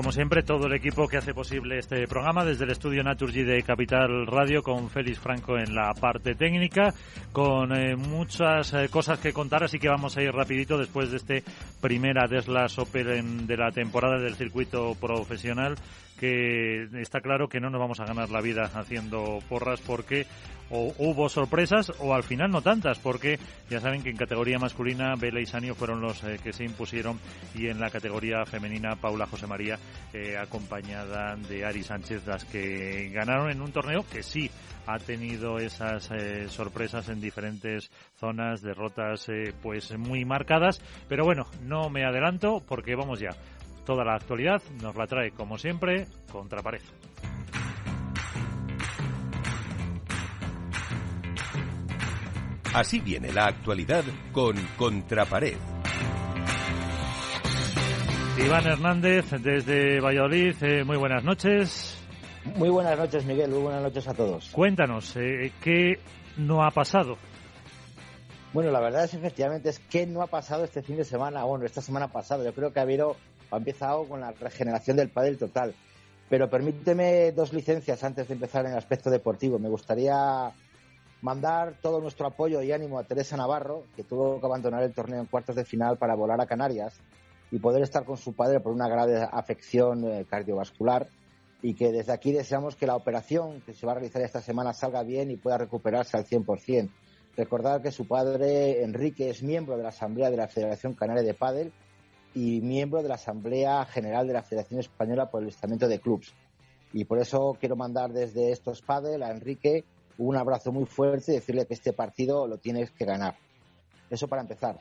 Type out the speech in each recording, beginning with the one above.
Como siempre, todo el equipo que hace posible este programa, desde el estudio Naturgy de Capital Radio, con Félix Franco en la parte técnica, con eh, muchas eh, cosas que contar, así que vamos a ir rapidito después de este primera Deslas Open de la temporada del circuito profesional que está claro que no nos vamos a ganar la vida haciendo porras porque o hubo sorpresas o al final no tantas, porque ya saben que en categoría masculina Vela y Sanio fueron los eh, que se impusieron y en la categoría femenina Paula José María eh, acompañada de Ari Sánchez las que ganaron en un torneo que sí ha tenido esas eh, sorpresas en diferentes zonas, derrotas pues muy marcadas, pero bueno, no me adelanto porque vamos ya. Toda la actualidad nos la trae como siempre Contrapared. Así viene la actualidad con Contrapared. Iván Hernández desde Valladolid, eh, muy buenas noches. Muy buenas noches, Miguel, muy buenas noches a todos. Cuéntanos, eh, ¿qué no ha pasado? Bueno, la verdad es efectivamente es que no ha pasado este fin de semana, bueno, esta semana pasada. Yo creo que ha habido, ha empezado con la regeneración del pádel total. Pero permíteme dos licencias antes de empezar en el aspecto deportivo. Me gustaría mandar todo nuestro apoyo y ánimo a Teresa Navarro, que tuvo que abandonar el torneo en cuartos de final para volar a Canarias y poder estar con su padre por una grave afección eh, cardiovascular y que desde aquí deseamos que la operación que se va a realizar esta semana salga bien y pueda recuperarse al 100%. Recordar que su padre, Enrique, es miembro de la Asamblea de la Federación Canaria de Padel y miembro de la Asamblea General de la Federación Española por el Estamento de Clubs. Y por eso quiero mandar desde estos Padel a Enrique un abrazo muy fuerte y decirle que este partido lo tienes que ganar. Eso para empezar.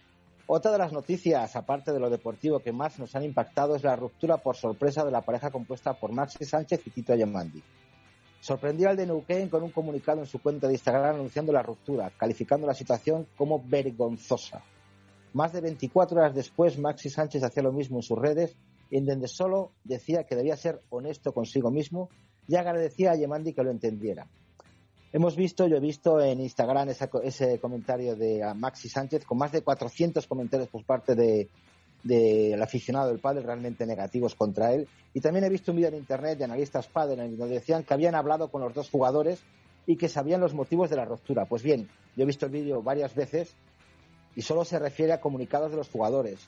Otra de las noticias, aparte de lo deportivo, que más nos han impactado es la ruptura por sorpresa de la pareja compuesta por Maxi Sánchez y Tito Ayamandi. Sorprendió al de Neuquén con un comunicado en su cuenta de Instagram anunciando la ruptura, calificando la situación como vergonzosa. Más de 24 horas después, Maxi Sánchez hacía lo mismo en sus redes, en donde solo decía que debía ser honesto consigo mismo y agradecía a Yemandi que lo entendiera. Hemos visto, yo he visto en Instagram ese comentario de Maxi Sánchez con más de 400 comentarios por parte del de, aficionado del padre realmente negativos contra él. Y también he visto un vídeo en internet de analistas padre donde decían que habían hablado con los dos jugadores y que sabían los motivos de la ruptura. Pues bien, yo he visto el vídeo varias veces y solo se refiere a comunicados de los jugadores.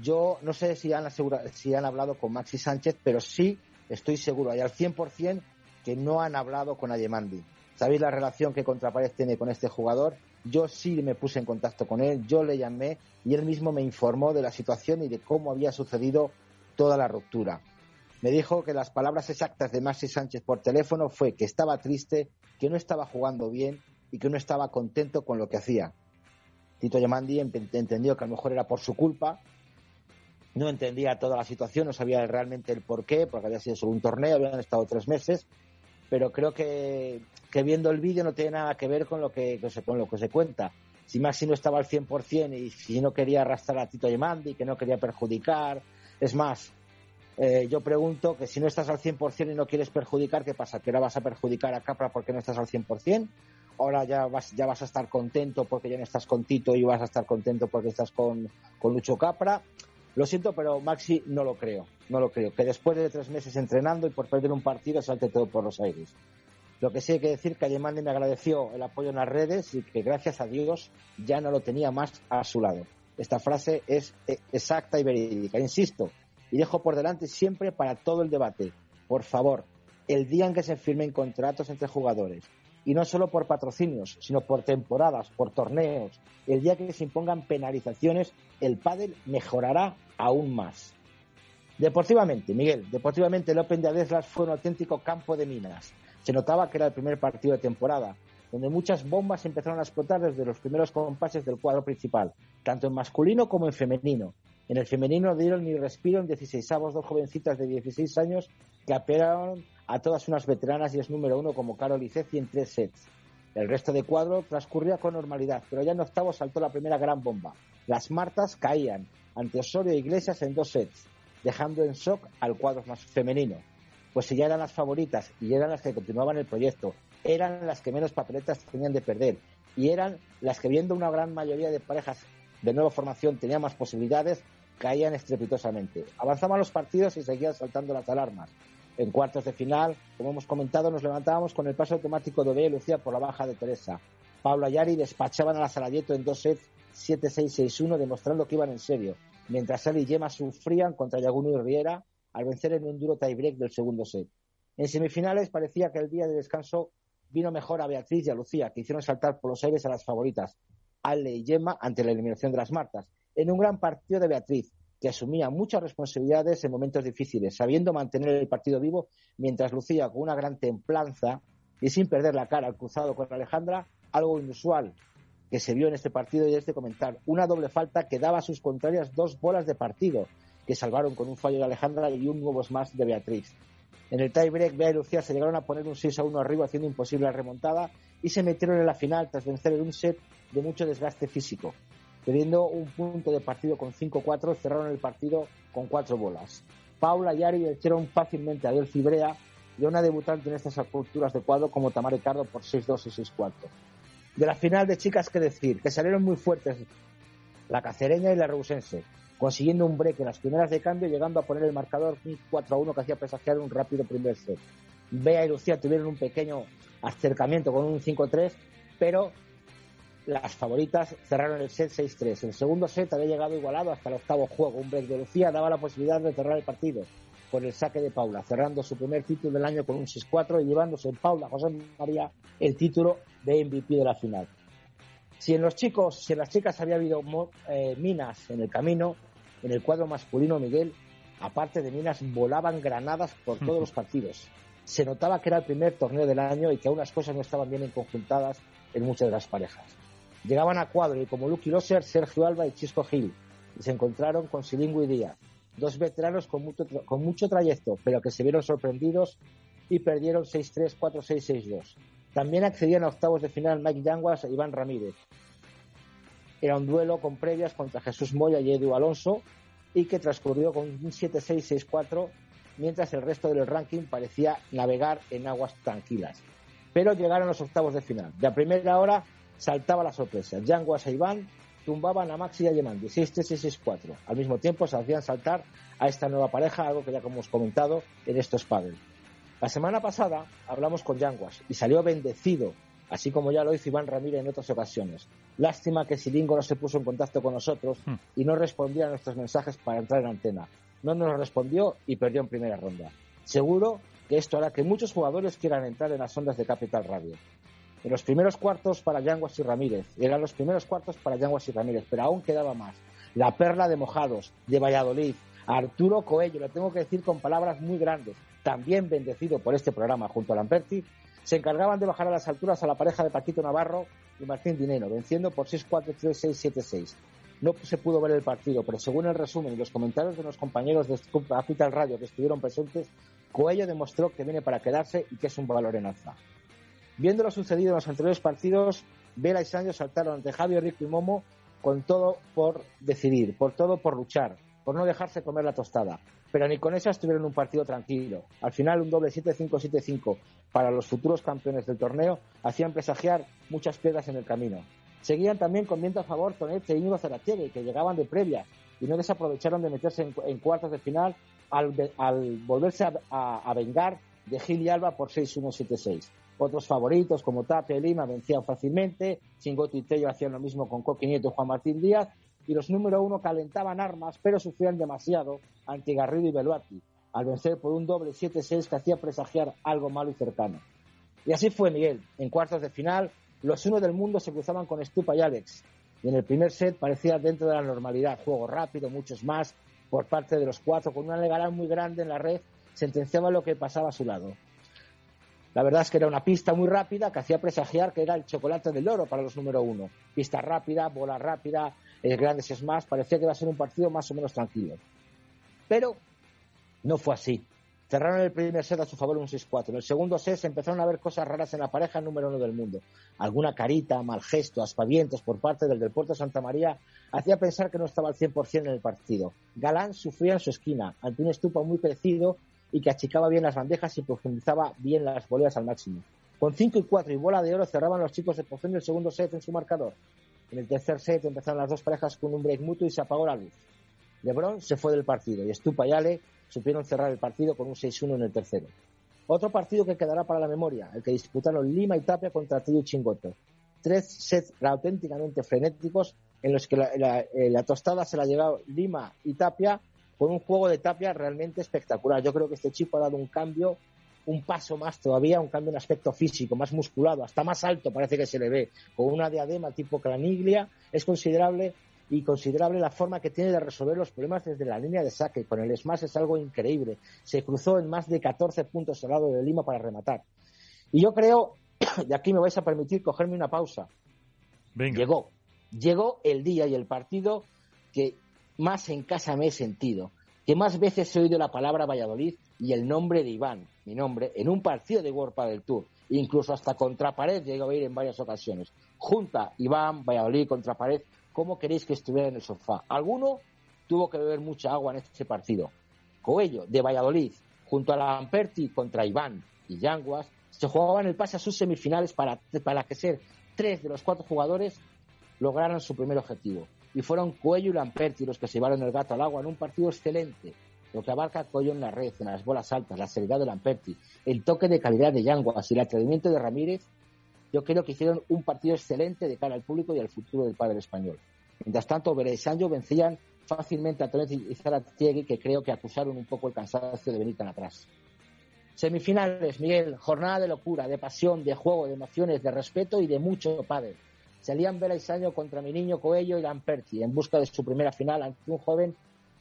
Yo no sé si han, si han hablado con Maxi Sánchez, pero sí estoy seguro, y al 100% que no han hablado con Ayemandi. ¿Sabéis la relación que Contrapared tiene con este jugador? Yo sí me puse en contacto con él, yo le llamé y él mismo me informó de la situación y de cómo había sucedido toda la ruptura. Me dijo que las palabras exactas de Maxi Sánchez por teléfono fue que estaba triste, que no estaba jugando bien y que no estaba contento con lo que hacía. Tito Yamandi entendió que a lo mejor era por su culpa, no entendía toda la situación, no sabía realmente el por qué, porque había sido solo un torneo, habían estado tres meses, pero creo que, viendo el vídeo no tiene nada que ver con lo que, con lo que se cuenta. Si Maxi no estaba al 100% y si no quería arrastrar a Tito Yemandi, que no quería perjudicar, es más, eh, yo pregunto que si no estás al 100% y no quieres perjudicar, ¿qué pasa? ¿Que ahora vas a perjudicar a Capra porque no estás al 100%? ¿Ahora ya vas, ya vas a estar contento porque ya no estás con Tito y vas a estar contento porque estás con, con Lucho Capra? Lo siento, pero Maxi no lo creo. No lo creo. Que después de tres meses entrenando y por perder un partido salte todo por los aires. Lo que sí hay que decir que Ayemandi me agradeció el apoyo en las redes y que gracias a Dios ya no lo tenía más a su lado. Esta frase es eh, exacta y verídica. Insisto, y dejo por delante siempre para todo el debate. Por favor, el día en que se firmen contratos entre jugadores, y no solo por patrocinios, sino por temporadas, por torneos. El día que se impongan penalizaciones, el pádel mejorará aún más. Deportivamente, Miguel, deportivamente el Open de Adeslas fue un auténtico campo de minas. Se notaba que era el primer partido de temporada, donde muchas bombas empezaron a explotar desde los primeros compases del cuadro principal, tanto en masculino como en femenino. En el femenino dieron ni respiro en 16 dos jovencitas de 16 años que apelaron a todas unas veteranas y es número uno como Carol Ceci en tres sets. El resto de cuadro transcurría con normalidad, pero ya en octavo saltó la primera gran bomba. Las Martas caían ante Osorio e Iglesias en dos sets, dejando en shock al cuadro más femenino. Pues si ya eran las favoritas y eran las que continuaban el proyecto, eran las que menos papeletas tenían de perder y eran las que viendo una gran mayoría de parejas de nueva formación tenían más posibilidades, caían estrepitosamente. Avanzaban los partidos y seguían saltando las alarmas. En cuartos de final, como hemos comentado, nos levantábamos con el paso automático de Bea y Lucía por la baja de Teresa. Pablo y Ari despachaban a la Salayeto en dos sets 7-6-6-1, demostrando que iban en serio, mientras él y Gemma sufrían contra Yaguno y Riera al vencer en un duro tiebreak del segundo set. En semifinales parecía que el día de descanso vino mejor a Beatriz y a Lucía, que hicieron saltar por los aires a las favoritas, Ale y Gemma, ante la eliminación de las Martas, en un gran partido de Beatriz, que asumía muchas responsabilidades en momentos difíciles, sabiendo mantener el partido vivo, mientras Lucía, con una gran templanza y sin perder la cara al cruzado con Alejandra, algo inusual que se vio en este partido y es de comentar, una doble falta que daba a sus contrarias dos bolas de partido, que salvaron con un fallo de Alejandra y un nuevo smash de Beatriz. En el tiebreak, Bea y Lucía se llegaron a poner un 6 a 1 arriba, haciendo imposible la remontada, y se metieron en la final tras vencer en un set de mucho desgaste físico. Teniendo un punto de partido con 5-4, cerraron el partido con cuatro bolas. Paula y Ari vencieron fácilmente a Del Fibrea y a una debutante en estas alturas de cuadro como Tamara Ricardo por 6-2 y 6-4. De la final de chicas, qué decir, que salieron muy fuertes la cacereña y la reusense, consiguiendo un break en las primeras de cambio, llegando a poner el marcador 4 a 1 que hacía presagiar un rápido primer set. Bea y Lucía tuvieron un pequeño acercamiento con un 5-3, pero las favoritas cerraron el set 6-3. El segundo set había llegado igualado hasta el octavo juego. Un break de Lucía daba la posibilidad de cerrar el partido por el saque de Paula, cerrando su primer título del año con un 6-4 y llevándose en Paula José María el título de MVP de la final. Si en los chicos, si en las chicas había habido eh, minas en el camino, en el cuadro masculino, Miguel, aparte de minas, volaban granadas por todos los partidos. Se notaba que era el primer torneo del año y que aún las cosas no estaban bien conjuntadas en muchas de las parejas. Llegaban a cuadro y como Lucky Loser, Sergio Alba y Chisco Gil, y se encontraron con Silingo y Díaz, dos veteranos con mucho, con mucho trayecto, pero que se vieron sorprendidos y perdieron 6-3, 4-6, 6-2. También accedían a octavos de final Mike Yanguas e Iván Ramírez, era un duelo con previas contra Jesús Moya y Edu Alonso y que transcurrió con un 7-6-6-4 mientras el resto del ranking parecía navegar en aguas tranquilas. Pero llegaron los octavos de final. De a primera hora saltaba la sorpresa. Yanguas e Iván tumbaban a Maxi y a Yemandi 6-3-6-4. Al mismo tiempo se hacían saltar a esta nueva pareja, algo que ya hemos comentado en estos padres. La semana pasada hablamos con Yanguas y salió bendecido así como ya lo hizo Iván Ramírez en otras ocasiones. Lástima que Silingo no se puso en contacto con nosotros hmm. y no respondía a nuestros mensajes para entrar en antena. No nos respondió y perdió en primera ronda. Seguro que esto hará que muchos jugadores quieran entrar en las ondas de Capital Radio. En los primeros cuartos para Yanguas y Ramírez, eran los primeros cuartos para Yanguas y Ramírez, pero aún quedaba más. La perla de Mojados, de Valladolid, Arturo Coello, lo tengo que decir con palabras muy grandes, también bendecido por este programa junto a Lamberti, se encargaban de bajar a las alturas a la pareja de Paquito Navarro y Martín Dinero, venciendo por 6-4-3-6-7-6. No se pudo ver el partido, pero según el resumen y los comentarios de los compañeros de Capital Radio que estuvieron presentes, Coello demostró que viene para quedarse y que es un valor en alza. Viendo lo sucedido en los anteriores partidos, Vela y Sancho saltaron ante Javier, Rico y Momo con todo por decidir, por todo por luchar, por no dejarse comer la tostada. Pero ni con esas tuvieron un partido tranquilo. Al final, un doble 7-5-7-5 para los futuros campeones del torneo hacían presagiar muchas piedras en el camino. Seguían también con viento a favor Tonet e Íñigo Zaratiegui, que llegaban de previa y no desaprovecharon de meterse en, cuartos de final al, volverse a, vengar de Gil y Alba por 6-1-7-6. Otros favoritos como Tapia y Lima vencían fácilmente, Chingoto y Tello hacían lo mismo con Coqui Nieto y Juan Martín Díaz, y los número uno calentaban armas, pero sufrían demasiado ante Garrido y Beluati, al vencer por un doble 7-6 que hacía presagiar algo malo y cercano. Y así fue Miguel. En cuartos de final, los uno del mundo se cruzaban con Stupa y Alex. Y en el primer set parecía dentro de la normalidad, juego rápido, muchos más, por parte de los cuatro, con una legalidad muy grande en la red, sentenciaba lo que pasaba a su lado. La verdad es que era una pista muy rápida que hacía presagiar que era el chocolate del oro para los número uno. Pista rápida, bola rápida, eh, grandes smash, parecía que iba a ser un partido más o menos tranquilo. Pero no fue así. Cerraron el primer set a su favor un 6-4. En el segundo set se empezaron a ver cosas raras en la pareja número uno del mundo. Alguna carita, mal gesto, aspavientos por parte del Deporte Santa María hacía pensar que no estaba al 100% en el partido. Galán sufría en su esquina, ante un estupa muy crecido y que achicaba bien las bandejas y profundizaba bien las boleas al máximo. Con 5 y 4 y bola de oro cerraban los chicos de Poción el segundo set en su marcador. En el tercer set empezaron las dos parejas con un break mutuo y se apagó la luz. LeBron se fue del partido y Stupa y Ale supieron cerrar el partido con un 6-1 en el tercero. Otro partido que quedará para la memoria, el que disputaron Lima y Tapia contra Tío y Chingoto. Tres sets auténticamente frenéticos en los que eh, la, tostada se la ha llevado Lima y Tapia con un juego de Tapia realmente espectacular. Yo creo que este chico ha dado un cambio, un paso más todavía, un cambio en aspecto físico, más musculado, hasta más alto parece que se le ve, con una diadema tipo craniglia, es considerable y considerable la forma que tiene de resolver los problemas desde la línea de saque. Con el smash es algo increíble. Se cruzó en más de 14 puntos al lado de Lima para rematar. Y yo creo, y aquí me vais a permitir cogerme una pausa. Llegó. Llegó el día y el partido que más en casa me he sentido, que más veces he oído la palabra Valladolid y el nombre de Iván, mi nombre, en un partido de World del Tour. Incluso hasta contra pared llegué a ir en varias ocasiones. Junta Iván, Valladolid contra pared cómo queréis que estuviera en el sofá. Alguno tuvo que beber mucha agua en este partido. Coello, de Valladolid, junto a Lamperti contra Iván y Yanguas, se jugaban el pase a sus semifinales para, para que ser tres de los cuatro jugadores lograran su primer objetivo. Y fueron Coello y Lamperti los que se llevaron el gato al agua en un partido excelente, lo que abarca Coello en la red, en las bolas altas, la seriedad de Lamperti, el toque de calidad de Yanguas y el atrevimiento de Ramírez yo creo que hicieron un partido excelente de cara al público y al futuro del padre español. Mientras tanto, Bere y Sancho vencían fácilmente a Torres y Zaratiegui, que creo que acusaron un poco el cansancio de venir tan atrás. Semifinales, Miguel, jornada de locura, de pasión, de juego, de emociones, de respeto y de mucho padre. Salían Vera y contra mi niño Coello y Lamperti en busca de su primera final ante un joven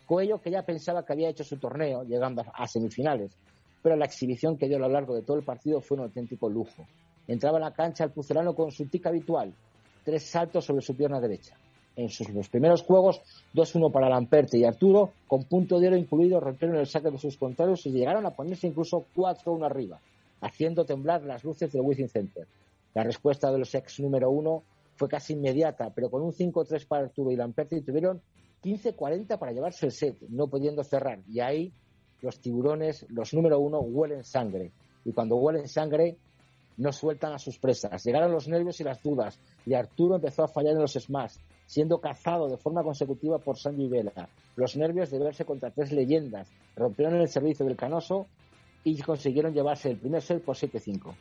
Coello que ya pensaba que había hecho su torneo, llegando a semifinales, pero la exhibición que dio a lo largo de todo el partido fue un auténtico lujo. Entraba en la cancha el pucelano con su tic habitual, tres saltos sobre su pierna derecha. En sus los primeros juegos, 2-1 para Lamperte y Arturo, con punto de oro incluido, rompieron el saque de sus contrarios y llegaron a ponerse incluso 4-1 arriba, haciendo temblar las luces del Wizzing Center. La respuesta de los ex número uno fue casi inmediata, pero con un 5-3 para Arturo y Lamperti tuvieron 15-40 para llevarse el set, no pudiendo cerrar. Y ahí los tiburones, los número uno, huelen sangre. Y cuando huelen sangre, no sueltan a sus presas. Llegaron los nervios y las dudas, y Arturo empezó a fallar en los smash, siendo cazado de forma consecutiva por Sandy Vela. Los nervios de verse contra tres leyendas rompieron el servicio del canoso y consiguieron llevarse el primer set por 7-5.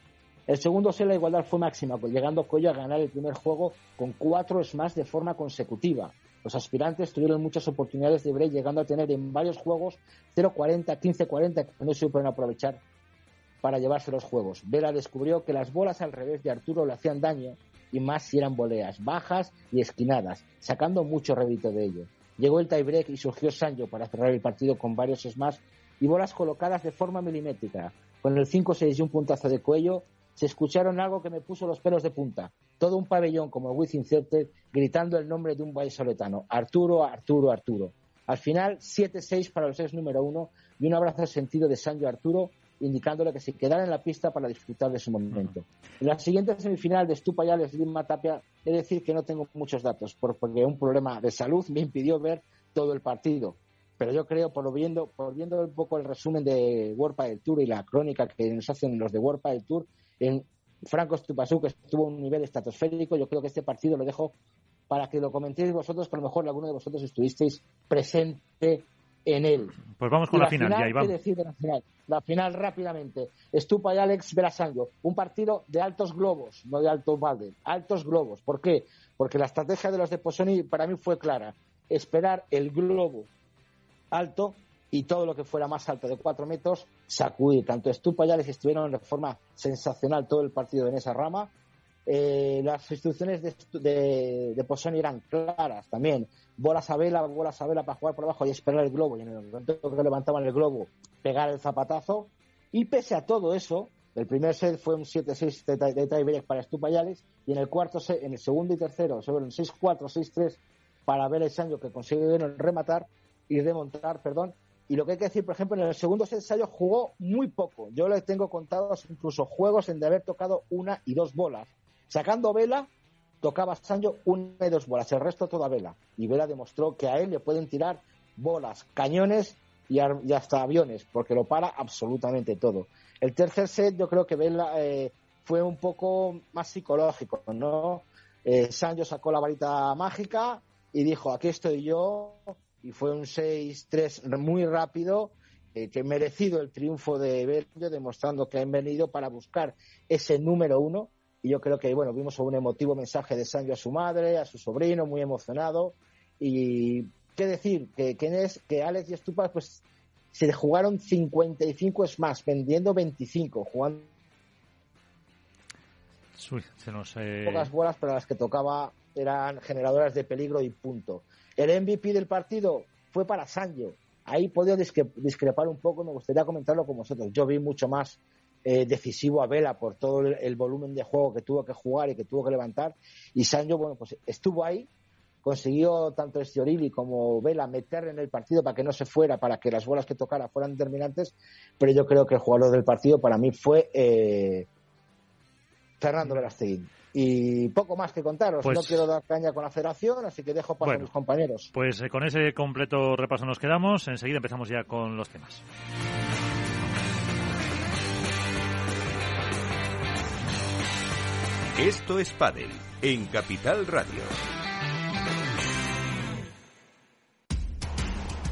El segundo set la igualdad fue máxima, llegando Cuello a ganar el primer juego con cuatro smash de forma consecutiva. Los aspirantes tuvieron muchas oportunidades de break, llegando a tener en varios juegos 0-40, 15-40, que no supieron aprovechar para llevarse los juegos. Vera descubrió que las bolas al revés de Arturo le hacían daño y más si eran boleas bajas y esquinadas, sacando mucho rédito de ello. Llegó el tiebreak y surgió Sancho para cerrar el partido con varios smash y bolas colocadas de forma milimétrica. Con el 5-6 y un puntazo de cuello, se escucharon algo que me puso los pelos de punta. Todo un pabellón como el Within gritando el nombre de un soletano. Arturo, Arturo, Arturo. Al final, 7-6 para los ex número uno y un abrazo sentido de Sancho Arturo indicándole que se quedara en la pista para disfrutar de su momento. En la siguiente semifinal de Estupayales Lima Tapia, he de decir que no tengo muchos datos, porque un problema de salud me impidió ver todo el partido. Pero yo creo, por viendo, por viendo un poco el resumen de World del Tour y la crónica que nos hacen los de World del Tour, en Franco Estupasú, que estuvo a un nivel estratosférico, yo creo que este partido lo dejo para que lo comentéis vosotros, que a lo mejor alguno de vosotros estuvisteis presente en él. Pues vamos con la, final, ya Iván. la final? La final rápidamente. Estupa y Alex Verasango. Un partido de altos globos, no de alto balde. Altos globos. ¿Por qué? Porque la estrategia de los de Posoni para mí fue clara. Esperar el globo alto y todo lo que fuera más alto de cuatro metros, sacudir. Tanto Estupa y Alex estuvieron de forma sensacional todo el partido en esa rama. Eh, las instrucciones de, de, de eran claras también bolas a vela, bolas a vela para jugar por abajo y esperar el globo. Y en el momento que levantaban el globo, pegar el zapatazo. Y pese a todo eso, el primer set fue un 7-6 de, tiebreak para Estupayales y en el cuarto set, en el segundo y tercero, sobre un 6-4, 6-3 para Vélez Sancho que consiguieron rematar y remontar, perdón, Y lo que hay que decir, por ejemplo, en el segundo ensayo jugó muy poco. Yo le tengo contados incluso juegos en de haber tocado una y dos bolas. Sacando vela, tocaba Sancho una y dos bolas, el resto toda vela. Y Vela demostró que a él le pueden tirar bolas, cañones y, hasta aviones, porque lo para absolutamente todo. El tercer set yo creo que Vela eh, fue un poco más psicológico, ¿no? Eh, Sancho sacó la varita mágica y dijo, aquí estoy yo, y fue un 6-3 muy rápido, eh, que merecido el triunfo de Bello, demostrando que han venido para buscar ese número uno. Y yo creo que, bueno, vimos un emotivo mensaje de Sancho a su madre, a su sobrino, muy emocionado. Y qué decir, que, es, que Alex y Estupas, pues se jugaron 55 es más, vendiendo 25, jugando se nos, eh, pocas bolas, pero las que tocaba eran generadoras de peligro y punto. El MVP del partido fue para Sancho. Ahí podía discrepar un poco, me gustaría comentarlo con vosotros. Yo vi mucho más eh, decisivo a Vela por todo el, volumen de juego que tuvo que jugar y que tuvo que levantar. Y Sancho, bueno, pues estuvo ahí, consiguió tanto Estiorili como Vela meter en el partido para que no se fuera, para que las bolas que tocara fueran determinantes, pero yo creo que el jugador del partido para mí fue eh, Fernando Velasteguín. Y poco más que contaros. no pues- quiero dar caña con la federación, así que dejo para mis compañeros. Pues eh, con ese completo repaso nos quedamos. Enseguida empezamos ya con los temas. Esto es Padel en Capital Radio.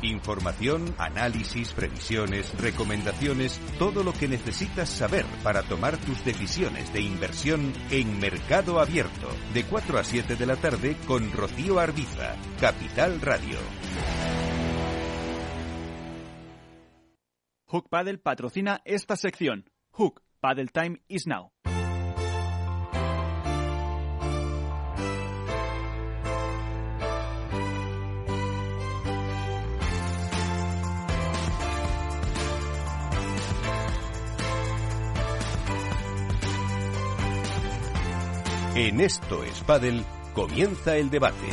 Información, análisis, previsiones, recomendaciones, todo lo que necesitas saber para tomar tus decisiones de inversión en Mercado Abierto, de 4 a 7 de la tarde con Rocío Arbiza, Capital Radio. Hook Paddle patrocina esta sección. Hook Paddle Time is now. En Esto es Padel comienza el debate.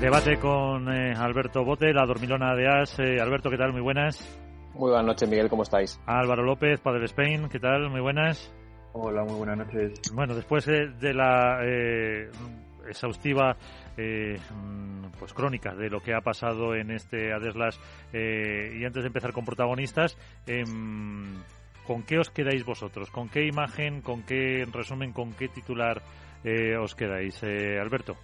Debate con eh, Alberto Bote, la dormilona de As. Eh, Alberto, ¿qué tal? Muy buenas. Muy buenas noches, Miguel, ¿cómo estáis? Álvaro López, Padel Spain, ¿qué tal? Muy buenas. Hola, muy buenas noches. Bueno, después eh, de la exhaustiva mm, pues crónica de lo que ha pasado en este Adeslas y antes de empezar con protagonistas, em, ¿con qué os quedáis vosotros? ¿Con qué imagen, con qué resumen, con qué titular eh, os quedáis? Eh, Alberto.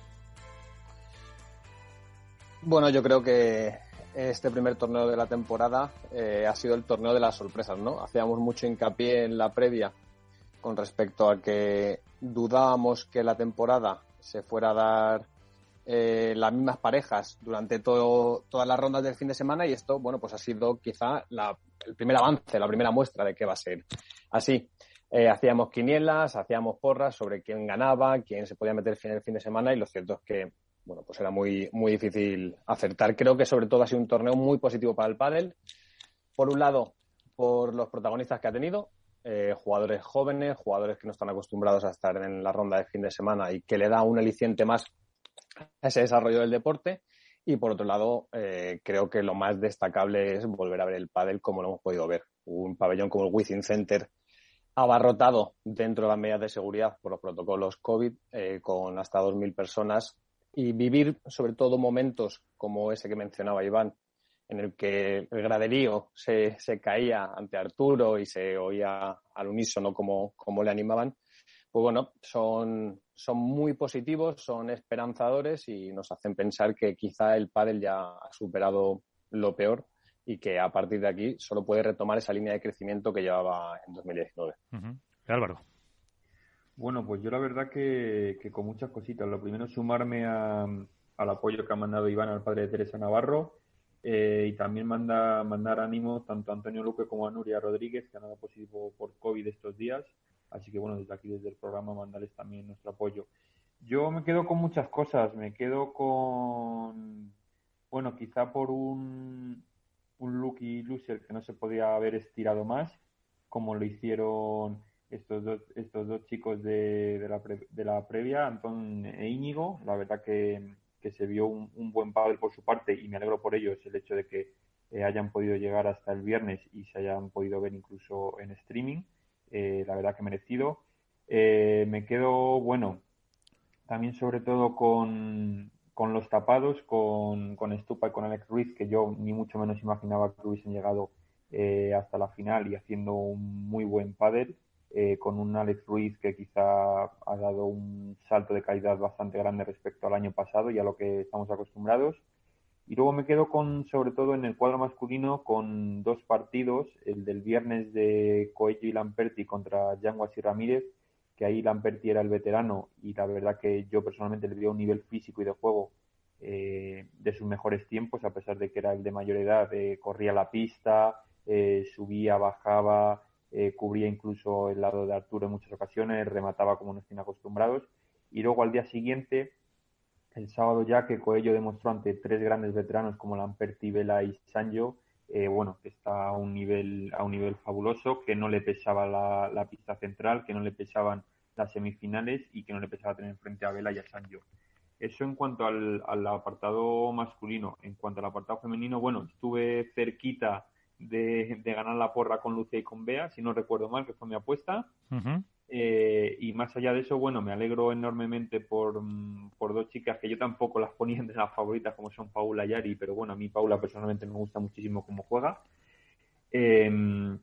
Bueno, yo creo que este primer torneo de la temporada eh, ha sido el torneo de las sorpresas, ¿no? Hacíamos mucho hincapié en la previa con respecto a que dudábamos que la temporada se fuera a dar las mismas parejas durante todo, todas las rondas del fin de semana y esto, bueno, pues ha sido quizá la el primer avance, la primera muestra de qué va a ser así. Eh, hacíamos quinielas, hacíamos porras sobre quién ganaba, quién se podía meter en el fin de semana y lo cierto es que bueno, pues era muy, muy difícil acertar. Creo que sobre todo ha sido un torneo muy positivo para el pádel. Por un lado, por los protagonistas que ha tenido, eh, jugadores jóvenes, jugadores que no están acostumbrados a estar en la ronda de fin de semana y que le da un aliciente más ese desarrollo del deporte. Y por otro lado, eh, creo que lo más destacable es volver a ver el pádel como lo hemos podido ver. Un pabellón como el Wizzing Center abarrotado dentro de las medidas de seguridad por los protocolos COVID, eh, con hasta 2.000 personas, y vivir sobre todo momentos como ese que mencionaba Iván, en el que el graderío se, se caía ante Arturo y se oía al unísono como, como le animaban, pues bueno, son, son muy positivos, son esperanzadores y nos hacen pensar que quizá el pádel ya ha superado lo peor y que a partir de aquí solo puede retomar esa línea de crecimiento que llevaba en 2019. Álvaro. Bueno, pues yo la verdad que, con muchas cositas. Lo primero, sumarme al apoyo que ha mandado Iván al padre de Teresa Navarro eh, y también manda, mandar ánimo tanto a Antonio Luque como a Nuria Rodríguez, que han dado positivo por COVID estos días. Así que bueno, desde aquí, desde el programa, mandarles también nuestro apoyo. Yo me quedo con muchas cosas. Me quedo con, bueno, quizá por un, un Lucky Loser que no se podía haber estirado más, como lo hicieron estos dos, estos dos chicos de, de, la, de la previa, Antón e Íñigo. La verdad que, que se vio un, buen pádel por su parte y me alegro por ello es el hecho de que eh, hayan podido llegar hasta el viernes y se hayan podido ver incluso en streaming. Eh, la verdad que merecido. me quedo, bueno, también sobre todo con, con los tapados, con, con Stupa y con Alex Ruiz, que yo ni mucho menos imaginaba que hubiesen llegado eh, hasta la final y haciendo un muy buen pádel, eh, con un Alex Ruiz que quizá ha dado un salto de calidad bastante grande respecto al año pasado y a lo que estamos acostumbrados. Y luego me quedo con, sobre todo en el cuadro masculino, con dos partidos, el del viernes de Coello y Lamperti contra Yanguas y Ramírez, que ahí Lamperti era el veterano y la verdad que yo personalmente le di un nivel físico y de juego eh, de sus mejores tiempos, a pesar de que era el de mayor edad, eh, corría la pista, eh, subía, bajaba, cubría incluso el lado de Arturo en muchas ocasiones, remataba como nos tiene acostumbrados. Y luego al día siguiente, el sábado ya que Coello demostró ante tres grandes veteranos como Lamperti, Vela y Sanjo, eh, bueno, que está a un nivel, a un nivel fabuloso, que no le pesaba la, pista central, que no le pesaban las semifinales y que no le pesaba tener frente a Vela y a Sanjo. Eso en cuanto al, apartado masculino. En cuanto al apartado femenino, bueno, estuve cerquita de, ganar la porra con Lucia y con Bea, si no recuerdo mal, que fue mi apuesta. Eh, y más allá de eso, bueno, me alegro enormemente por, mm, por, dos chicas que yo tampoco las ponía entre las favoritas, como son Paula y Ari, pero bueno, a mí Paula personalmente me gusta muchísimo cómo juega. Em,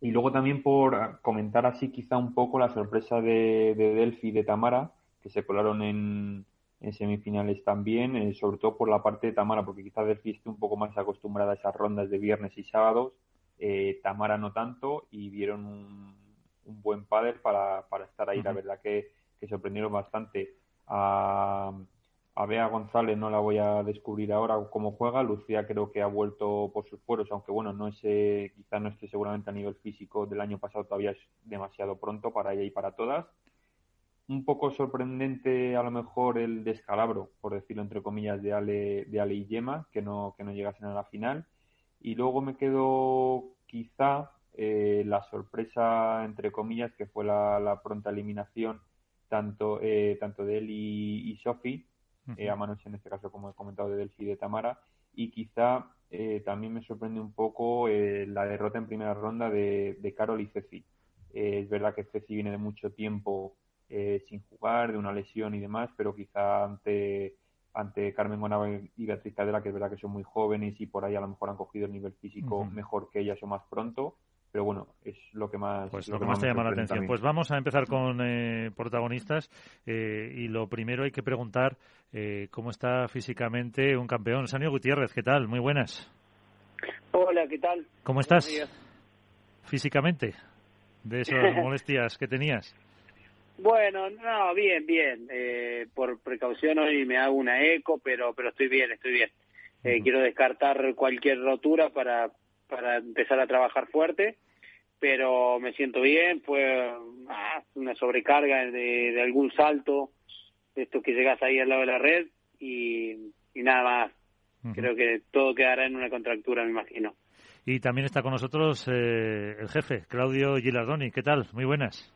y luego también por comentar así quizá un poco la sorpresa de, de Delphi y de Tamara, que se colaron en, en semifinales también, eh, sobre todo por la parte de Tamara, porque quizá Delphi esté un poco más acostumbrada a esas rondas de viernes y sábados, eh, Tamara no tanto, y vieron un un buen padre para, para estar ahí. La verdad que, que, sorprendieron bastante. A, a Bea González no la voy a descubrir ahora cómo juega. Lucía creo que ha vuelto por sus fueros, aunque bueno, no es, quizá no esté seguramente a nivel físico del año pasado, todavía es demasiado pronto para ella y para todas. Un poco sorprendente a lo mejor el descalabro, por decirlo entre comillas, de Ale, de Ale y Yema, que no, que no llegasen a la final. Y luego me quedo quizá eh, la sorpresa, entre comillas, que fue la, pronta eliminación tanto, eh, tanto de él y, y Sofi, eh, a manos en este caso, como he comentado, de Delphi y de Tamara, y quizá también me sorprende un poco la derrota en primera ronda de, de Carol y Ceci. es verdad que Ceci viene de mucho tiempo sin jugar, de una lesión y demás, pero quizá ante ante Carmen Gonava y Beatriz Cadera, que es verdad que son muy jóvenes y por ahí a lo mejor han cogido el nivel físico mejor que ellas o más pronto, pero bueno, es lo que más, pues lo, que, más te llama la atención. Pues vamos a empezar con eh, protagonistas eh, y lo primero hay que preguntar eh, cómo está físicamente un campeón. Sanio Gutiérrez, ¿qué tal? Muy buenas. Hola, ¿qué tal? ¿Cómo estás? Físicamente, de esas molestias que tenías. Bueno, no, bien, bien. por precaución hoy me hago una eco, pero pero estoy bien, estoy bien. Quiero descartar cualquier rotura para para empezar a trabajar fuerte pero me siento bien, fue ah, una sobrecarga de, algún salto, esto que llegas ahí al lado de la red y, nada más. Creo que todo quedará en una contractura, me imagino. Y también está con nosotros eh, el jefe, Claudio Gilardoni. ¿Qué tal? Muy buenas.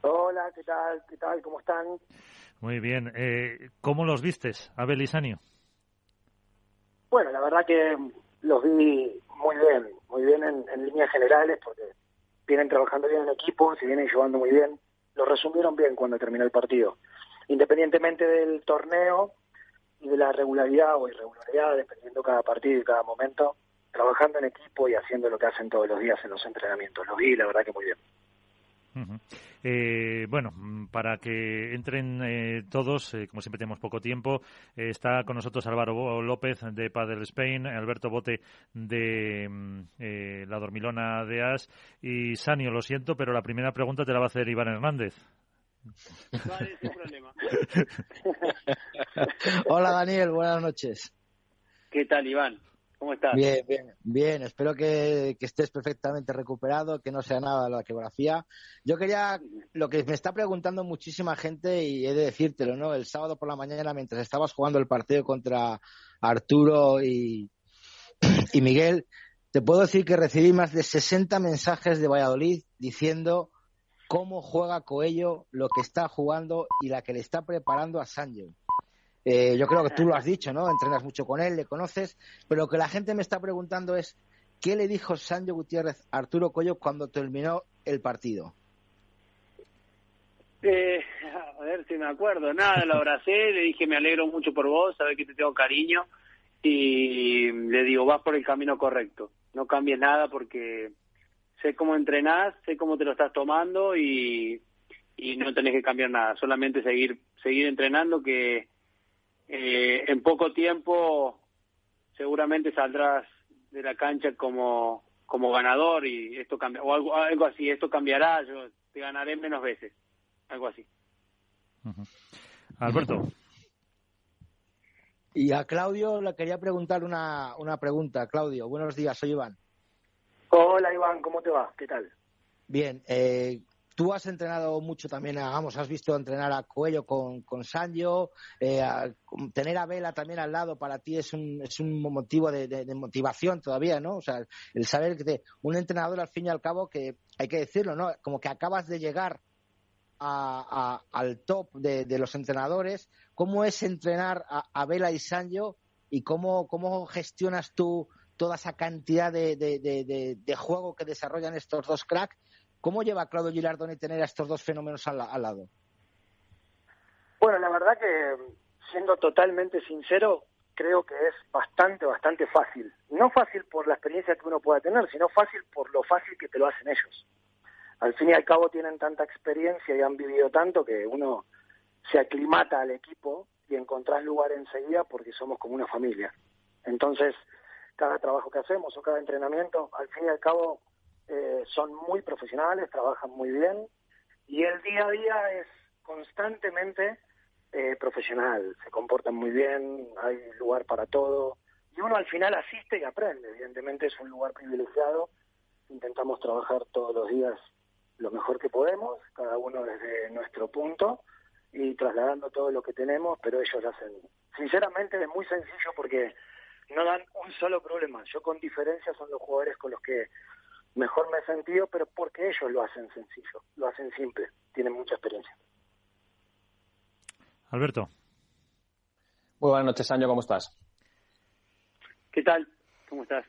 Hola, ¿qué tal? ¿Qué tal? ¿Cómo están? Muy bien. Eh, ¿Cómo los vistes, Abel y Sanio? Bueno, la verdad que los vi muy bien, muy bien en, líneas generales, porque vienen trabajando bien en equipo, se vienen llevando muy bien. Lo resumieron bien cuando terminó el partido. Independientemente del torneo y de la regularidad o irregularidad, dependiendo cada partido y cada momento, trabajando en equipo y haciendo lo que hacen todos los días en los entrenamientos. Lo vi, la verdad que muy bien. Eh, bueno, para que entren eh, todos, eh, como siempre tenemos poco tiempo, está con nosotros Álvaro López de Padel Spain, Alberto Bote de mm, La Dormilona de As y Sanio, lo siento, pero la primera pregunta te la va a hacer Iván Hernández. Vale, sin problema. Hola Daniel, buenas noches. ¿Qué tal Iván? ¿Cómo estás? Bien, bien, bien. Espero que, estés perfectamente recuperado, que no sea nada la geografía. Yo quería, lo que me está preguntando muchísima gente, y he de decírtelo, ¿no? El sábado por la mañana, mientras estabas jugando el partido contra Arturo y, y Miguel, te puedo decir que recibí más de 60 mensajes de Valladolid diciendo cómo juega Coello, lo que está jugando y la que le está preparando a Sancho. Eh, yo creo que tú lo has dicho, ¿no? Entrenas mucho con él, le conoces, pero lo que la gente me está preguntando es, ¿qué le dijo Sancho Gutiérrez a Arturo Coello cuando terminó el partido? Eh, a ver si me acuerdo. Nada, lo abracé, le dije me alegro mucho por vos, sabes que te tengo cariño y le digo vas por el camino correcto, no cambies nada porque sé cómo entrenás, sé cómo te lo estás tomando y, y no tenés que cambiar nada, solamente seguir seguir entrenando que eh, en poco tiempo seguramente saldrás de la cancha como como ganador y esto cambia o algo algo así, esto cambiará, yo te ganaré menos veces algo así. Alberto. Y a Claudio le quería preguntar una, una pregunta. Claudio, buenos días, soy Iván. Hola Iván, ¿cómo te va? ¿Qué tal? Bien, eh, tú has entrenado mucho también, a, vamos, has visto entrenar a Cuello con, con Sanjo, eh, tener a Vela también al lado para ti es un, es un motivo de, motivación todavía, ¿no? O sea, el saber que te, un entrenador al fin y al cabo que hay que decirlo, ¿no? Como que acabas de llegar a, al top de, los entrenadores, cómo es entrenar a, a Vela y Sanjo y cómo, gestionas tú toda esa cantidad de, juego que desarrollan estos dos cracks. ¿Cómo lleva Claudio Gilardoni tener a estos dos fenómenos al, al lado? Bueno, la verdad que, siendo totalmente sincero, creo que es bastante, bastante fácil. No fácil por la experiencia que uno pueda tener, sino fácil por lo fácil que te lo hacen ellos al fin y al cabo tienen tanta experiencia y han vivido tanto que uno se aclimata al equipo y encontrás lugar enseguida porque somos como una familia. Entonces, cada trabajo que hacemos o cada entrenamiento, al fin y al cabo, eh, son muy profesionales, trabajan muy bien y el día a día es constantemente eh, profesional, se comportan muy bien, hay lugar para todo y uno al final asiste y aprende. Evidentemente es un lugar privilegiado, intentamos trabajar todos los días lo mejor que podemos, cada uno desde nuestro punto y trasladando todo lo que tenemos, pero ellos hacen. Sinceramente es muy sencillo porque no dan un solo problema. Yo con diferencia son los jugadores con los que mejor me he sentido, pero porque ellos lo hacen sencillo, lo hacen simple, tienen mucha experiencia. Alberto. Muy buenas noches, Año, ¿cómo estás? ¿Qué tal? ¿Cómo estás?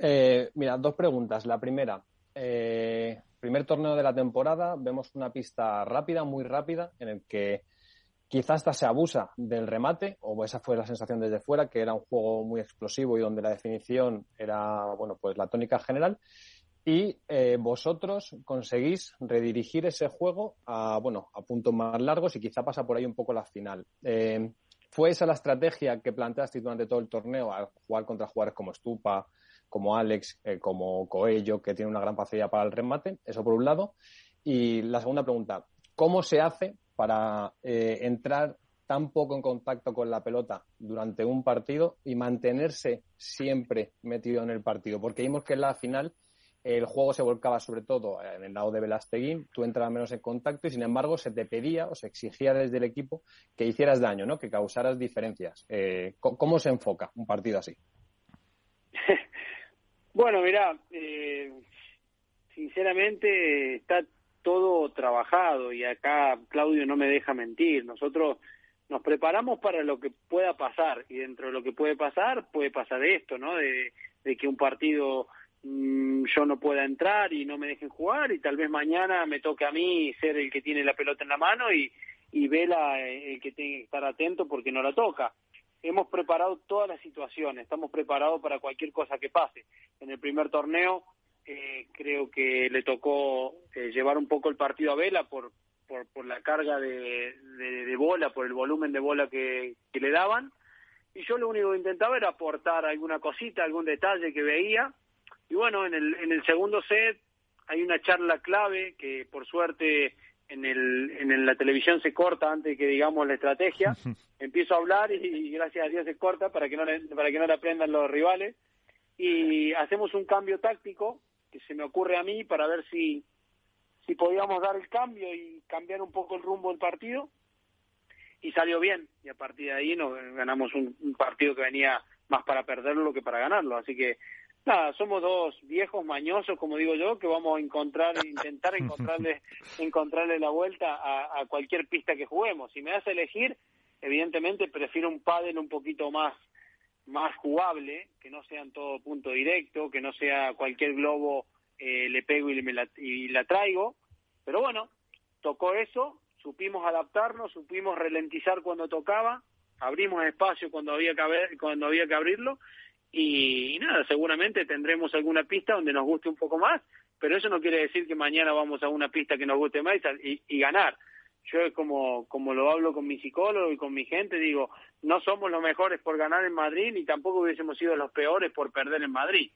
Eh, mira, dos preguntas. La primera, eh, primer torneo de la temporada, vemos una pista rápida, muy rápida, en el que quizás hasta se abusa del remate, o esa fue la sensación desde fuera, que era un juego muy explosivo y donde la definición era, bueno, pues la tónica general. Y eh, vosotros conseguís redirigir ese juego a, bueno, a puntos más largos y quizá pasa por ahí un poco la final. Eh, ¿Fue esa la estrategia que planteaste durante todo el torneo al jugar contra jugadores como Stupa, como Alex, eh, como Coello, que tiene una gran facilidad para el remate. Eso por un lado. Y la segunda pregunta, ¿cómo se hace para entrar tan poco en contacto con la pelota durante un partido y mantenerse siempre metido en el partido? Porque vimos que en la final el juego se volcaba sobre todo en el lado de Velasteguín, tú entrabas menos en contacto y sin embargo se te pedía o se exigía desde el equipo que hicieras daño, ¿no? que causaras diferencias. Eh, ¿Cómo se enfoca un partido así? Bueno, mira, eh, sinceramente está todo trabajado y acá Claudio no me deja mentir. Nosotros nos preparamos para lo que pueda pasar y dentro de lo que puede pasar puede pasar esto, ¿no? De, que un partido mm, yo no pueda entrar y no me dejen jugar y tal vez mañana me toque a mí ser el que tiene la pelota en la mano y, y Vela eh, el que tiene que estar atento porque no la toca hemos preparado todas las situaciones, estamos preparados para cualquier cosa que pase. En el primer torneo eh, creo que le tocó eh, llevar un poco el partido a Vela por, por, por la carga de, de, bola, por el volumen de bola que, que le daban. Y yo lo único que intentaba era aportar alguna cosita, algún detalle que veía. Y bueno, en el, en el segundo set hay una charla clave que por suerte en, el, en la televisión se corta antes que digamos la estrategia. Empiezo a hablar y, gracias a Dios se corta para que no le, para que no le aprendan los rivales. Y hacemos un cambio táctico que se me ocurre a mí para ver si, si podíamos dar el cambio y cambiar un poco el rumbo del partido. Y salió bien. Y a partir de ahí nos ganamos un, un partido que venía más para perderlo que para ganarlo. Así que Nada, somos dos viejos mañosos, como digo yo, que vamos a encontrar, intentar encontrarle, encontrarle la vuelta a, a, cualquier pista que juguemos. Si me das a elegir, evidentemente prefiero un pádel un poquito más más jugable, que no sea en todo punto directo, que no sea cualquier globo eh, le pego y, me la, y la traigo, pero bueno, tocó eso, supimos adaptarnos, supimos ralentizar cuando tocaba, abrimos espacio cuando había que, haber, cuando había que abrirlo y, nada, seguramente tendremos alguna pista donde nos guste un poco más, pero eso no quiere decir que mañana vamos a una pista que nos guste más y, y ganar. Yo como, como lo hablo con mi psicólogo y con mi gente, digo, no somos los mejores por ganar en Madrid ni tampoco hubiésemos sido los peores por perder en Madrid.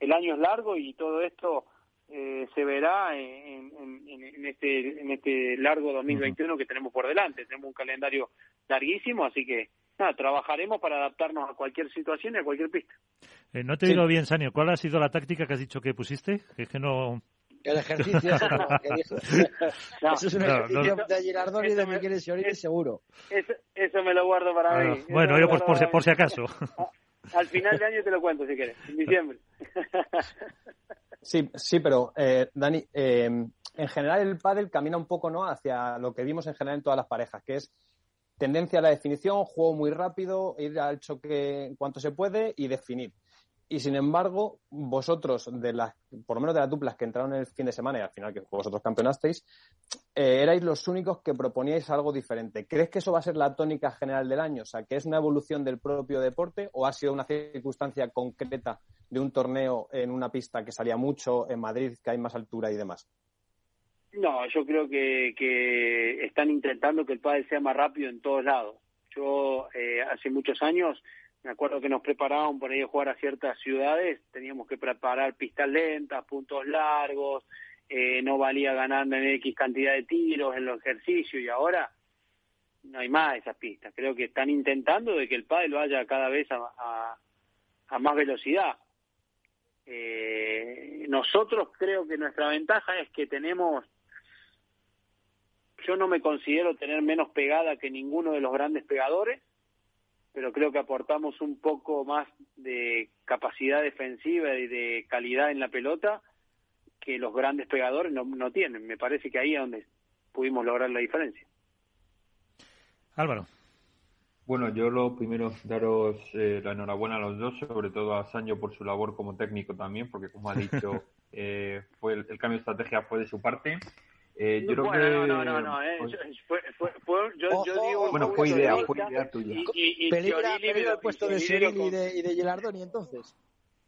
El año es largo y todo esto eh, se verá en, en, este, en este largo 2021 que tenemos por delante. Tenemos un calendario larguísimo, así que nada, trabajaremos para adaptarnos a cualquier situación y a cualquier pista. Eh, no te digo bien, Sanio, ¿cuál ha sido la táctica que has dicho que pusiste? es que no... El ejercicio eso es un ejercicio de Girardón y de Miguel Siorini seguro. Eso, eso, me lo guardo para mí. Bueno, yo pues por, por, si acaso. Al final de año te lo cuento si quieres, en diciembre. Sí, sí, pero eh, Dani, eh, en general el pádel camina un poco no hacia lo que vimos en general en todas las parejas, que es tendencia a la definición, juego muy rápido, ir al choque cuanto se puede y definir. Y sin embargo, vosotros, de las, por lo menos de las duplas que entraron el fin de semana y al final que vosotros campeonasteis, eh, erais los únicos que proponíais algo diferente. ¿Crees que eso va a ser la tónica general del año? O sea, que es una evolución del propio deporte o ha sido una circunstancia concreta de un torneo en una pista que salía mucho en Madrid, que hay más altura y demás? No, yo creo que, que están intentando que el pádel sea más rápido en todos lados. Yo eh, hace muchos años me acuerdo que nos preparaban por ahí a jugar a ciertas ciudades, teníamos que preparar pistas lentas, puntos largos, eh, no valía ganar en X cantidad de tiros en los ejercicios y ahora no hay más esas pistas. Creo que están intentando de que el pádel vaya cada vez a, a, más velocidad. Eh, nosotros creo que nuestra ventaja es que tenemos, yo no me considero tener menos pegada que ninguno de los grandes pegadores, pero creo que aportamos un poco más de capacidad defensiva y de calidad en la pelota que los grandes pegadores no, no tienen. Me parece que ahí es donde pudimos lograr la diferencia. Álvaro. Bueno, yo lo primero daros eh, la enhorabuena a los dos, sobre todo a Sancho por su labor como técnico también, porque como ha dicho, eh, fue el, el, cambio de estrategia fue de su parte. Eh, yo bueno, creo que... no, no, no, eh. fue, fue, fue, yo, yo digo... Bueno, fue idea, fue idea tuya. Y, y, y ¿Peligra, peligra el puesto de Cyril y de, y de Gilardoni entonces?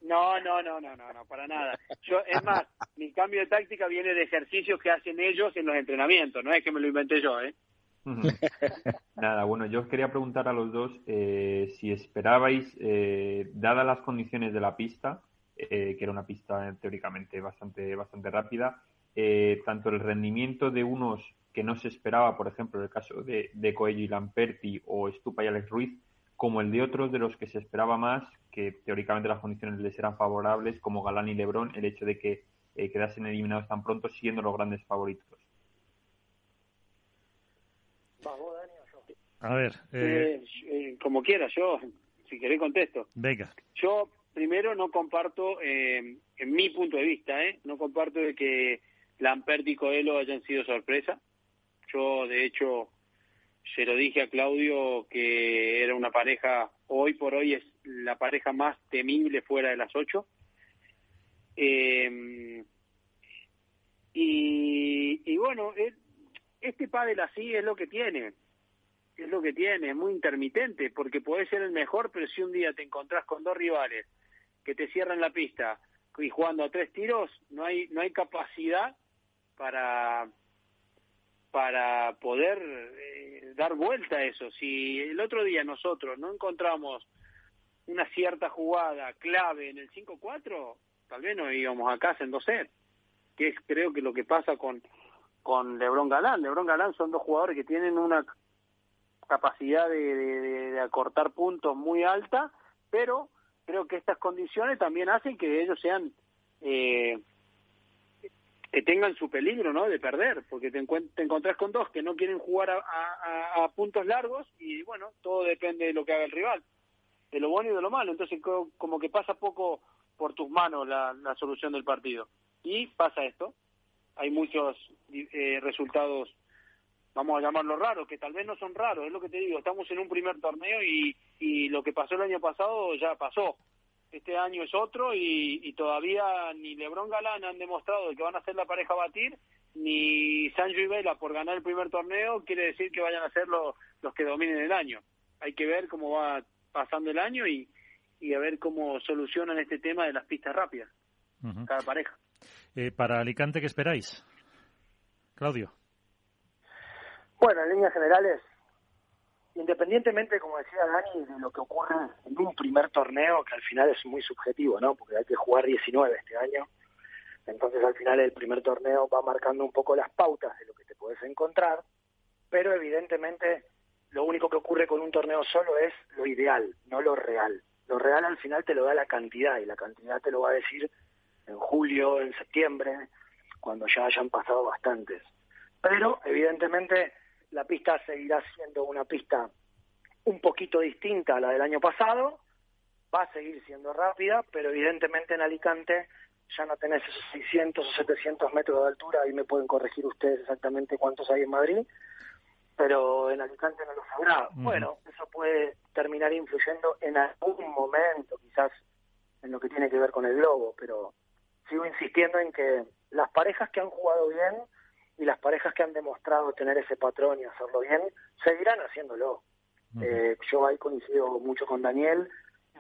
No, no, no, no, no, no, para nada. Yo, es más, mi cambio de táctica viene de ejercicios que hacen ellos en los entrenamientos, no es que me lo inventé yo, ¿eh? Nada, bueno, yo os quería preguntar a los dos eh, si esperabais, eh, dadas las condiciones de la pista, eh, que era una pista teóricamente bastante, bastante rápida, eh, tanto el rendimiento de unos que no se esperaba, por ejemplo, en el caso de, de Coelho y Lamperti o Stupa y Alex Ruiz, como el de otros de los que se esperaba más, que teóricamente las condiciones les eran favorables, como Galán y Lebrón, el hecho de que eh, quedasen eliminados tan pronto siendo los grandes favoritos. A ver. Eh... Eh, como quiera, yo, si querés, contesto. Venga. Yo, primero, no comparto, en mi punto de vista, ¿eh? no comparto de que Lamperti y Coelho hayan sido sorpresa. Yo, de hecho, se lo dije a Claudio que era una pareja, hoy por hoy es la pareja más temible fuera de las ocho. Eh, y, y bueno, este pádel así es lo que tiene, es lo que tiene, es muy intermitente, porque puede ser el mejor, pero si un día te encontrás con dos rivales que te cierran la pista y jugando a tres tiros, no hay, no hay capacidad para para poder eh, dar vuelta a eso. Si el otro día nosotros no encontramos una cierta jugada clave en el 5-4, tal vez no íbamos a casa en 2 set, que es creo que lo que pasa con con Lebron Galán. Lebron Galán son dos jugadores que tienen una capacidad de, de, de acortar puntos muy alta, pero creo que estas condiciones también hacen que ellos sean eh, que tengan su peligro, ¿no? De perder, porque te, te encontrás con dos que no quieren jugar a, a, a, puntos largos y bueno, todo depende de lo que haga el rival, de lo bueno y de lo malo. Entonces, como que pasa poco por tus manos la, la solución del partido. Y pasa esto, hay muchos eh, resultados vamos a llamarlo raros, que tal vez no son raros, es lo que te digo, estamos en un primer torneo y, y lo que pasó el año pasado ya pasó. Este año es otro y, y todavía ni Lebron Galán han demostrado que van a ser la pareja a batir, ni Sancho y Vela por ganar el primer torneo quiere decir que vayan a ser los, los que dominen el año. Hay que ver cómo va pasando el año y, y a ver cómo solucionan este tema de las pistas rápidas, cada pareja. Eh, para Alicante, ¿qué esperáis? Claudio. Bueno, en líneas generales, independientemente, como decía Dani, de lo que ocurre en un primer torneo, que al final es muy subjetivo, ¿no? Porque hay que jugar 19 este año. Entonces, al final, el primer torneo va marcando un poco las pautas de lo que te puedes encontrar, pero evidentemente lo único que ocurre con un torneo solo es lo ideal, no lo real. Lo real al final te lo da la cantidad y la cantidad te lo va a decir en julio, en septiembre, cuando ya hayan pasado bastantes. Pero evidentemente la pista seguirá siendo una pista un poquito distinta a la del año pasado, va a seguir siendo rápida, pero evidentemente en Alicante ya no tenés esos 600 o 700 metros de altura, ahí me pueden corregir ustedes exactamente cuántos hay en Madrid, pero en Alicante no lo sabrá. Bueno, eso puede terminar influyendo en algún momento, quizás en lo que tiene que ver con el globo, pero sigo insistiendo en que las parejas que han jugado bien y las parejas que han demostrado tener ese patrón y hacerlo bien, seguirán haciéndolo. eh, yo ahí coincido mucho con Daniel,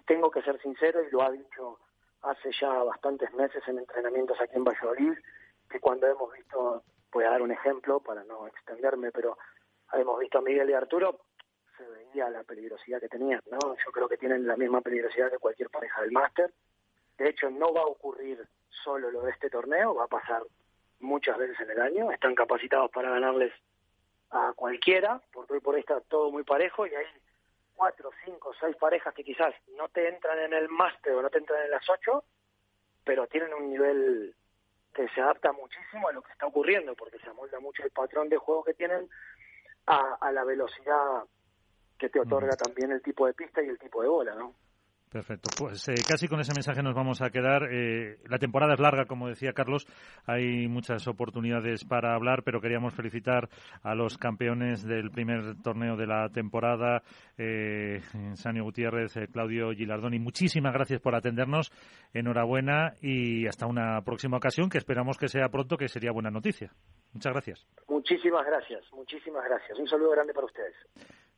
tengo que ser sincero y lo ha dicho hace ya bastantes meses en entrenamientos aquí en Valladolid, que cuando hemos visto, voy a dar un ejemplo para no extenderme, pero hemos visto a Miguel y Arturo, se veía la peligrosidad que tenían, ¿no? Yo creo que tienen la misma peligrosidad que cualquier pareja del máster. De hecho, no va a ocurrir solo lo de este torneo, va a pasar muchas veces en el año. Están capacitados para ganarles a cualquiera, porque hoy por hoy está todo muy parejo y hay cuatro, cinco, seis parejas que quizás no te entran en el máster o no te entran en las ocho, pero tienen un nivel que se adapta muchísimo a lo que está ocurriendo, porque se amolda mucho el patrón de juego que tienen a, a la velocidad que te otorga también el tipo de pista y el tipo de bola, ¿no? Perfecto. Pues eh, casi con ese mensaje nos vamos a quedar. Eh, la temporada es larga, como decía Carlos. Hay muchas oportunidades para hablar, pero queríamos felicitar a los campeones del primer torneo de la temporada, eh, Sanio Gutiérrez, eh, Claudio Gilardoni. Muchísimas gracias por atendernos. Enhorabuena y hasta una próxima ocasión, que esperamos que sea pronto, que sería buena noticia. Muchas gracias. Muchísimas gracias, muchísimas gracias. Un saludo grande para ustedes.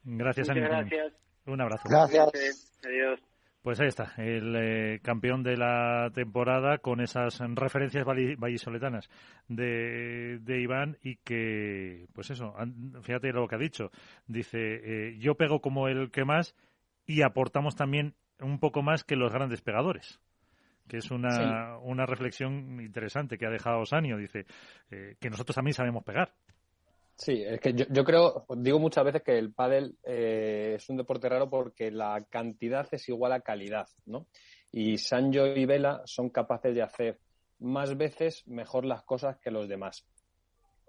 Gracias, Muchas Sanio. gracias. Un abrazo. Gracias. Adiós. Pues ahí está, el eh, campeón de la temporada con esas referencias valli- vallisoletanas de, de Iván y que, pues eso, fíjate lo que ha dicho. Dice, eh, yo pego como el que más y aportamos también un poco más que los grandes pegadores. Que es una, una reflexión interesante que ha dejado Sanio. Dice eh, que nosotros también sabemos pegar. Sí, es que yo, yo creo, digo muchas veces que el pádel eh, es un deporte raro porque la cantidad es igual a calidad, ¿no? Y Sancho y Vela son capaces de hacer más veces mejor las cosas que los demás.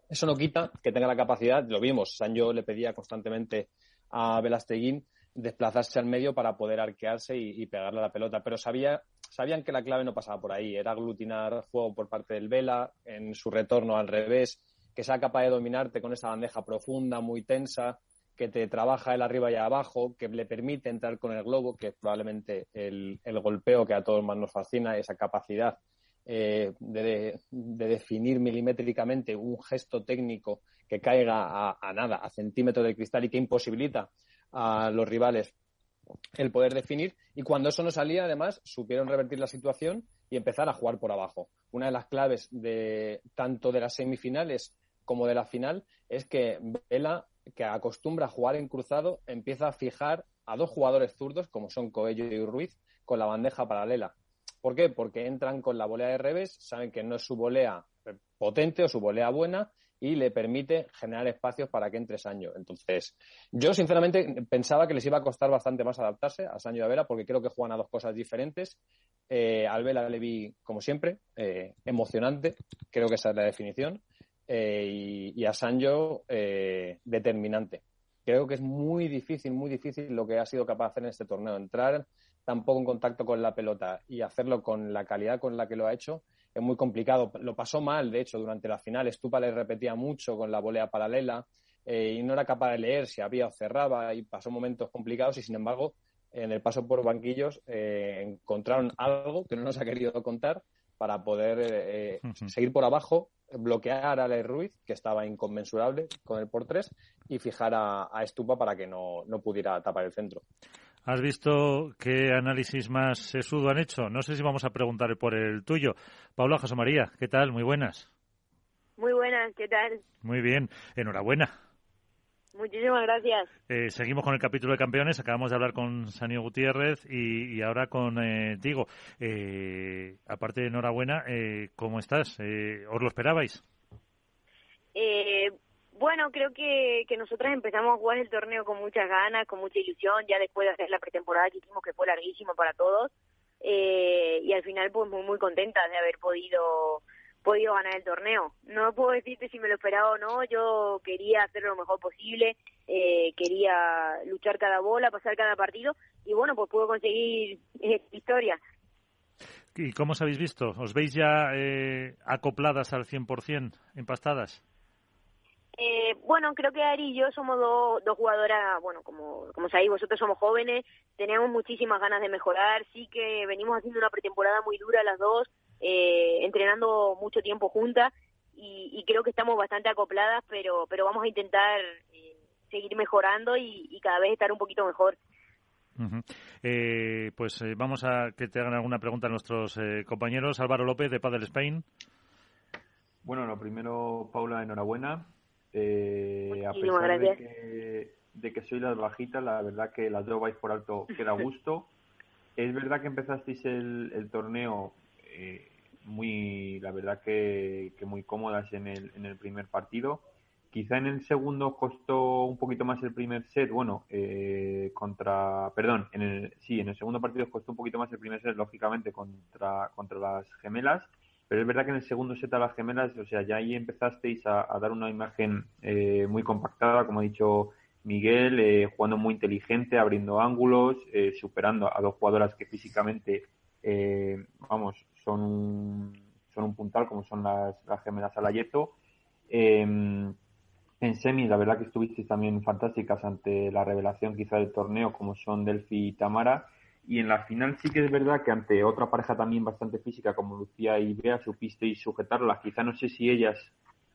Eso no quita que tenga la capacidad, lo vimos, Sancho le pedía constantemente a Velasteguín desplazarse al medio para poder arquearse y, pegarle la pelota, pero sabía, sabían que la clave no pasaba por ahí, era aglutinar juego por parte del Vela, en su retorno al revés, que sea capaz de dominarte con esa bandeja profunda, muy tensa, que te trabaja el arriba y abajo, que le permite entrar con el globo, que es probablemente el, el golpeo que a todos más nos fascina, esa capacidad eh, de, de, definir milimétricamente un gesto técnico que caiga a, a nada, a centímetros de cristal y que imposibilita a los rivales el poder definir y cuando eso no salía además supieron revertir la situación y empezar a jugar por abajo. Una de las claves de tanto de las semifinales como de la final es que Vela, que acostumbra a jugar en cruzado, empieza a fijar a dos jugadores zurdos como son Coello y Ruiz con la bandeja paralela. ¿Por qué? Porque entran con la volea de revés, saben que no es su volea potente o su volea buena y le permite generar espacios para que entre Sancho. Entonces, yo sinceramente pensaba que les iba a costar bastante más adaptarse a Sancho y a Vela porque creo que juegan a dos cosas diferentes. Eh, al Vela le vi, como siempre, eh, emocionante, creo que esa es la definición, eh, y, a Sancho determinante. Creo que es muy difícil, muy difícil lo que ha sido capaz de hacer en este torneo. Entrar tampoco en contacto con la pelota y hacerlo con la calidad con la que lo ha hecho es muy complicado. Lo pasó mal, de hecho, durante la final. Estupa le repetía mucho con la volea paralela. eh, y no era capaz de leer si había o cerraba y pasó momentos complicados y sin embargo en el paso por banquillos eh, encontraron algo que no nos ha querido contar para poder eh, seguir por abajo, bloquear a Ale Ruiz, que estaba inconmensurable con el por tres, y fijar a, Estupa para que no, no pudiera tapar el centro. ¿Has visto qué análisis más sesudo han hecho? No sé si vamos a preguntar por el tuyo. Paula José María, ¿qué tal? Muy buenas. Muy buenas, ¿qué tal? Muy bien, enhorabuena. Muchísimas gracias. Eh, seguimos con el capítulo de campeones. Acabamos de hablar con Sanio Gutiérrez y, ahora con eh. Eh, aparte de enhorabuena, eh, ¿cómo estás? ¿Os lo esperabais? bueno, creo que, que nosotras empezamos a jugar el torneo con muchas ganas, con mucha ilusión, ya después de hacer la pretemporada que hicimos, que fue larguísimo para todos. y al final, pues muy, muy contentas de haber podido podido ganar el torneo. No puedo decirte si me lo esperaba o no, yo quería hacer lo mejor posible, eh, quería luchar cada bola, pasar cada partido y bueno, pues puedo conseguir eh, victoria. ¿Y cómo os habéis visto? ¿Os veis ya eh, acopladas al 100%, empastadas? Eh, bueno, creo que Ari y yo somos dos, dos jugadoras, bueno, como, como sabéis, vosotros somos jóvenes, tenemos muchísimas ganas de mejorar, sí que venimos haciendo una pretemporada muy dura las dos, eh, entrenando mucho tiempo juntas y, creo que estamos bastante acopladas, pero, pero vamos a intentar eh, seguir mejorando y, cada vez estar un poquito mejor. Eh, pues vamos a que te hagan alguna pregunta a nuestros compañeros. Álvaro López, de Padel Spain. Bueno, lo primero, Paula, enhorabuena. Eh, a pesar de que, de que, soy las bajitas, la verdad que las dos vais por alto queda gusto. es verdad que empezasteis el, el torneo eh, muy, la verdad que, muy cómodas en el, en el primer partido. Quizá en el segundo costó un poquito más el primer set, bueno, eh, contra, perdón, en el, sí, en el segundo partido costó un poquito más el primer set, lógicamente, contra, contra las gemelas, pero es verdad que en el segundo set a las gemelas, o sea, ya ahí empezasteis a, dar una imagen eh, muy compactada, como ha dicho Miguel, eh, jugando muy inteligente, abriendo ángulos, superando a dos jugadoras que físicamente, vamos, son un, son un puntal, como son las, las gemelas Alayeto. Eh, en semis, la verdad que estuvisteis también fantásticas ante la revelación quizá del torneo, como son Delphi y Tamara. Y en la final sí que es verdad que ante otra pareja también bastante física como Lucía y Bea supisteis sujetarlas. Quizá no sé si ellas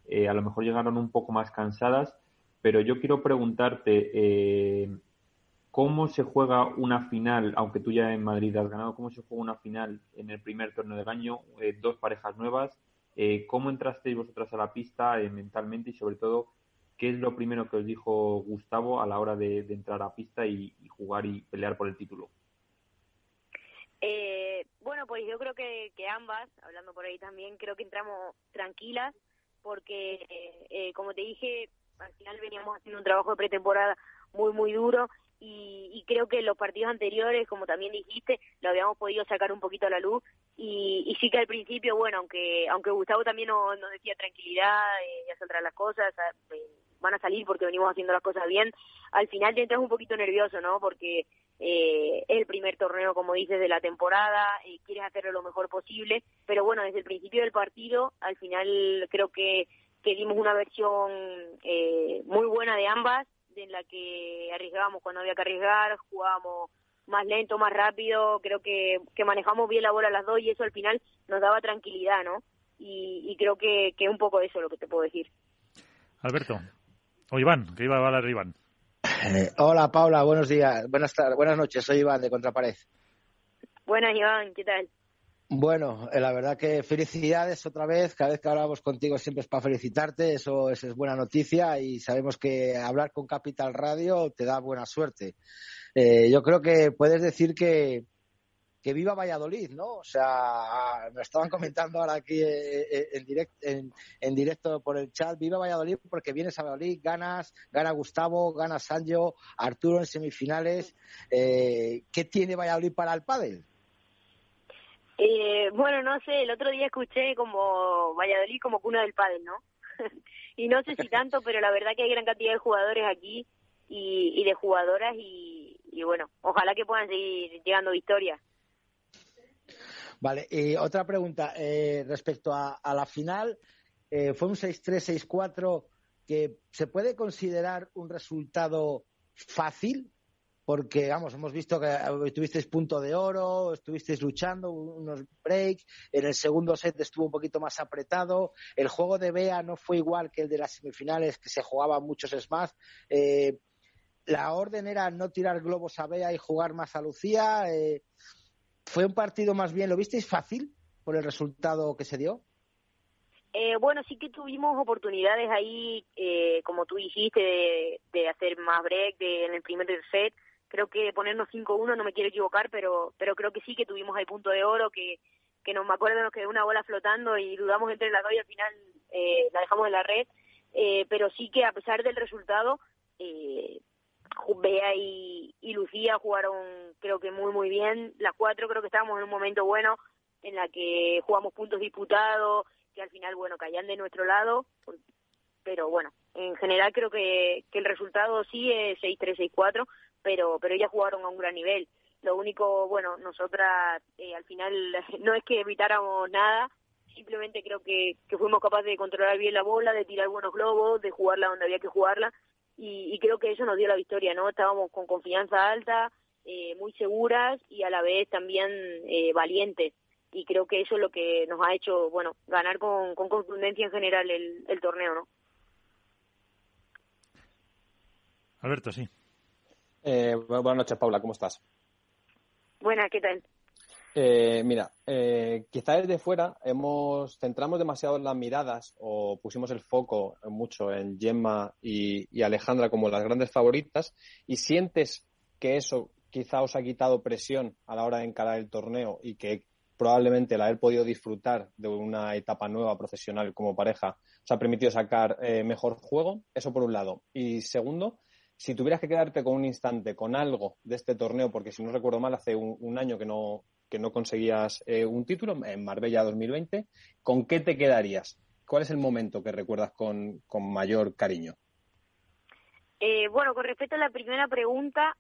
eh, a lo mejor llegaron un poco más cansadas, pero yo quiero preguntarte, eh, ¿Cómo se juega una final, aunque tú ya en Madrid has ganado, cómo se juega una final en el primer torneo del año? Eh, dos parejas nuevas. Eh, ¿Cómo entrasteis vosotras a la pista eh, mentalmente y sobre todo, qué es lo primero que os dijo Gustavo a la hora de, entrar a pista y, jugar y pelear por el título? bueno, pues yo creo que, que, ambas, hablando por ahí también, creo que entramos tranquilas porque, como te dije, al final veníamos haciendo un trabajo de pretemporada muy, muy duro y, creo que los partidos anteriores, como también dijiste, lo habíamos podido sacar un poquito a la luz y, sí que al principio, bueno, aunque aunque Gustavo también nos, decía tranquilidad, eh, ya saldrán las cosas, eh, van a salir porque venimos haciendo las cosas bien, al final te entras un poquito nervioso, ¿no? Porque eh, es el primer torneo, como dices, de la temporada, y quieres hacerlo lo mejor posible, pero bueno, desde el principio del partido, al final creo que, que dimos una versión muy buena de ambas en la que arriesgábamos cuando había que arriesgar, jugábamos más lento, más rápido, creo que, que manejamos bien la bola las dos y eso al final nos daba tranquilidad, ¿no? Y, creo que, que un poco eso lo que te puedo decir. Alberto, o Iván, que iba a hablar Iván. Eh, hola Paula, buenos días, buenas tardes, buenas noches, soy Iván de Contrapared. Buenas Iván, ¿qué tal? Bueno, eh, la verdad que felicidades otra vez. Cada vez que hablamos contigo siempre es para felicitarte. Eso, es buena noticia y sabemos que hablar con Capital Radio te da buena suerte. Eh, yo creo que puedes decir que, que viva Valladolid, ¿no? O sea, me estaban comentando ahora aquí eh, en, en, directo por el chat, viva Valladolid porque vienes a Valladolid, ganas, gana Gustavo, gana Sancho, Arturo en semifinales. ¿Qué tiene Valladolid para el pádel? Eh, bueno, no sé, el otro día escuché como Valladolid como cuna del pádel, ¿no? y no sé si tanto, pero la verdad que hay gran cantidad de jugadores aquí y, de jugadoras y, bueno, ojalá que puedan seguir llegando victorias. Vale, y otra pregunta eh, respecto a, la final. Eh, fue un 6-3, 6-4 que se puede considerar un resultado fácil, porque, vamos, hemos visto que tuvisteis punto de oro, estuvisteis luchando, unos breaks, en el segundo set estuvo un poquito más apretado, el juego de Bea no fue igual que el de las semifinales, que se jugaban muchos smash. Eh, la orden era no tirar globos a Bea y jugar más a Lucía. Eh, fue un partido más bien, ¿lo visteis fácil por el resultado que se dio? Eh, bueno, sí que tuvimos oportunidades ahí, eh, como tú dijiste, de, hacer más break en el primer set. Creo que ponernos 5-1, no me quiero equivocar, pero pero creo que sí que tuvimos ahí punto de oro, que, que no me acuerdo, nos quedó una bola flotando y dudamos entre las dos y al final eh, la dejamos en la red. Eh, pero sí que a pesar del resultado, eh, Bea y, y Lucía jugaron creo que muy muy bien. Las cuatro creo que estábamos en un momento bueno en la que jugamos puntos disputados, que al final, bueno, caían de nuestro lado, pero bueno, en general creo que, que el resultado sí es 6-3, 6-4, pero, pero ellas jugaron a un gran nivel. Lo único, bueno, nosotras eh, al final no es que evitáramos nada, simplemente creo que, que fuimos capaces de controlar bien la bola, de tirar buenos globos, de jugarla donde había que jugarla, y, creo que eso nos dio la victoria, ¿no? Estábamos con confianza alta, eh, muy seguras y a la vez también eh, valientes y creo que eso es lo que nos ha hecho, bueno, ganar con, con contundencia en general el, el torneo, ¿no? Alberto, sí. Eh, buenas noches, Paula, ¿cómo estás? Buenas, ¿qué tal? Eh, mira, eh, quizá desde fuera hemos centramos demasiado las miradas o pusimos el foco mucho en Gemma y, y, Alejandra como las grandes favoritas y sientes que eso quizá os ha quitado presión a la hora de encarar el torneo y que probablemente el haber podido disfrutar de una etapa nueva profesional como pareja os ha permitido sacar eh, mejor juego. Eso por un lado. Y segundo, si tuvieras que quedarte con un instante, con algo de este torneo, porque si no recuerdo mal, hace un, año que no, que no conseguías eh, un título en Marbella 2020, ¿con qué te quedarías? ¿Cuál es el momento que recuerdas con, con mayor cariño? Eh, bueno, con respecto a la primera pregunta,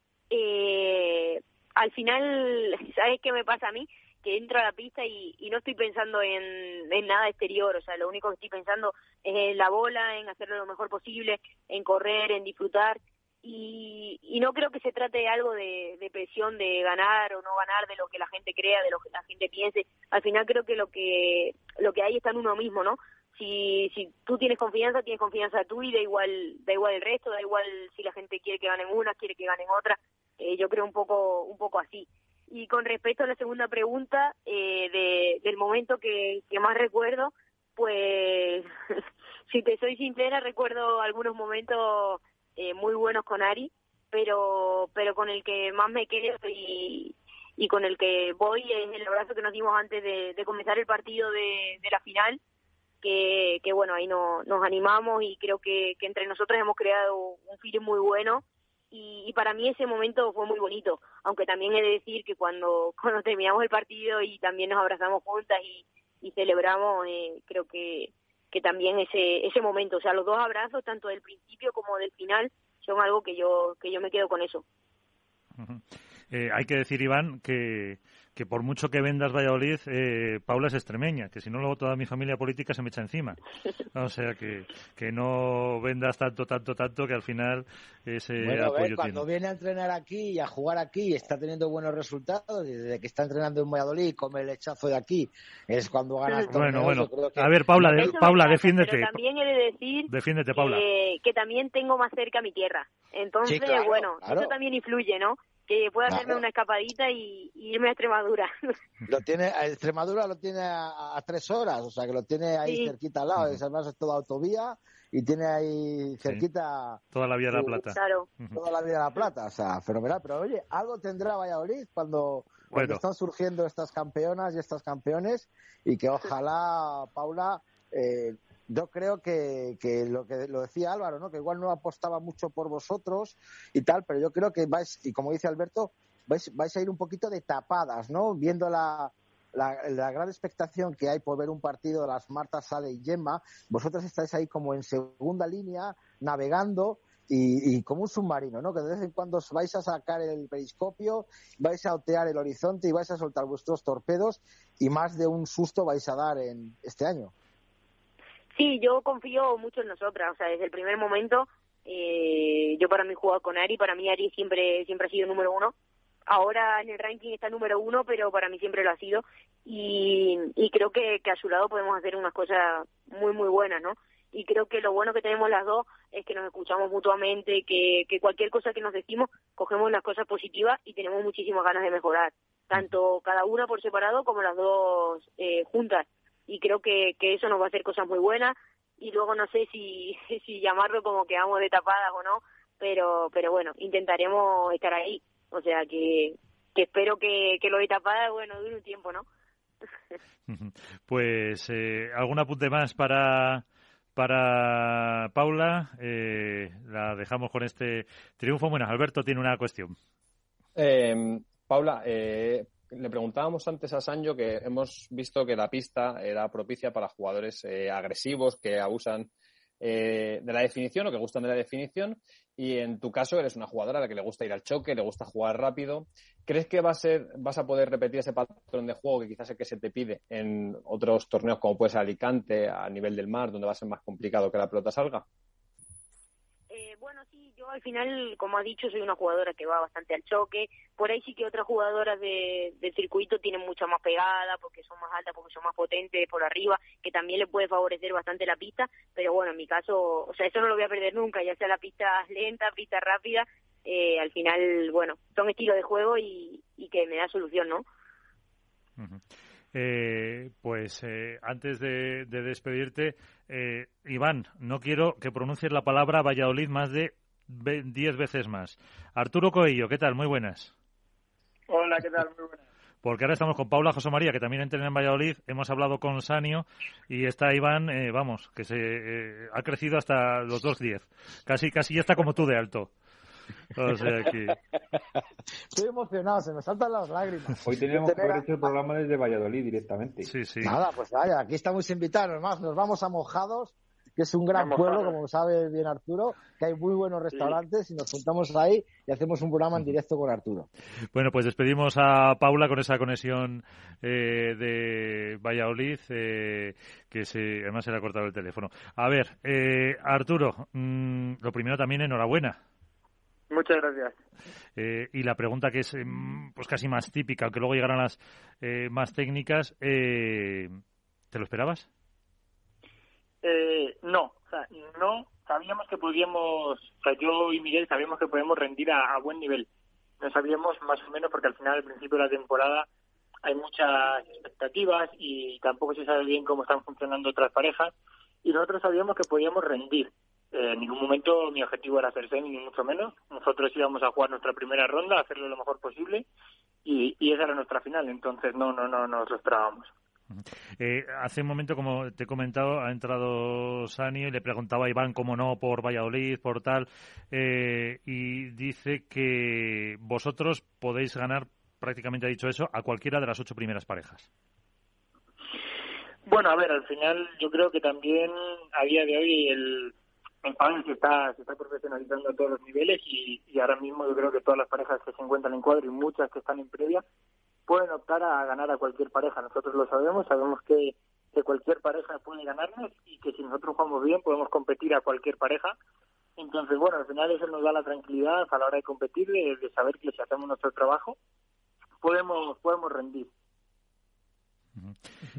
al final, ¿sabes qué me pasa a mí? que entro a la pista y, no estoy pensando en, en, nada exterior, o sea, lo único que estoy pensando es en la bola, en hacerlo lo mejor posible, en correr, en disfrutar. Y, y no creo que se trate de algo de, de presión de ganar o no ganar, de lo que la gente crea, de lo que la gente piense. Al final creo que lo que lo que hay está en uno mismo, ¿no? Si, si tú tienes confianza, tienes confianza tú y da igual, da igual el resto, da igual si la gente quiere que ganen una, quiere que ganen otra. Eh, yo creo un poco, un poco así. Y con respecto a la segunda pregunta, eh, de, del momento que, que más recuerdo, pues, si te soy sincera, recuerdo algunos momentos eh, muy buenos con Ari, pero, pero con el que más me quedo y, y con el que voy es el abrazo que nos dimos antes de, comenzar el partido de, la final, que, que bueno, ahí no, nos animamos y creo que, que entre nosotros hemos creado un feeling muy bueno y, para mí ese momento fue muy bonito, aunque también he de decir que cuando, cuando terminamos el partido y también nos abrazamos juntas y, y celebramos, eh, creo que, que también ese, ese momento, o sea, los dos abrazos, tanto del principio como del final, son algo que yo, que yo me quedo con eso. eh, hay que decir, Iván, que que por mucho que vendas Valladolid, eh, Paula es extremeña, que si no luego toda mi familia política se me echa encima. O sea, que, que no vendas tanto, tanto, tanto, que al final ese bueno, apoyo cuando viene a entrenar aquí y a jugar aquí y está teniendo buenos resultados, desde que está entrenando en Valladolid, come el hechazo de aquí, es cuando gana el Bueno, bueno. A ver, Paula, de, Paula, defiéndete. Pero también he de decir defiéndete, Paula. Que, que también tengo más cerca mi tierra. Entonces, bueno, eso también influye, ¿no? Que pueda hacerme una escapadita y, irme a Extremadura. Lo tiene, Extremadura lo tiene a, tres horas, o sea que lo tiene ahí cerquita al lado, además es toda autovía y tiene ahí cerquita... Toda la Vía de la Plata. Claro. Toda la Vía de la Plata, o sea, fenomenal. Pero oye, algo tendrá Valladolid cuando, cuando están surgiendo estas campeonas y estos campeones y que ojalá, Paula, eh, yo creo que, que, lo que lo decía Álvaro, ¿no? Que igual no apostaba mucho por vosotros y tal, pero yo creo que vais, y como dice Alberto, vais, vais a ir un poquito de tapadas, ¿no? Viendo la, la, gran expectación que hay por ver un partido de las Marta Sale y Gemma, vosotros estáis ahí como en segunda línea, navegando y, como un submarino, ¿no? Que de vez en cuando vais a sacar el periscopio, vais a otear el horizonte y vais a soltar vuestros torpedos y más de un susto vais a dar en este año. Sí, yo confío mucho en nosotras, o sea, desde el primer momento, eh, yo para mí jugado con Ari, para mí Ari siempre, siempre ha sido número uno. Ahora en el ranking está número uno, pero para mí siempre lo ha sido. Y, y creo que, que a su lado podemos hacer unas cosas muy, muy buenas, ¿no? y creo que lo bueno que tenemos las dos es que nos escuchamos mutuamente, que, que cualquier cosa que nos decimos cogemos las cosas positivas y tenemos muchísimas ganas de mejorar, tanto cada una por separado como las dos eh, juntas. Y creo que, que eso nos va a hacer cosas muy buenas y luego no sé si, si llamarlo como que vamos de tapadas o no, pero, pero bueno, intentaremos estar ahí. O sea que, que espero que, que lo de tapadas, bueno, dure un tiempo, ¿no? Pues, eh, ¿algún apunte más para, para Paula. Eh, la dejamos con este triunfo. Bueno, Alberto tiene una cuestión. Eh, Paula, eh, le preguntábamos antes a Sancho que hemos visto que la pista era propicia para jugadores agresivos que abusan de la definición o que gustan de la definición y en tu caso eres una jugadora a la que le gusta ir al choque, le gusta jugar rápido. ¿Crees que va a ser, vas a poder repetir ese patrón de juego que quizás es que se te pide en otros torneos como puede ser Alicante, a nivel del mar, donde va a ser más complicado que la pelota salga? Al final, como ha dicho, soy una jugadora que va bastante al choque. Por ahí sí que otras jugadoras de, circuito tienen mucha más pegada, porque son más altas, porque son más potentes por arriba, que también le puede favorecer bastante la pista. Pero bueno, en mi caso, o sea, eso no lo voy a perder nunca, ya sea la pista lenta, pista rápida. Eh, al final, bueno, son estilos de juego y, que me da solución, ¿no? Eh, pues eh, antes de, despedirte, eh, Iván, no quiero que pronuncies la palabra Valladolid más de diez veces más. Arturo Coello, ¿qué tal? Muy buenas. Hola, ¿qué tal? Muy buenas. Porque ahora estamos con Paula José María, que también entrena en Valladolid. Hemos hablado con Sanio y está Iván, vamos, que se ha crecido hasta los dos diez. Casi, casi ya está como tú de alto. Estoy emocionado, se me saltan las lágrimas. Hoy tenemos que haber hecho el programa desde Valladolid directamente. Sí, sí. Nada, pues vaya, aquí estamos invitados. Más, nos vamos a Mojados, que es un gran pueblo, como sabe bien Arturo, que hay muy buenos restaurantes y nos juntamos ahí y hacemos un programa en directo con Arturo. Bueno, pues despedimos a Paula con esa conexión eh, de Valladolid, eh, que se, además se le ha cortado el teléfono. A ver, eh, Arturo, mm, lo primero también enhorabuena. Muchas gracias. Eh, y la pregunta que es em, pues casi más típica, aunque luego llegarán las eh, más técnicas, eh, ¿te lo esperabas? No, o sea, no sabíamos que podíamos, o sea, yo y Miguel sabíamos que podíamos rendir a, buen nivel. No sabíamos más o menos porque al final, al principio de la temporada, hay muchas expectativas y tampoco se sabe bien cómo están funcionando otras parejas. Y nosotros sabíamos que podíamos rendir. Eh, en ningún momento mi objetivo era hacerse ni mucho menos. Nosotros íbamos a jugar nuestra primera ronda, hacerlo lo mejor posible y, esa era nuestra final. Entonces no, no, no nos lo. Eh, hace un momento, como te he comentado, ha entrado Sani y le preguntaba a Iván cómo no por Valladolid, por tal, eh, y dice que vosotros podéis ganar, prácticamente ha dicho eso, a cualquiera de las ocho primeras parejas. Bueno, a ver, al final yo creo que también a día de hoy el, el pádel se está, se está profesionalizando a todos los niveles y, ahora mismo yo creo que todas las parejas que se encuentran en cuadro y muchas que están en previa pueden optar a ganar a cualquier pareja. Nosotros lo sabemos, sabemos que, que cualquier pareja puede ganarnos y que si nosotros jugamos bien podemos competir a cualquier pareja. Entonces, bueno, al final eso nos da la tranquilidad a la hora de competir, de, saber que si hacemos nuestro trabajo podemos, podemos rendir.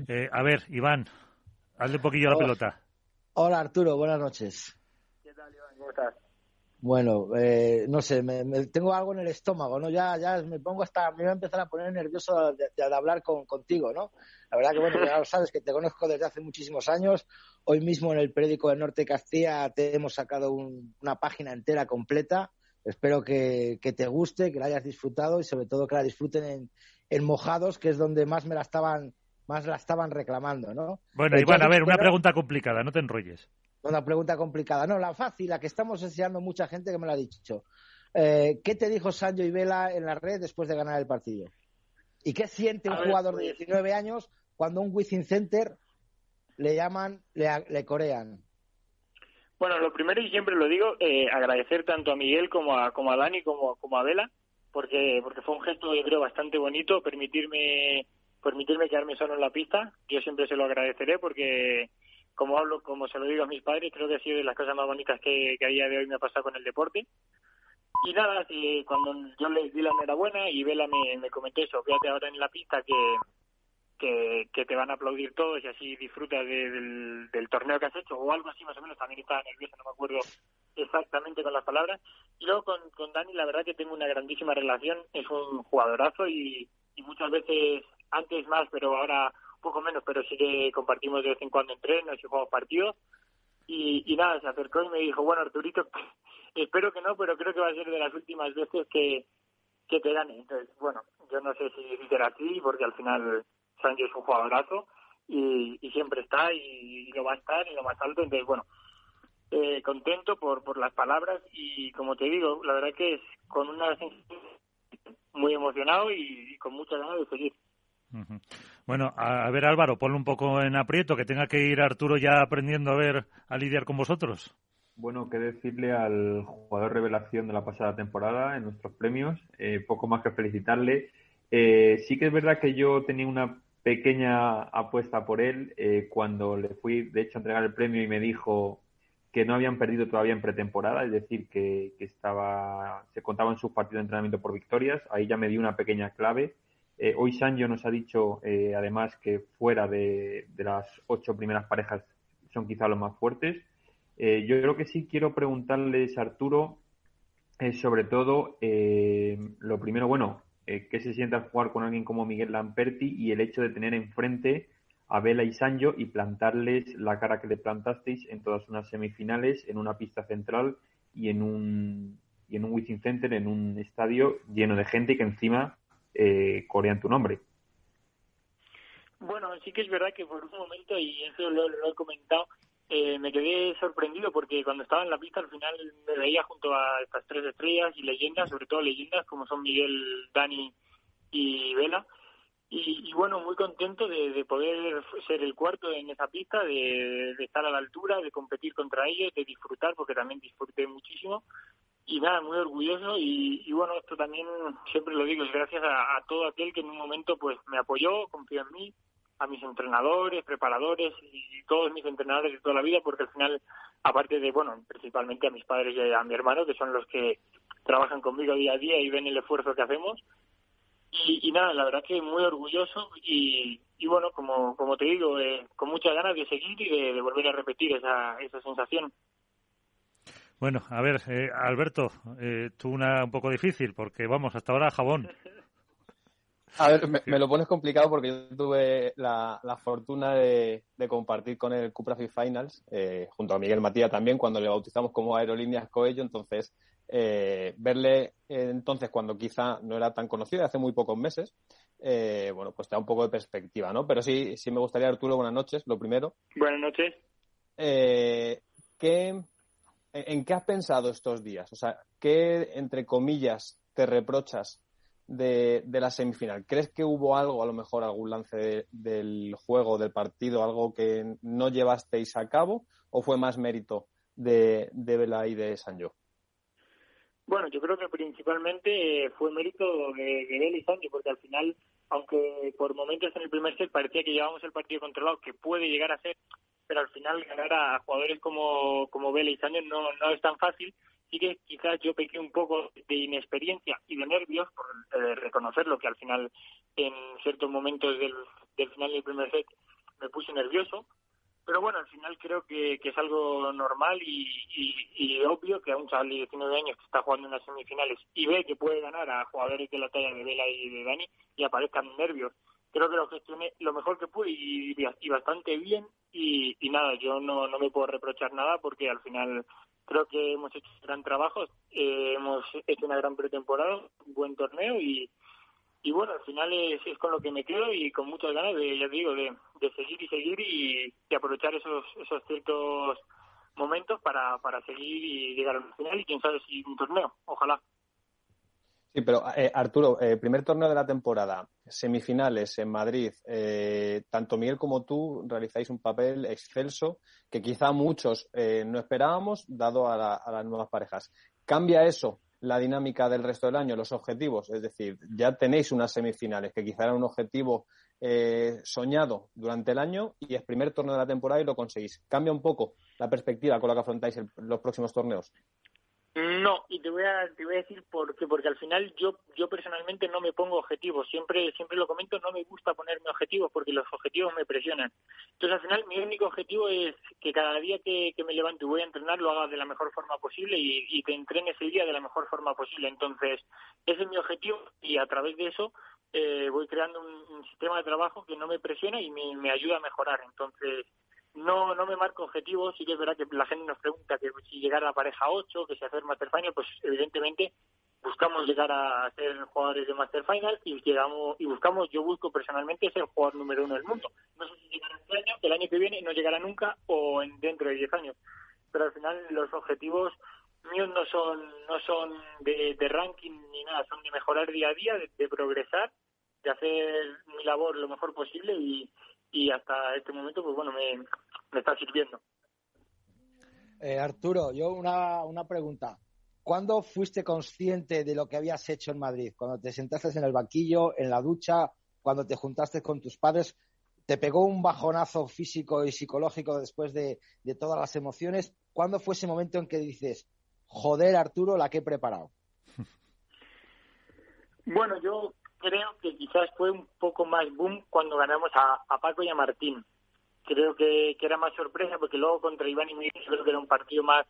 Eh, a ver, Iván, hazle un poquillo a la pelota. Hola Arturo, buenas noches. Bueno, eh, no sé, me, tengo algo en el estómago, ¿no? Ya, ya me pongo hasta, me voy a empezar a poner nervioso de, hablar con, contigo, ¿no? La verdad que, bueno, ya lo sabes, que te conozco desde hace muchísimos años. Hoy mismo en el periódico del Norte de Castilla te hemos sacado una página entera completa. Espero que, te guste, que la hayas disfrutado y sobre todo que la disfruten en, en Mojados, que es donde más me la estaban, más la estaban reclamando, ¿no? Bueno, Iván, a ver, una pregunta complicada, no te enrolles. Una pregunta complicada. No, la fácil, la que estamos enseñando mucha gente que me lo ha dicho. Eh, ¿Qué te dijo Sancho y Vela en la red después de ganar el partido? ¿Y qué siente un jugador de 19 pues- años cuando un Wizzing Center le llaman, le, corean? Bueno, lo primero y siempre lo digo, eh, agradecer tanto a Miguel como a, como a Dani como, como a Vela, porque, porque fue un gesto, yo creo, bastante bonito, permitirme, permitirme quedarme solo en la pista. Yo siempre se lo agradeceré porque como hablo, como se lo digo a mis padres, creo que ha sido de las cosas más bonitas que, que a día de hoy me ha pasado con el deporte. Y nada, cuando yo le di la enhorabuena y Vela me, me comentó eso, fíjate ahora en la pista que, que, que te van a aplaudir todos y así disfrutas del, del torneo que has hecho o algo así más o menos, también estaba nervioso, no me acuerdo exactamente con las palabras. Y luego con, con Dani la verdad que tengo una grandísima relación, es un jugadorazo y, y muchas veces, antes más, pero ahora poco menos, pero sí que compartimos de vez en cuando entrenos y jugamos partidos. Y, y nada, se acercó y me dijo, bueno Arturito, espero que no, pero creo que va a ser de las últimas veces que, que te gane. Entonces, bueno, yo no sé si será así, porque al final Sancho es un jugadorazo y, y siempre está y, lo va a estar en lo más alto. Entonces, bueno, eh, contento por, por las palabras y como te digo, la verdad que es con una muy emocionado y, con mucha ganas de seguir. Bueno, a, ver Álvaro, ponle un poco en aprieto, que tenga que ir Arturo ya aprendiendo a ver, a lidiar con vosotros. Bueno, qué decirle al jugador revelación de la pasada temporada en nuestros premios, eh, poco más que felicitarle. Eh, sí que es verdad que yo tenía una pequeña apuesta por él eh, cuando le fui, de hecho, a entregar el premio y me dijo que no habían perdido todavía en pretemporada, es decir, que, estaba, se contaban sus partidos de entrenamiento por victorias. Ahí ya me dio una pequeña clave. Eh, hoy Sancho nos ha dicho, eh, además, que fuera de, las ocho primeras parejas son quizá los más fuertes. Eh, yo creo que sí quiero preguntarles, Arturo, sobre todo, lo primero, bueno, qué se siente al jugar con alguien como Miguel Lamperti y el hecho de tener enfrente a Vela y Sancho y plantarles la cara que le plantasteis en todas unas semifinales, en una pista central y en un, y en un Wizzing Center, en un estadio lleno de gente que encima eh, corean tu nombre. Bueno, sí que es verdad que por un momento, y eso lo, he comentado, eh, me quedé sorprendido porque cuando estaba en la pista al final me veía junto a estas tres estrellas y leyendas, sobre todo leyendas como son Miguel, Dani y Vela, y, bueno, muy contento de, poder ser el cuarto en esa pista, de, estar a la altura, de competir contra ellos, de disfrutar, porque también disfruté muchísimo. Y nada, muy orgulloso. Y, bueno, esto también siempre lo digo, es gracias a, todo aquel que en un momento pues me apoyó, confió en mí, a mis entrenadores, preparadores y todos mis entrenadores de toda la vida, porque al final, aparte de, bueno, principalmente a mis padres y a mi hermano, que son los que trabajan conmigo día a día y ven el esfuerzo que hacemos, y, nada, la verdad que muy orgulloso y, y bueno, como, como te digo, eh, con muchas ganas de seguir y de, volver a repetir esa, esa sensación. Bueno, a ver, eh, Alberto, eh, tú una un poco difícil porque vamos, hasta ahora jabón. A ver, me, lo pones complicado porque yo tuve la, la fortuna de, de, compartir con el Cupra Finals, eh, junto a Miguel Matías también, cuando le bautizamos como Aerolíneas Coello, entonces eh, verle eh, entonces cuando quizá no era tan conocido, hace muy pocos meses, eh, bueno, pues te da un poco de perspectiva, ¿no? Pero sí, sí me gustaría, Arturo, buenas noches, lo primero. Buenas noches. Eh, ¿qué, ¿En qué has pensado estos días? O sea, ¿qué, entre comillas, te reprochas de, de la semifinal? ¿Crees que hubo algo, a lo mejor algún lance del juego, del partido, algo que no llevasteis a cabo? ¿O fue más mérito de, de Vela y de Sanjo? Bueno, yo creo que principalmente eh, fue mérito de, de y Sancho, porque al final, aunque por momentos en el primer set parecía que llevábamos el partido controlado, que puede llegar a ser, pero al final ganar a jugadores como, como Vela y Sancho no, no es tan fácil. Sí que quizás yo pequé un poco de inexperiencia y de nervios por eh, reconocerlo, que al final en ciertos momentos del, del final del primer set me puse nervioso, pero bueno, al final creo que, es algo normal y, y, obvio que a un chaval de 19 años que está jugando en las semifinales y ve que puede ganar a jugadores de la talla de Vela y de Dani y aparezcan nervios. Creo que lo gestioné lo mejor que pude y, bastante bien y, nada, yo no, no me puedo reprochar nada porque al final creo que hemos hecho un gran trabajo, eh, hemos hecho una gran pretemporada, un buen torneo y, y bueno, al final es, con lo que me quedo y con muchas ganas de, ya digo, de, seguir y seguir y, aprovechar esos, esos ciertos momentos para, para seguir y llegar al final y quién sabe si un torneo, ojalá. Sí, pero eh, Arturo, eh, primer torneo de la temporada, semifinales en Madrid, eh, tanto Miguel como tú realizáis un papel excelso que quizá muchos no esperábamos, dado a, a las nuevas parejas. ¿Cambia eso la dinámica del resto del año, los objetivos. Es decir, ya tenéis unas semifinales, que quizá era un objetivo eh, soñado durante el año y es primer torneo de la temporada y lo conseguís. ¿Cambia un poco la perspectiva con la que afrontáis los próximos torneos? No, y te voy a te voy a decir por qué, porque al final yo yo personalmente no me pongo objetivos, siempre siempre lo comento, no me gusta ponerme objetivos porque los objetivos me presionan. Entonces al final mi único objetivo es que cada día que, me levanto y voy a entrenar lo haga de la mejor forma posible y, y que entrene ese día de la mejor forma posible. Entonces ese es mi objetivo y a través de eso eh, voy creando un, sistema de trabajo que no me presiona y me, me ayuda a mejorar. Entonces no no me marco objetivos, sí que es verdad que la gente nos pregunta que si llegar a la pareja 8, que si hacer Master Final, pues evidentemente buscamos llegar a ser jugadores de Master Final y llegamos y buscamos, yo busco personalmente ser jugador número uno del mundo. No sé si llegará este año, el año que viene no llegará nunca o en, dentro de 10 años. Pero al final los objetivos míos no son no son de, ranking ni nada, son de mejorar día a día, de progresar, de hacer mi labor lo mejor posible y, y hasta este momento, pues bueno, me, me está sirviendo. Eh, Arturo, yo una, una pregunta. ¿Cuándo fuiste consciente de lo que habías hecho en Madrid? Cuando te sentaste en el banquillo, en la ducha, cuando te juntaste con tus padres, ¿te pegó un bajonazo físico y psicológico después de, de todas las emociones? ¿Cuándo fue ese momento en que dices, joder, Arturo, la que he preparado? Bueno, yo creo que quizás fue un poco más boom cuando ganamos a, Paco y a Martín. Creo que, era más sorpresa porque luego contra Iván y Miguel creo que era un partido más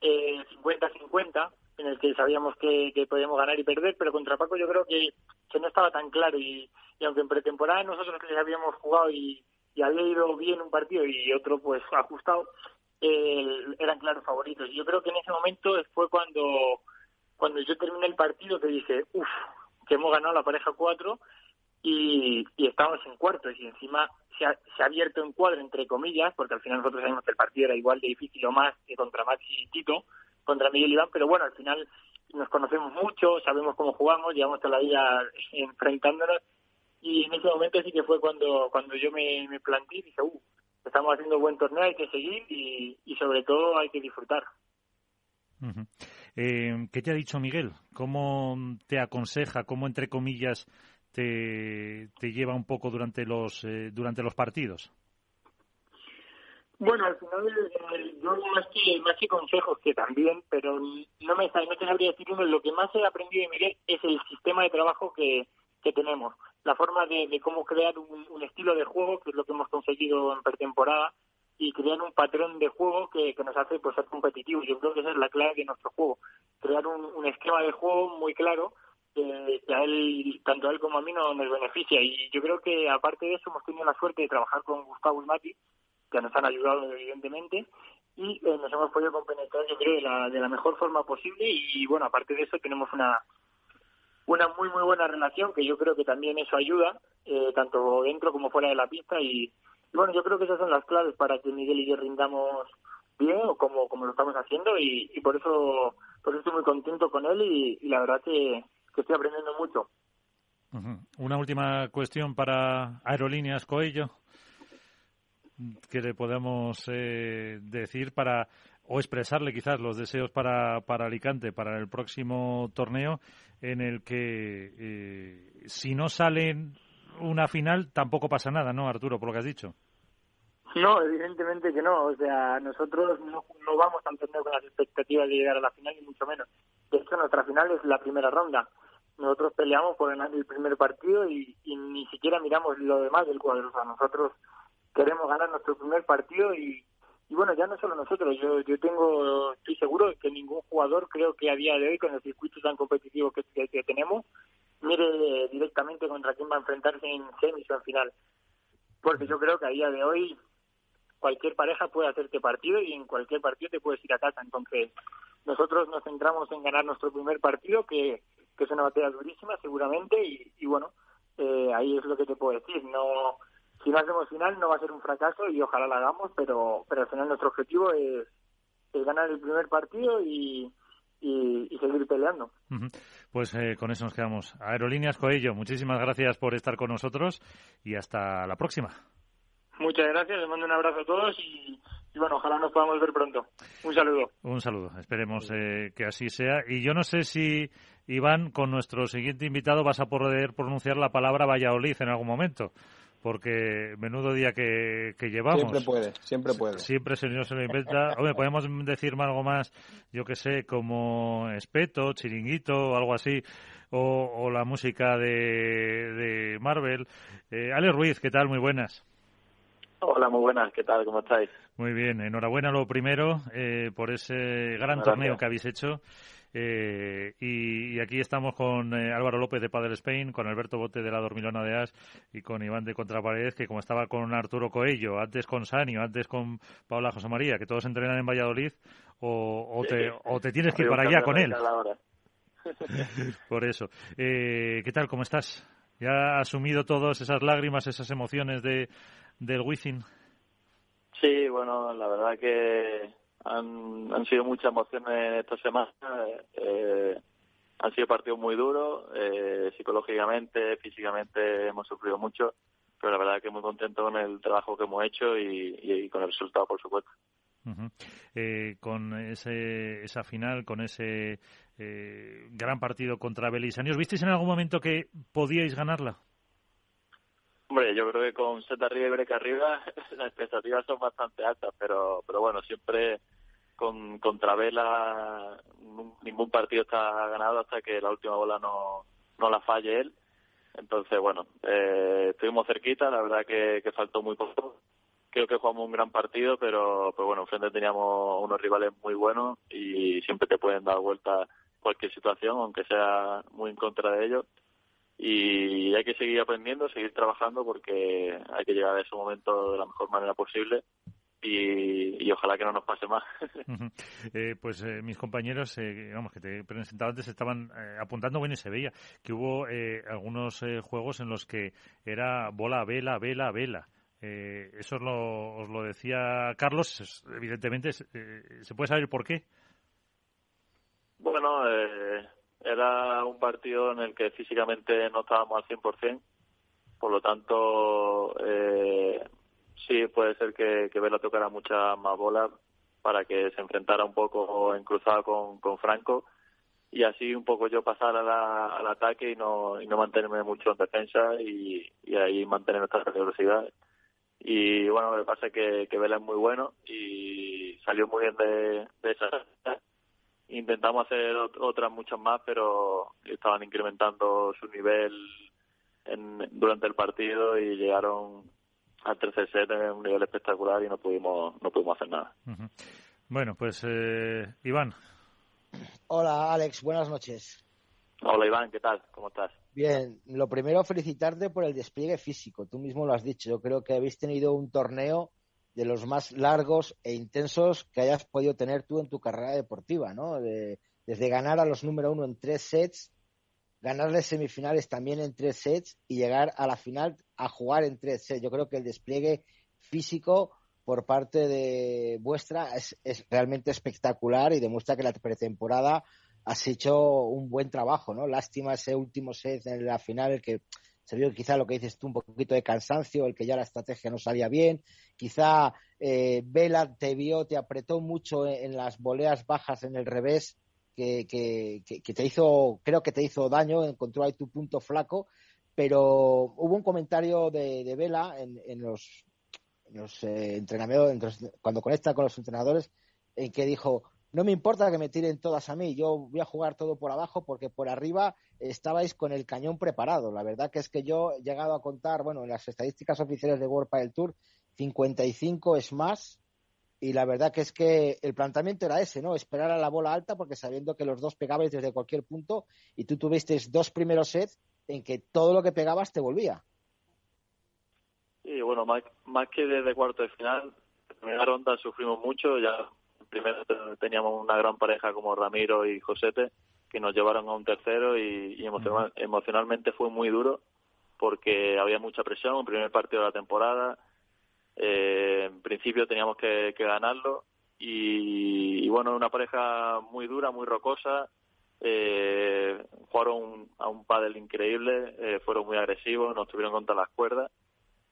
eh, 50-50 en el que sabíamos que, podíamos ganar y perder, pero contra Paco yo creo que, que no estaba tan claro y, aunque en pretemporada nosotros les habíamos jugado y, había ido bien un partido y otro pues ajustado, eh, eran claros favoritos. Y yo creo que en ese momento fue cuando cuando yo terminé el partido que dije, uff, que hemos ganado la pareja 4 y, y estamos en cuartos y encima se ha, se ha, abierto en cuadro, entre comillas, porque al final nosotros sabemos que el partido era igual de difícil o más que contra Maxi y Tito, contra Miguel Iván, pero bueno, al final nos conocemos mucho, sabemos cómo jugamos, llevamos toda la vida enfrentándonos y en ese momento sí que fue cuando cuando yo me, me planteé y dije, uh, estamos haciendo un buen torneo, hay que seguir y, y sobre todo hay que disfrutar. Eh, ¿Qué te ha dicho Miguel? ¿Cómo te aconseja? ¿Cómo, entre comillas, te, lleva un poco durante los, eh, durante los partidos? Bueno, al final eh, yo más que, más que consejos que también, pero no me, no te sabría decir uno, lo que más he aprendido de Miguel es el sistema de trabajo que, que tenemos, la forma de, de cómo crear un, un, estilo de juego, que es lo que hemos conseguido en pretemporada, y crear un patrón de juego que, que nos hace pues, ser competitivos. Yo creo que esa es la clave de nuestro juego, crear un, un esquema de juego muy claro que, a él, tanto a él como a mí no, nos beneficia. Y yo creo que aparte de eso hemos tenido la suerte de trabajar con Gustavo y Mati, que nos han ayudado evidentemente, y eh, nos hemos podido compenetrar yo creo de la, de la mejor forma posible. Y bueno aparte de eso tenemos una una muy muy buena relación que yo creo que también eso ayuda eh, tanto dentro como fuera de la pista. Y, bueno, yo creo que esas son las claves para que Miguel y yo rindamos bien o como, como lo estamos haciendo. Y, por eso por eso estoy muy contento con él y, la verdad que, estoy aprendiendo mucho. Una última cuestión para Aerolíneas Coello que le podemos eh, decir para o expresarle quizás los deseos para, para Alicante para el próximo torneo en el que eh, si no salen una final tampoco pasa nada, ¿no, Arturo, por lo que has dicho? No, evidentemente que no. O sea, nosotros no, no vamos a entender con las expectativas de llegar a la final, ni mucho menos. De hecho, nuestra final es la primera ronda. Nosotros peleamos por ganar el primer partido y, ni siquiera miramos lo demás del cuadro. O sea, nosotros queremos ganar nuestro primer partido y, y bueno, ya no solo nosotros. Yo, yo tengo, estoy seguro de que ningún jugador, creo que a día de hoy, con el circuito tan competitivo que, tenemos, mire directamente contra quién va a enfrentarse en semis o en final. Porque yo creo que a día de hoy cualquier pareja puede hacerte partido y en cualquier partido te puedes ir a casa. Entonces, nosotros nos centramos en ganar nuestro primer partido, que, que es una batalla durísima seguramente, y, y bueno, eh, ahí es lo que te puedo decir. No, si no hacemos final no va a ser un fracaso y ojalá la hagamos, pero, pero al final nuestro objetivo es, es ganar el primer partido y, y, seguir peleando. Pues eh, con eso nos quedamos. Aerolíneas Coello, muchísimas gracias por estar con nosotros y hasta la próxima. Muchas gracias, les mando un abrazo a todos y, bueno, ojalá nos podamos ver pronto. Un saludo. Un saludo, esperemos eh, que así sea. Y yo no sé si, Iván, con nuestro siguiente invitado vas a poder pronunciar la palabra Valladolid en algún momento porque menudo día que, llevamos. Siempre puede, siempre puede. Siempre el señor se lo inventa. Hombre, podemos decir algo más, yo que sé, como espeto, chiringuito o algo así, o, la música de, de Marvel. Eh, Ale Ruiz, ¿qué tal? Muy buenas. Hola, muy buenas, ¿qué tal? ¿Cómo estáis? Muy bien, enhorabuena lo primero eh, por ese gran torneo que habéis hecho. Eh, y, aquí estamos con eh, Álvaro López de Padel Spain, con Alberto Bote de la Dormilona de As y con Iván de Contraparedes, que como estaba con Arturo Coello, antes con Sanio, antes con Paula José María, que todos entrenan en Valladolid, o, te, o te tienes que ir para allá con él. Por eso. Eh, ¿Qué tal? ¿Cómo estás? ¿Ya has asumido todas esas lágrimas, esas emociones de, del Wizzing? Sí, bueno, la verdad que han, han sido muchas emociones esta semana. Eh, han sido partidos muy duros, eh, psicológicamente, físicamente hemos sufrido mucho, pero la verdad que muy contento con el trabajo que hemos hecho y, con el resultado, por supuesto. eh, con ese, esa final, con ese eh, gran partido contra ¿os ¿visteis en algún momento que podíais ganarla? Hombre, yo creo que con Z arriba y breca arriba las expectativas son bastante altas, pero, pero bueno, siempre con contra Vela ningún partido está ganado hasta que la última bola no, no la falle él. Entonces, bueno, eh, estuvimos cerquita, la verdad que, que faltó muy poco. Creo que jugamos un gran partido, pero, pero bueno, enfrente teníamos unos rivales muy buenos y siempre te pueden dar vuelta cualquier situación, aunque sea muy en contra de ellos y hay que seguir aprendiendo, seguir trabajando porque hay que llegar a ese momento de la mejor manera posible y, ojalá que no nos pase más. eh, pues eh, mis compañeros, eh, vamos, que te he presentado antes, estaban eh, apuntando, bueno, y se veía que hubo algunos juegos en los que era bola, vela, vela, vela. eso os lo, os lo decía Carlos, evidentemente, ¿se puede saber por qué? Bueno, eh, era un partido en el que físicamente no estábamos al 100%, por lo tanto, eh, sí puede ser que, que Vela tocara muchas más bolas para que se enfrentara un poco en cruzado con, con Franco y así un poco yo pasar al ataque y no, y no mantenerme mucho en defensa y, y ahí mantener nuestra velocidad. Y bueno, lo que pasa es que, que Vela es muy bueno y salió muy bien de, de esa intentamos hacer otras muchas más, pero estaban incrementando su nivel en, durante el partido y llegaron al tercer set en un nivel espectacular y no pudimos no pudimos hacer nada. Bueno, pues eh, Iván. Hola Alex, buenas noches. Hola Iván, ¿qué tal? ¿Cómo estás? Bien, lo primero felicitarte por el despliegue físico. Tú mismo lo has dicho. Yo creo que habéis tenido un torneo de los más largos e intensos que hayas podido tener tú en tu carrera deportiva, ¿no? desde ganar a los número uno en tres sets, ganarles semifinales también en tres sets y llegar a la final a jugar en tres sets. Yo creo que el despliegue físico por parte de vuestra es, es realmente espectacular y demuestra que la pretemporada has hecho un buen trabajo, ¿no? Lástima ese último set en la final, el que se vio quizá lo que dices tú, un poquito de cansancio, el que ya la estrategia no salía bien, quizá eh, Vela te vio, te apretó mucho en, las voleas bajas en el revés, que, que, te hizo, creo que te hizo daño, encontró ahí tu punto flaco, pero hubo un comentario de, Vela en, los, los eh, entrenamientos, cuando conecta con los entrenadores, en que dijo, no me importa que me tiren todas a mí, yo voy a jugar todo por abajo porque por arriba estabais con el cañón preparado. La verdad que es que yo he llegado a contar, bueno, en las estadísticas oficiales de World Padel Tour, 55 es más y la verdad que es que el planteamiento era ese, ¿no? Esperar a la bola alta porque sabiendo que los dos pegabais desde cualquier punto y tú tuviste dos primeros sets en que todo lo que pegabas te volvía. Y bueno, más, más que desde cuarto de final, en primera ronda sufrimos mucho, ya primero teníamos una gran pareja como Ramiro y Josete que nos llevaron a un tercero y, emocionalmente fue muy duro porque había mucha presión, el primer partido de la temporada, eh, en principio teníamos que, ganarlo y, bueno, una pareja muy dura, muy rocosa, eh, jugaron a un pádel increíble, eh, fueron muy agresivos, nos tuvieron contra las cuerdas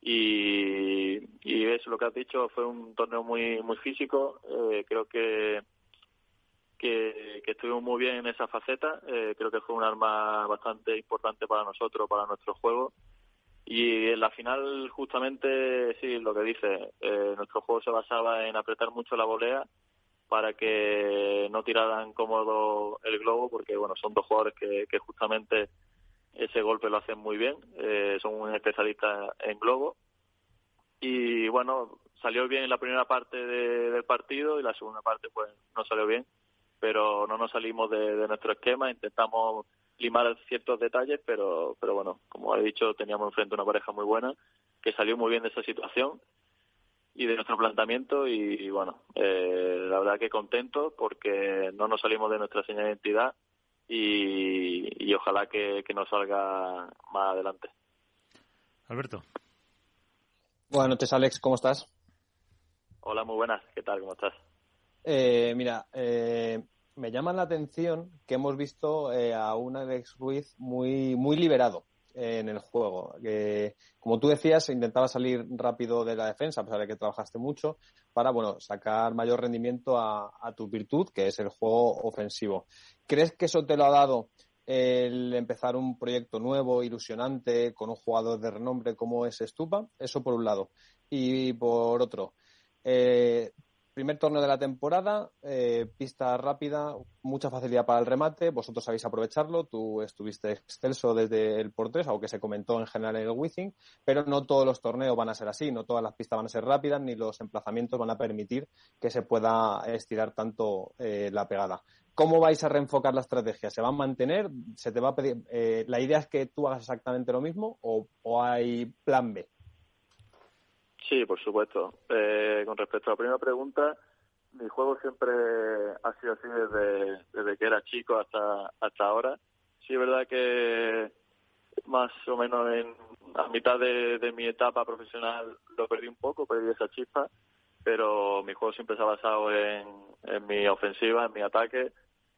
y, y eso lo que has dicho fue un torneo muy muy físico eh, creo que, que, estuvimos muy bien en esa faceta eh, creo que fue un arma bastante importante para nosotros para nuestro juego Y en la final, justamente, sí, lo que dice, eh, nuestro juego se basaba en apretar mucho la volea para que no tiraran cómodo el globo, porque bueno, son dos jugadores que, que justamente ese golpe lo hacen muy bien, eh, son un especialista en globo. Y bueno, salió bien en la primera parte del partido y la segunda parte pues no salió bien, pero no nos salimos de, de nuestro esquema, intentamos limar ciertos detalles, pero, pero bueno, como he dicho, teníamos enfrente una pareja muy buena que salió muy bien de esa situación y de nuestro planteamiento y, bueno, eh, la verdad que contento porque no nos salimos de nuestra señal de identidad y, y ojalá que, que nos salga más adelante. Alberto. Buenas noches, Alex, ¿cómo estás? Hola, muy buenas, ¿qué tal? ¿Cómo estás? Eh, mira, eh, me llama la atención que hemos visto eh, a un Alex Ruiz muy, muy liberado en el juego. Que, como tú decías, intentaba salir rápido de la defensa, a pesar de que trabajaste mucho, para bueno, sacar mayor rendimiento a, tu virtud, que es el juego ofensivo. ¿Crees que eso te lo ha dado el empezar un proyecto nuevo, ilusionante, con un jugador de renombre como es Stupa? Eso por un lado. Y por otro, eh, primer torneo de la temporada, eh, pista rápida, mucha facilidad para el remate, vosotros sabéis aprovecharlo, tú estuviste excelso desde el por tres, aunque se comentó en general en el Wizzing, pero no todos los torneos van a ser así, no todas las pistas van a ser rápidas, ni los emplazamientos van a permitir que se pueda estirar tanto eh, la pegada. ¿Cómo vais a reenfocar la estrategia? ¿Se va a mantener? ¿Se te va a pedir? Eh, ¿La idea es que tú hagas exactamente lo mismo o, o hay plan B? Sí, por supuesto. Eh, con respecto a la primera pregunta, mi juego siempre ha sido así desde, desde que era chico hasta, hasta ahora. Sí, es verdad que más o menos en, a mitad de, mi etapa profesional lo perdí un poco, perdí esa chispa, pero mi juego siempre se ha basado en, en mi ofensiva, en mi ataque.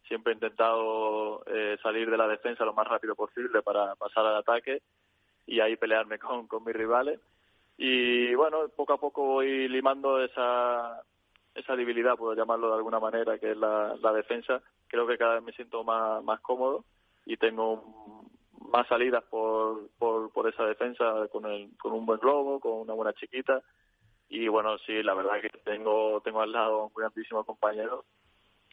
Siempre he intentado eh, salir de la defensa lo más rápido posible para pasar al ataque y ahí pelearme con, con mis rivales y bueno, poco a poco voy limando esa, esa debilidad, puedo llamarlo de alguna manera, que es la, defensa. Creo que cada vez me siento más, más cómodo y tengo más salidas por, por, esa defensa con, el, con un buen globo, con una buena chiquita. Y bueno, sí, la verdad que tengo, tengo al lado un grandísimo compañero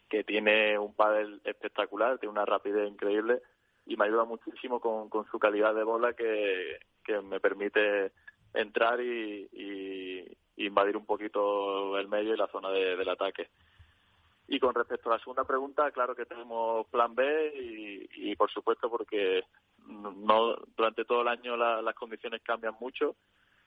que tiene un pádel espectacular, tiene una rapidez increíble y me ayuda muchísimo con, con su calidad de bola que, que me permite entrar y, invadir un poquito el medio y la zona del ataque. Y con respecto a la segunda pregunta, claro que tenemos plan B y, por supuesto porque no durante todo el año las condiciones cambian mucho.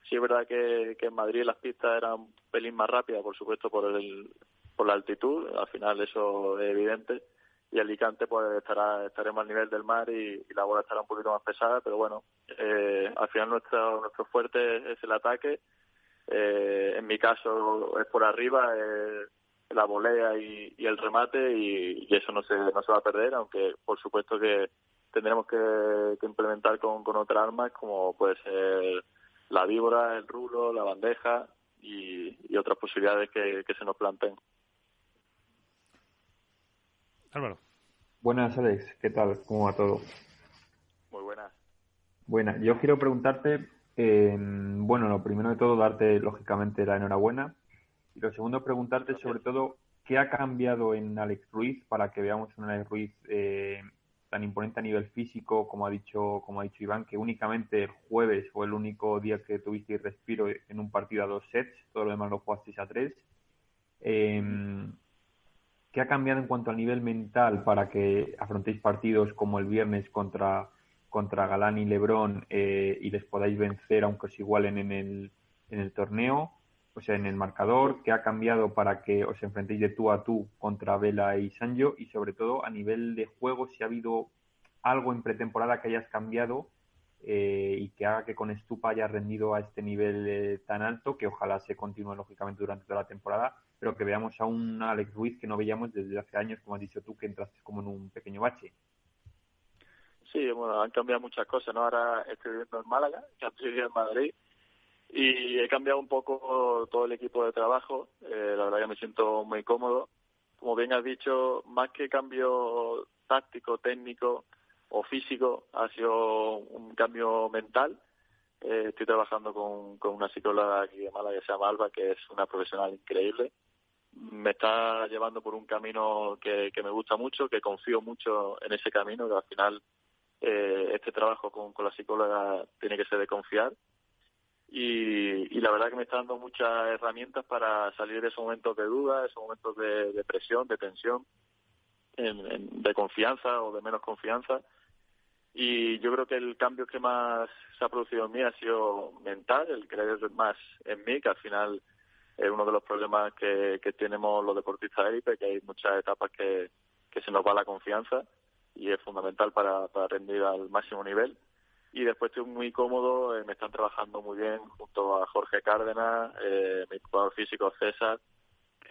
Sí es verdad que, en Madrid las pistas eran un pelín más rápidas, por supuesto por el por la altitud, al final eso es evidente y Alicante pues estará estaremos al nivel del mar y, la bola estará un poquito más pesada pero bueno eh, al final nuestro nuestro fuerte es el ataque. Eh, en mi caso es por arriba la volea y, el remate y, eso no se no se va a perder aunque por supuesto que tendremos que, implementar con, con otras armas como puede ser la víbora el rulo la bandeja y, otras posibilidades que se nos planteen Álvaro. Buenas, Alex. ¿Qué tal? ¿Cómo va todo? Muy buenas. Buena. Yo quiero preguntarte, eh, bueno, lo primero de todo, darte lógicamente la enhorabuena. Y lo segundo, preguntarte sobre todo qué ha cambiado en Alex Ruiz para que veamos un Alex Ruiz eh, tan imponente a nivel físico, como ha dicho, como ha dicho Iván, que únicamente el jueves fue el único día que tuviste respiro en un partido a dos sets, todo lo demás lo jugasteis a tres. Eh, ¿Qué ha cambiado en cuanto al nivel mental para que afrontéis partidos como el viernes contra, contra Galán y Lebrón eh, y les podáis vencer aunque os igualen en el, en el torneo? O sea, en el marcador, ¿qué ha cambiado para que os enfrentéis de tú a tú contra Vela y Sanjo? Y sobre todo, a nivel de juego, si ha habido algo en pretemporada que hayas cambiado eh, y que haga que con Stupa haya rendido a este nivel eh, tan alto, que ojalá se continúe lógicamente durante toda la temporada, pero que veamos a un Alex Ruiz que no veíamos desde hace años, como has dicho tú, que entraste como en un pequeño bache. Sí, bueno, han cambiado muchas cosas, ¿no? Ahora estoy viviendo en Málaga, ya estoy viviendo en Madrid, y he cambiado un poco todo el equipo de trabajo. Eh, la verdad que me siento muy cómodo. Como bien has dicho, más que cambio táctico, técnico o físico, ha sido un cambio mental eh, estoy trabajando con, con una psicóloga aquí de Málaga que se llama Alba, que es una profesional increíble. Me está llevando por un camino que, me gusta mucho, que confío mucho en ese camino, que al final eh, este trabajo con, con la psicóloga tiene que ser de confiar. Y, y, la verdad que me está dando muchas herramientas para salir de esos momentos de duda, esos momentos de, de presión, de tensión, en, de confianza o de menos confianza y yo creo que el cambio que más se ha producido en mí ha sido mental, el creer más en mí, que al final es uno de los problemas que, que tenemos los deportistas élite, que hay muchas etapas que, que se nos va la confianza y es fundamental para, para rendir al máximo nivel. Y después estoy muy cómodo, eh, me están trabajando muy bien junto a Jorge Cárdenas, eh, mi jugador físico César,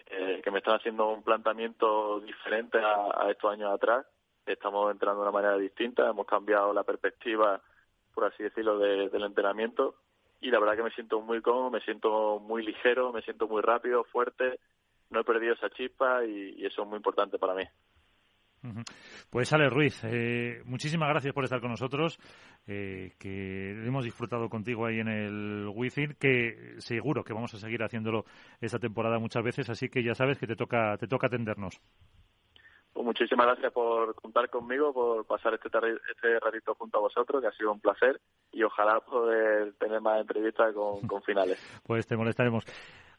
eh, que me están haciendo un planteamiento diferente a, a estos años atrás estamos entrando de una manera distinta, hemos cambiado la perspectiva, por así decirlo, del entrenamiento y la verdad que me siento muy cómodo, me siento muy ligero, me siento muy rápido, fuerte, no he perdido esa chispa y, eso es muy importante para mí. Pues Ale Ruiz, eh, muchísimas gracias por estar con nosotros, eh, que hemos disfrutado contigo ahí en el Within, que seguro que vamos a seguir haciéndolo esta temporada muchas veces, así que ya sabes que te toca, te toca atendernos. Pues muchísimas gracias por contar conmigo, por pasar este, este ratito junto a vosotros, que ha sido un placer y ojalá poder tener más entrevistas con, con finales. Pues te molestaremos.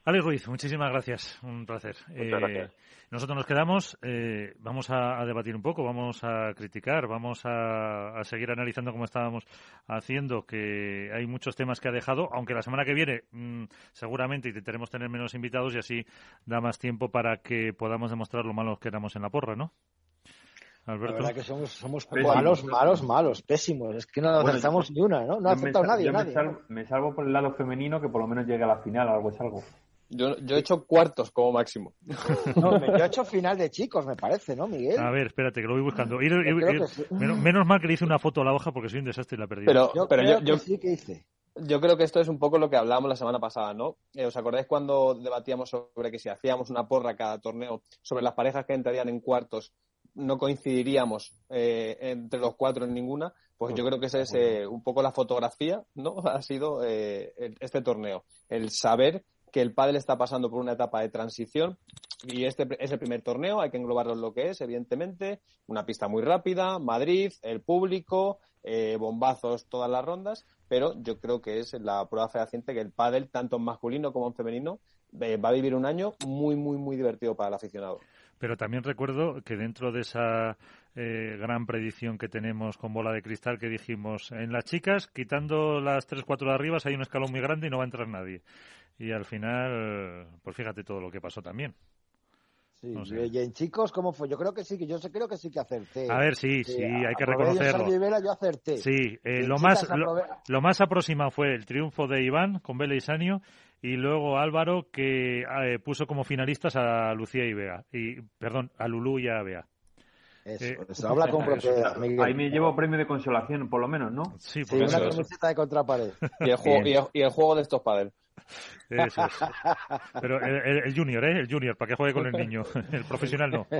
Ale Ruiz, muchísimas gracias, un placer. Eh, nosotros nos quedamos, eh, vamos a, debatir un poco, vamos a criticar, vamos a, seguir analizando como estábamos haciendo, que hay muchos temas que ha dejado, aunque la semana que viene mm, seguramente intentaremos tener menos invitados y así da más tiempo para que podamos demostrar lo malos que éramos en la porra, ¿no? Alberto. La verdad que somos, somos malos, malos, malos, pésimos. Es que no aceptamos ni una, ¿no? No ha aceptado nadie. nadie me, salvo, por el lado femenino que por lo menos llegue a la final, algo es algo. Yo, yo he hecho cuartos como máximo. No, yo he hecho final de chicos, me parece, ¿no, Miguel? A ver, espérate, que lo voy buscando. menos, mal que le hice una foto a la hoja porque soy un desastre y la perdí. Pero, yo pero yo, sí que hice. Yo creo que esto es un poco lo que hablábamos la semana pasada, ¿no? Eh, ¿Os acordáis cuando debatíamos sobre que si hacíamos una porra cada torneo sobre las parejas que entrarían en cuartos no coincidiríamos eh, entre los cuatro en ninguna? Pues yo creo que esa es eh, un poco la fotografía, ¿no? Ha sido este torneo. El saber que el pádel está pasando por una etapa de transición y este es el primer torneo, hay que englobarlo en lo que es, evidentemente, una pista muy rápida, Madrid, el público, eh, bombazos todas las rondas, pero yo creo que es la prueba fehaciente que el pádel, tanto en masculino como en femenino, va a vivir un año muy, muy, muy divertido para el aficionado. Pero también recuerdo que dentro de esa eh, gran predicción que tenemos con bola de cristal que dijimos, en las chicas, quitando las 3-4 de arriba, hay un escalón muy grande y no va a entrar nadie. Y al final, pues fíjate todo lo que pasó también. Sí, y en chicos, ¿cómo fue? Yo creo que sí, que yo creo que sí que acerté. A ver, sí, sí, hay que reconocerlo. yo acerté. Sí, eh, lo, más, lo, más aproximado fue el triunfo de Iván con Vela y Sanio y luego Álvaro que eh, puso como finalistas a Lucía y Bea, y, perdón, a Lulú y a Bea. Eso, eh, habla con propiedad, Ahí me llevo premio de consolación, por lo menos, ¿no? Sí, sí una camiseta de contrapared. Y el juego, y el, juego de estos padres. Eso es. Pero el, junior, ¿eh? El junior, para que juegue con el niño. El profesional no.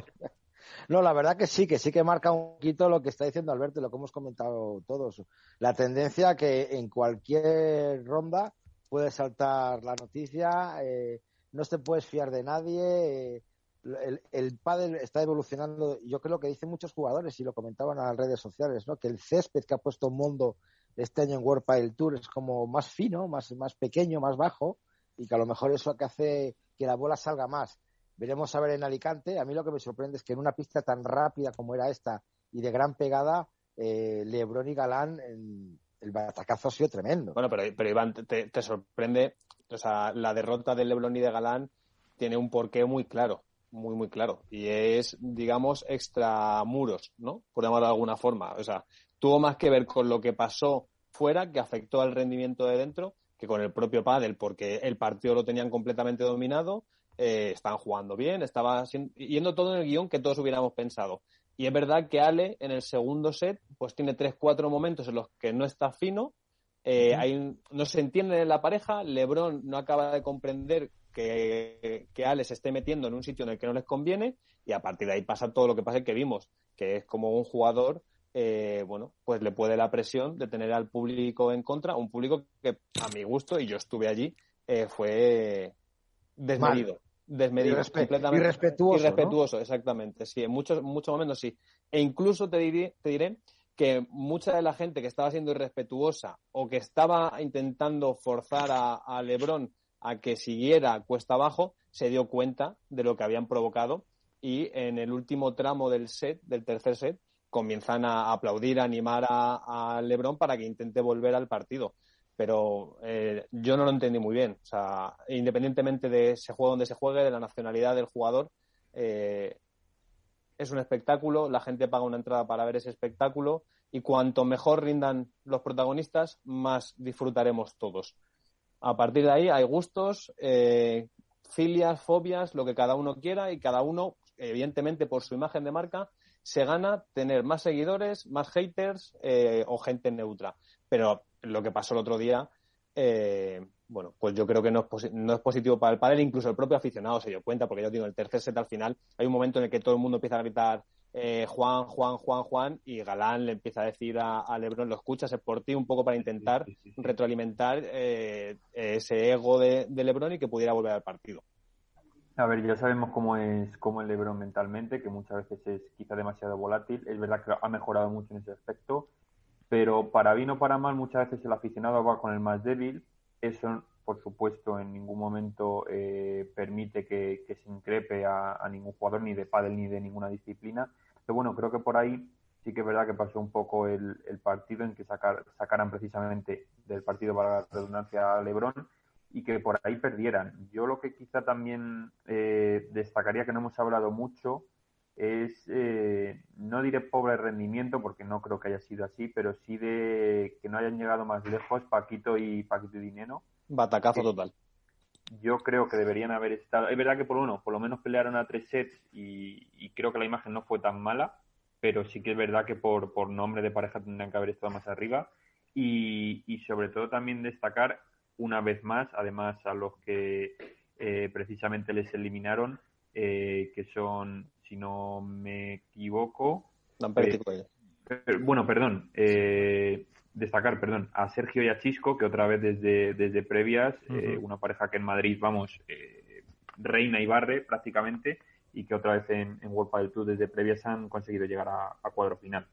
No, la verdad que sí, que sí que marca un poquito lo que está diciendo Alberto y lo que hemos comentado todos. La tendencia que en cualquier ronda puede saltar la noticia, eh, no te puedes fiar de nadie. Eh, el, el pádel está evolucionando. Yo creo que dicen muchos jugadores y lo comentaban en las redes sociales, ¿no? Que el césped que ha puesto Mondo este año en World Padel Tour es como más fino, más, más pequeño, más bajo y que a lo mejor eso que hace que la bola salga más. Veremos a ver en Alicante. A mí lo que me sorprende es que en una pista tan rápida como era esta y de gran pegada, eh, Lebron y Galán, el batacazo ha sido tremendo. Bueno, pero, pero Iván, te, te sorprende, o sea, la derrota de Lebron y de Galán tiene un porqué muy claro muy, muy claro. Y es, digamos, extramuros, ¿no? Por llamarlo de alguna forma. O sea, tuvo más que ver con lo que pasó fuera, que afectó al rendimiento de dentro, que con el propio pádel, porque el partido lo tenían completamente dominado, eh, estaban jugando bien, estaba yendo todo en el guion que todos hubiéramos pensado. Y es verdad que Ale en el segundo set, pues tiene tres, cuatro momentos en los que no está fino, eh, hay, no se entiende en la pareja, Lebron no acaba de comprender que, que Ale se esté metiendo en un sitio en el que no les conviene y a partir de ahí pasa todo lo que pasa que vimos, que es como un jugador eh, bueno, pues le puede la presión de tener al público en contra, un público que a mi gusto, y yo estuve allí, eh, fue desmedido. Desmedido, completamente. Irrespetuoso. Irrespetuoso, exactamente. Sí, en muchos, muchos momentos sí. E incluso te diré, te diré que mucha de la gente que estaba siendo irrespetuosa o que estaba intentando forzar a, a Lebron a que siguiera cuesta abajo, se dio cuenta de lo que habían provocado y en el último tramo del set, del tercer set, comienzan a aplaudir, a animar a, Lebron para que intente volver al partido. Pero eh, yo no lo entendí muy bien. O sea, independientemente de ese juego donde se juegue, de la nacionalidad del jugador, eh, es un espectáculo, la gente paga una entrada para ver ese espectáculo y cuanto mejor rindan los protagonistas, más disfrutaremos todos. A partir de ahí hay gustos, eh, filias, fobias, lo que cada uno quiera y cada uno, evidentemente por su imagen de marca, se gana tener más seguidores, más haters eh, o gente neutra. Pero lo que pasó el otro día, eh, bueno, pues yo creo que no es, no es positivo para el padre, incluso el propio aficionado se dio cuenta, porque yo digo, el tercer set al final hay un momento en el que todo el mundo empieza a gritar eh, Juan, Juan, Juan, Juan, y Galán le empieza a decir a, Lebron, lo escuchas, es por ti, un poco para intentar retroalimentar ese ego de, de Lebron y que pudiera volver al partido. A ver, ya sabemos cómo es, cómo el Lebron mentalmente, que muchas veces es quizá demasiado volátil. Es verdad que ha mejorado mucho en ese aspecto, pero para bien o para mal, muchas veces el aficionado va con el más débil. Eso, por supuesto, en ningún momento eh, permite que, se increpe a, ningún jugador, ni de pádel ni de ninguna disciplina. Pero bueno, creo que por ahí sí que es verdad que pasó un poco el, partido en que sacar, sacaran precisamente del partido para la redundancia a Lebron y que por ahí perdieran. Yo lo que quizá también eh, destacaría que no hemos hablado mucho es, eh, no diré pobre rendimiento porque no creo que haya sido así, pero sí de que no hayan llegado más lejos Paquito y Paquito y Dinero. Batacazo total. Yo creo que deberían haber estado. Es verdad que por uno, por lo menos pelearon a tres sets y, creo que la imagen no fue tan mala, pero sí que es verdad que por, por nombre de pareja tendrían que haber estado más arriba. Y, y sobre todo también destacar una vez más, además a los que eh, precisamente les eliminaron, eh, que son, si no me equivoco, eh, bueno, perdón, destacar, perdón, a Sergio y a Chisco, que otra vez desde, desde previas, una pareja que en Madrid, vamos, reina y barre prácticamente, y que otra vez en, en World Padel Tour desde previas han conseguido llegar a cuadro final.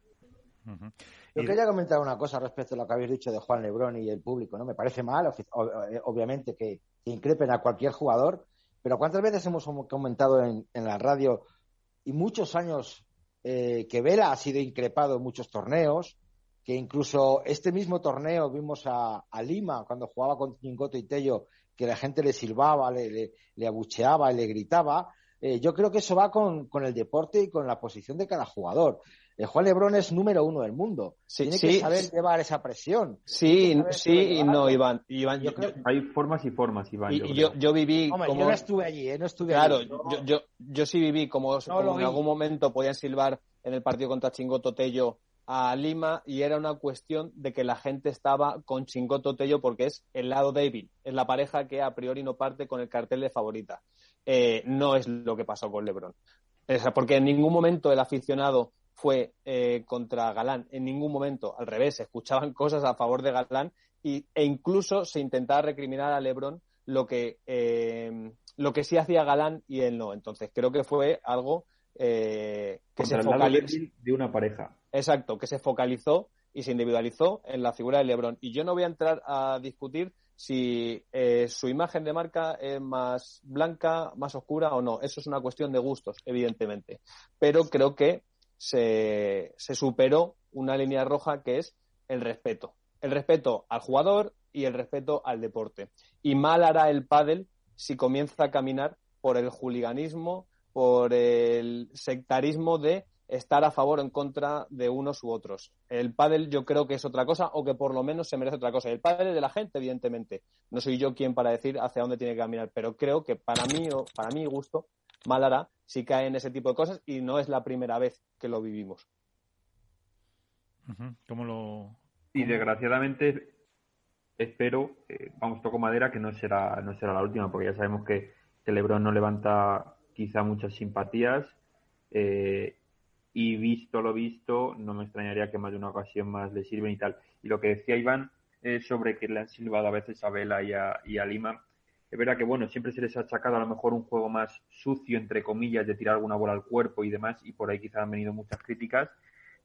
Yo quería comentar una cosa respecto a lo que habéis dicho de Juan Lebrón y el público, ¿no? Me parece mal, eh, obviamente, que, increpen a cualquier jugador, pero ¿cuántas veces hemos comentado en, la radio y muchos años eh, que Vela ha sido increpado en muchos torneos, que incluso este mismo torneo vimos a, Lima cuando jugaba con Chingoto y Tello, que la gente le silbaba, le, le, abucheaba y le gritaba. Eh, yo creo que eso va con, con el deporte y con la posición de cada jugador. El Juan Lebrón es número uno del mundo. Tiene que saber llevar esa presión. Sí, sí y no, Iván. Hay formas y formas, Iván. Y, yo, yo, viví como... Yo no estuve allí, ¿eh? no estuve claro, allí. Yo, yo, yo, sí viví como, en algún momento podían silbar en el partido contra Chingoto Tello a Lima y era una cuestión de que la gente estaba con Chingoto Tello porque es el lado débil, es la pareja que a priori no parte con el cartel de favorita. Eh, no es lo que pasó con Lebron. porque en ningún momento el aficionado fue eh, contra Galán en ningún momento. Al revés, se escuchaban cosas a favor de Galán y, e incluso se intentaba recriminar a Lebron lo que, eh, lo que sí hacía Galán y él no. Entonces creo que fue algo eh, que se focalizó. De una pareja. Exacto, que se focalizó y se individualizó en la figura de Lebron. Y yo no voy a entrar a discutir si su imagen de marca es más blanca, más oscura o no. Eso es una cuestión de gustos, evidentemente. Pero creo que se, superó una línea roja que es el respeto. El respeto al jugador y el respeto al deporte. Y mal hará el pádel si comienza a caminar por el juliganismo, por el sectarismo de estar a favor o en contra de unos u otros. El pádel yo creo que es otra cosa o que por lo menos se merece otra cosa. El pádel es de la gente, evidentemente. No soy yo quien para decir hacia dónde tiene que caminar, pero creo que para mí o para mi gusto mal hará si cae en ese tipo de cosas y no es la primera vez que lo vivimos. ¿Cómo lo...? Y desgraciadamente espero, eh, vamos, toco madera, que no será, no será la última, porque ya sabemos que, que Lebron no levanta quizá muchas simpatías. Eh, y visto lo visto, no me extrañaría que más de una ocasión más le sirven y tal. Y lo que decía Iván es sobre que le han silbado a veces a Vela y a, Lima. Es verdad que, bueno, siempre se les ha achacado a lo mejor un juego más sucio, entre comillas, de tirar alguna bola al cuerpo y demás, y por ahí quizás han venido muchas críticas.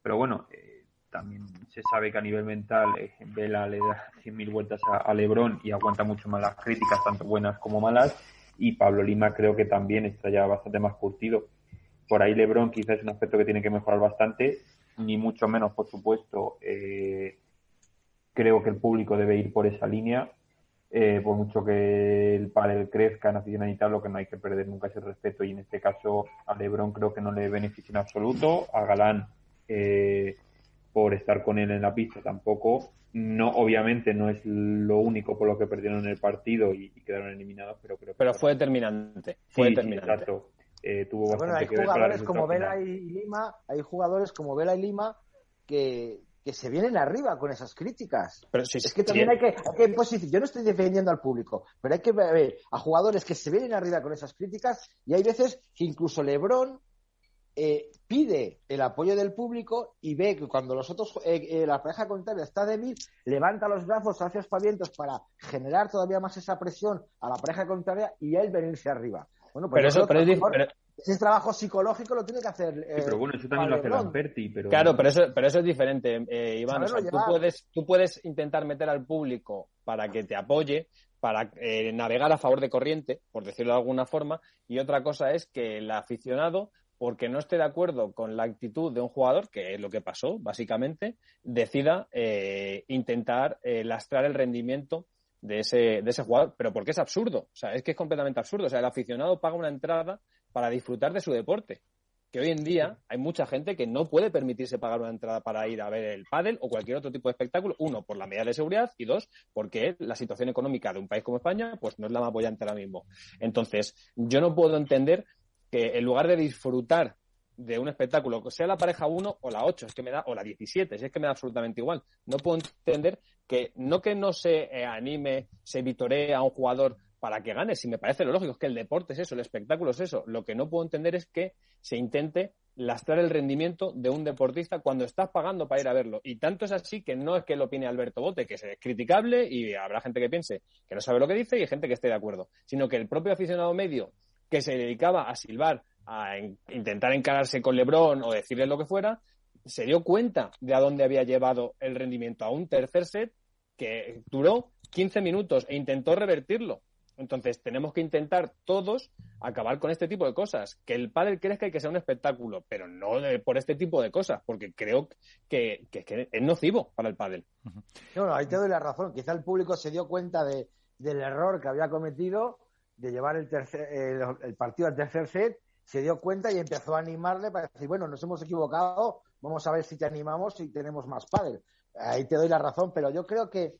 Pero bueno, eh, también se sabe que a nivel mental eh, Vela le da 100.000 vueltas a, a Lebron y aguanta mucho más las críticas, tanto buenas como malas. Y Pablo Lima creo que también está ya bastante más curtido por ahí LeBron quizás es un aspecto que tiene que mejorar bastante, ni mucho menos, por supuesto. Eh, creo que el público debe ir por esa línea. Eh, por mucho que el pádel crezca en afición lo que no hay que perder nunca es el respeto. Y en este caso a LeBron creo que no le beneficia en absoluto. A Galán, eh, por estar con él en la pista, tampoco. No, obviamente no es lo único por lo que perdieron el partido y, quedaron eliminados, pero creo que pero fue determinante. Fue determinante. exacto. Eh, tuvo bueno, hay jugadores como Vela y Lima, hay jugadores como Vela y Lima que, que se vienen arriba con esas críticas. Pero sí, es que también hay que, hay que yo no estoy defendiendo al público, pero hay que ver a jugadores que se vienen arriba con esas críticas y hay veces que incluso LeBron eh, pide el apoyo del público y ve que cuando los otros, eh, eh, la pareja contraria está débil, levanta los brazos, hace aspavientos para generar todavía más esa presión a la pareja contraria y él venirse arriba. Bueno, pues pero eso, pero es, ese trabajo psicológico lo tiene que hacer. Eh, pero bueno, eso también lo hace Lamperti. Pero... Claro, pero eso, pero eso es diferente, eh, Iván. tú, puedes, tú puedes intentar meter al público para que te apoye, para eh, navegar a favor de corriente, por decirlo de alguna forma, y otra cosa es que el aficionado, porque no esté de acuerdo con la actitud de un jugador, que es lo que pasó, básicamente, decida eh, intentar lastrar el rendimiento de ese, de ese jugador, pero porque es absurdo, o sea, es que es completamente absurdo, o sea, el aficionado paga una entrada para disfrutar de su deporte. Que hoy en día hay mucha gente que no puede permitirse pagar una entrada para ir a ver el pádel o cualquier otro tipo de espectáculo. Uno, por la medida de seguridad y dos, porque la situación económica de un país como España pues no es la más apoyante ahora mismo. Entonces, yo no puedo entender que en lugar de disfrutar de un espectáculo, sea la pareja 1 o la 8, es que me da, o la 17, es que me da absolutamente igual. No puedo entender que no que no se eh, anime, se vitoree a un jugador para que gane, si me parece lo lógico, es que el deporte es eso, el espectáculo es eso. Lo que no puedo entender es que se intente lastrar el rendimiento de un deportista cuando estás pagando para ir a verlo. Y tanto es así que no es que lo opine Alberto Bote, que es criticable y habrá gente que piense que no sabe lo que dice y gente que esté de acuerdo, sino que el propio aficionado medio que se dedicaba a silbar, a intentar encararse con Lebron o decirle lo que fuera, se dio cuenta de a dónde había llevado el rendimiento a un tercer set que duró 15 minutos e intentó revertirlo entonces, tenemos que intentar todos acabar con este tipo de cosas. Que el pádel crezca y que sea un espectáculo, pero no por este tipo de cosas, porque creo que, es nocivo para el pádel. No, ahí te doy la razón. Quizá el público se dio cuenta de, del error que había cometido de llevar el, tercer, el, partido al tercer set, se dio cuenta y empezó a animarle para decir, bueno, nos hemos equivocado, vamos a ver si te animamos y tenemos más pádel. Ahí te doy la razón, pero yo creo que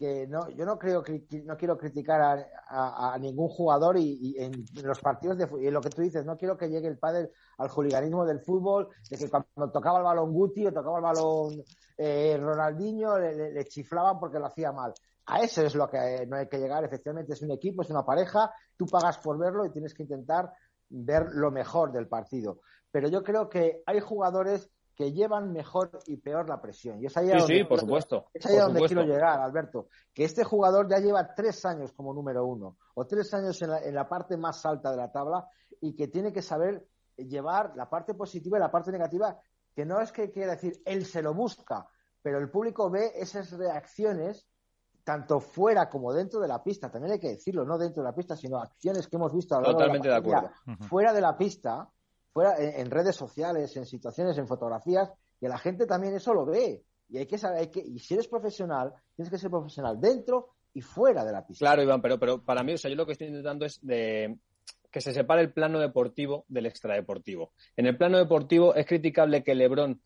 que no, yo no creo que no quiero criticar a, ningún jugador y, en los partidos de y lo que tú dices, no quiero que llegue el padre al juliganismo del fútbol, de que cuando tocaba el balón Guti o tocaba el balón eh, Ronaldinho le, chiflaban porque lo hacía mal. A eso es lo que no hay que llegar, efectivamente es un equipo, es una pareja, tú pagas por verlo y tienes que intentar ver lo mejor del partido. Pero yo creo que hay jugadores que llevan mejor y peor la presión. Y es ahí sí, donde, sí, por supuesto. Es ahí donde quiero llegar, Alberto. Que este jugador ya lleva tres años como número uno o tres años en la, en la parte más alta de la tabla y que tiene que saber llevar la parte positiva y la parte negativa, que no es que quiera decir él se lo busca, pero el público ve esas reacciones tanto fuera como dentro de la pista, también hay que decirlo, no dentro de la pista, sino acciones que hemos visto a lo Totalmente de, de acuerdo. fuera de la pista, fuera en, redes sociales, en situaciones, en fotografías, que la gente también eso lo ve. Y hay que saber, que, y si eres profesional, tienes que ser profesional dentro y fuera de la pista. Claro, Iván, pero, pero para mí, o sea, yo lo que estoy intentando es de que se separe el plano deportivo del extradeportivo. En el plano deportivo es criticable que Lebron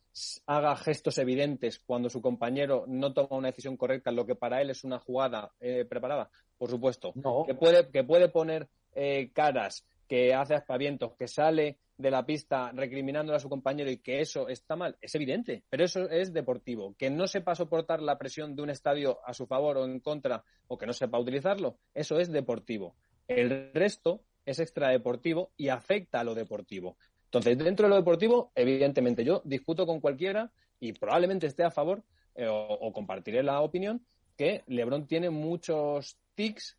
haga gestos evidentes cuando su compañero no toma una decisión correcta, lo que para él es una jugada eh, preparada, por supuesto. Que, puede, que puede poner eh, caras, que hace aspavientos, que sale de la pista recriminándole a su compañero y que eso está mal, es evidente, pero eso es deportivo. Que no sepa soportar la presión de un estadio a su favor o en contra o que no sepa utilizarlo, eso es deportivo. El resto es extradeportivo y afecta a lo deportivo. Entonces, dentro de lo deportivo, evidentemente, yo discuto con cualquiera y probablemente esté a favor eh, o, compartiré la opinión que LeBron tiene muchos tics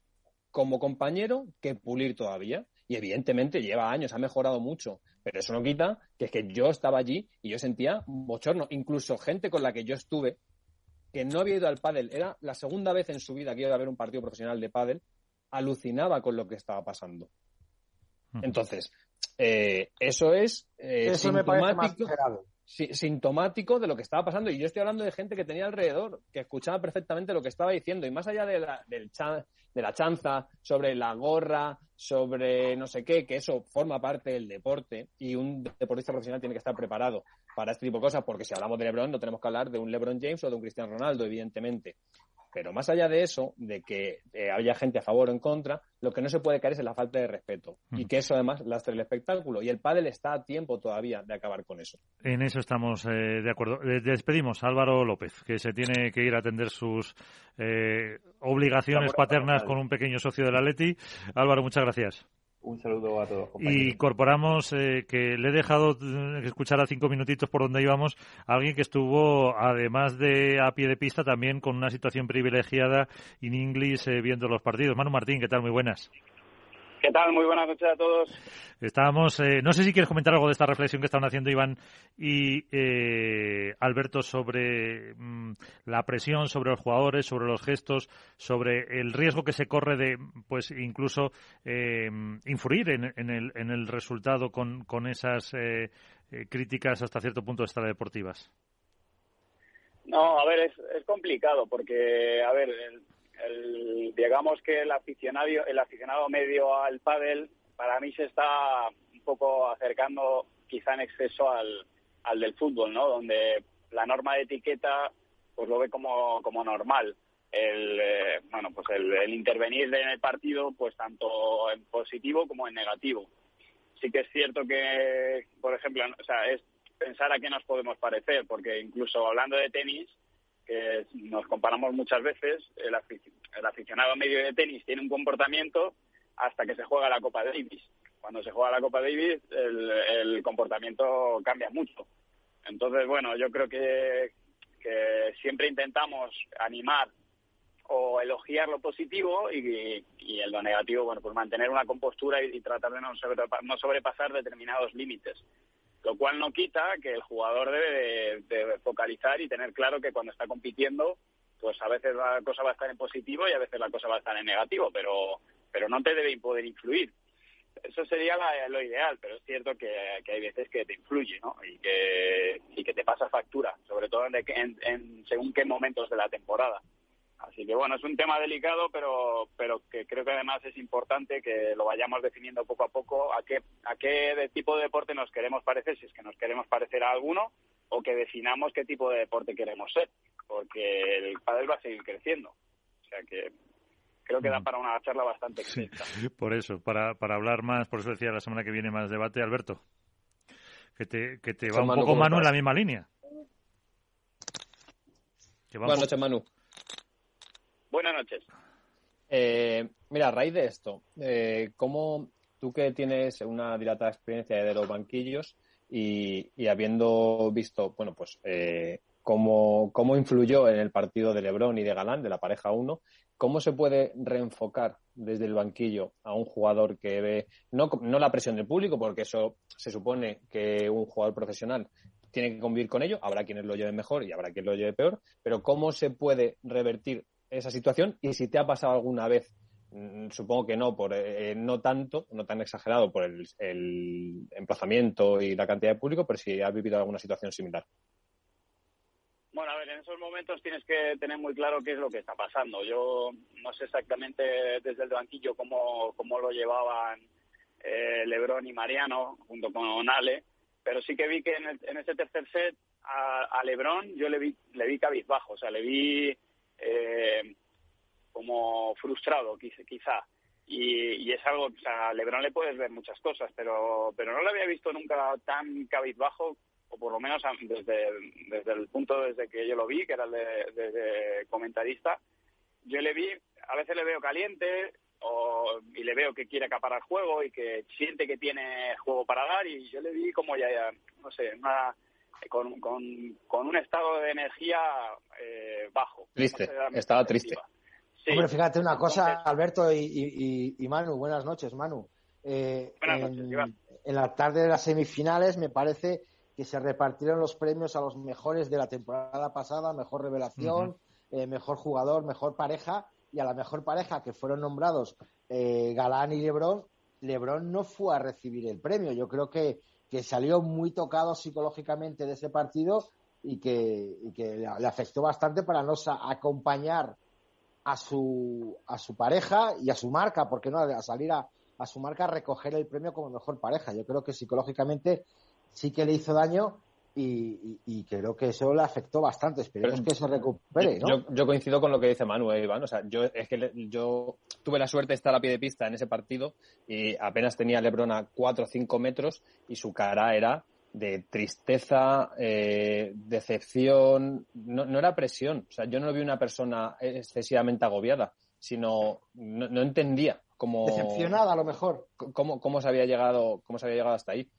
como compañero que pulir todavía. Y evidentemente lleva años, ha mejorado mucho. Pero eso no quita que es que yo estaba allí y yo sentía bochorno. Incluso gente con la que yo estuve que no había ido al pádel, era la segunda vez en su vida que iba a ver un partido profesional de pádel, alucinaba con lo que estaba pasando. Entonces, eh, eso es eh, sintomático, sintomático de lo que estaba pasando. Y yo estoy hablando de gente que tenía alrededor, que escuchaba perfectamente lo que estaba diciendo. Y más allá de la, del de la chanza, sobre la gorra, sobre no sé qué, que eso forma parte del deporte y un deportista profesional tiene que estar preparado para este tipo de cosas, porque si hablamos de LeBron no tenemos que hablar de un LeBron James o de un Cristiano Ronaldo, evidentemente. Pero más allá de eso, de que eh, haya gente a favor o en contra, lo que no se puede caer es en la falta de respeto. Y que eso además lastre el espectáculo. Y el pádel está a tiempo todavía de acabar con eso. En eso estamos eh, de acuerdo. Eh, despedimos a Álvaro López, que se tiene que ir a atender sus obligaciones paternas con un pequeño socio del Atleti. Álvaro, muchas gracias. Un saludo a todos. Y incorporamos eh, que le he dejado eh, escuchar a cinco minutitos por donde íbamos a alguien que estuvo, además de a pie de pista, también con una situación privilegiada en inglés eh, viendo los partidos. Manu Martín, ¿qué tal? Muy buenas. ¿Qué tal? Muy buenas noches a todos. Estábamos, eh, no sé si quieres comentar algo de esta reflexión que están haciendo Iván y eh, Alberto sobre mm, la presión sobre los jugadores, sobre los gestos, sobre el riesgo que se corre de, pues, incluso eh, influir en, el, en, el, resultado con, con esas críticas hasta cierto punto extradeportivas. No, a ver, es, es complicado porque, a ver, el, el, digamos que el aficionado, el aficionado medio al pádel para mí se está un poco acercando quizá en exceso al, al del fútbol, ¿no? Donde la norma de etiqueta pues lo ve como, como normal. El, eh, bueno, pues el, intervenir en el partido, pues tanto en positivo como en negativo. Sí que es cierto que, por ejemplo, o sea, es pensar a qué nos podemos parecer, porque incluso hablando de tenis, que nos comparamos muchas veces, el, aficionado medio de tenis tiene un comportamiento hasta que se juega la Copa Davis. Cuando se juega la Copa Davis, el, comportamiento cambia mucho. Entonces, bueno, yo creo que, siempre intentamos animar o elogiar lo positivo y, y en lo negativo, bueno, pues mantener una compostura y, tratar de no sobrepasar determinados límites lo cual no quita que el jugador debe de, focalizar y tener claro que cuando está compitiendo, pues a veces la cosa va a estar en positivo y a veces la cosa va a estar en negativo, pero, pero no te debe poder influir. Eso sería lo ideal, pero es cierto que, hay veces que te influye, ¿no? Y que, y que te pasa factura, sobre todo en, en según qué momentos de la temporada. Así que bueno, es un tema delicado, pero, pero que creo que además es importante que lo vayamos definiendo poco a poco a qué, a qué tipo de deporte nos queremos parecer, si es que nos queremos parecer a alguno, o que definamos qué tipo de deporte queremos ser, porque el pádel va a seguir creciendo. O sea que creo que da para una charla bastante extensa. por eso, para, para hablar más, por eso decía la semana que viene más debate, Alberto, que te, que te va un poco Manu en la misma línea. Buenas noches, Manu. Buenas noches. Eh, mira, a raíz de esto, eh, ¿cómo tú que tienes una dilatada experiencia de los banquillos y, habiendo visto, bueno, pues eh, cómo, cómo influyó en el partido de Lebron y de Galán, de la pareja 1, ¿cómo se puede reenfocar desde el banquillo a un jugador que ve, no, no la presión del público, porque eso se supone que un jugador profesional tiene que convivir con ello, habrá quienes lo lleven mejor y habrá quienes lo lleve peor, pero ¿cómo se puede revertir esa situación y si te ha pasado alguna vez, mm, supongo que no, por eh, no tanto, no tan exagerado por el, emplazamiento y la cantidad de público, pero si has vivido alguna situación similar. Bueno, a ver, en esos momentos tienes que tener muy claro qué es lo que está pasando. Yo no sé exactamente desde el banquillo cómo, cómo lo llevaban eh, Lebrón y Mariano junto con Ale, pero sí que vi que en, ese tercer set a, a Lebrón yo le vi, le vi cabizbajo, o sea, le vi eh, como frustrado, quizá. Y, es algo, o sea, Lebron le puedes ver muchas cosas, pero, pero no lo había visto nunca tan cabizbajo, o por lo menos desde, desde el punto desde que yo lo vi, que era el de, comentarista. Yo le vi, a veces le veo caliente, o, y le veo que quiere acaparar juego y que siente que tiene juego para dar y yo le vi como ya, no sé, con, con, un estado de energía eh, bajo. Triste, estaba triste. Hombre, fíjate una cosa, Alberto y, y, Manu, buenas noches, Manu. Eh, en, en, la tarde de las semifinales me parece que se repartieron los premios a los mejores de la temporada pasada, mejor revelación, eh, mejor jugador, mejor pareja, y a la mejor pareja que fueron nombrados eh, Galán y Lebron, Lebron no fue a recibir el premio. Yo creo que, que salió muy tocado psicológicamente de ese partido y que, le, afectó bastante para no acompañar a su, a su pareja y a su marca, porque no, a salir a, a su marca a recoger el premio como mejor pareja. Yo creo que psicológicamente sí que le hizo daño y, creo que eso le afectó bastante. Esperemos que se recupere, ¿no? Yo, coincido con lo que dice Manuel Iván. O sea, yo es que yo tuve la suerte de estar a pie de pista en ese partido y apenas tenía Lebron a 4 o 5 metros y su cara era de tristeza, eh, decepción, no, no, era presión. O sea, yo no vi una persona excesivamente agobiada, sino no, entendía cómo... Decepcionada a lo mejor. Cómo, cómo, se había llegado, cómo se había llegado hasta ahí.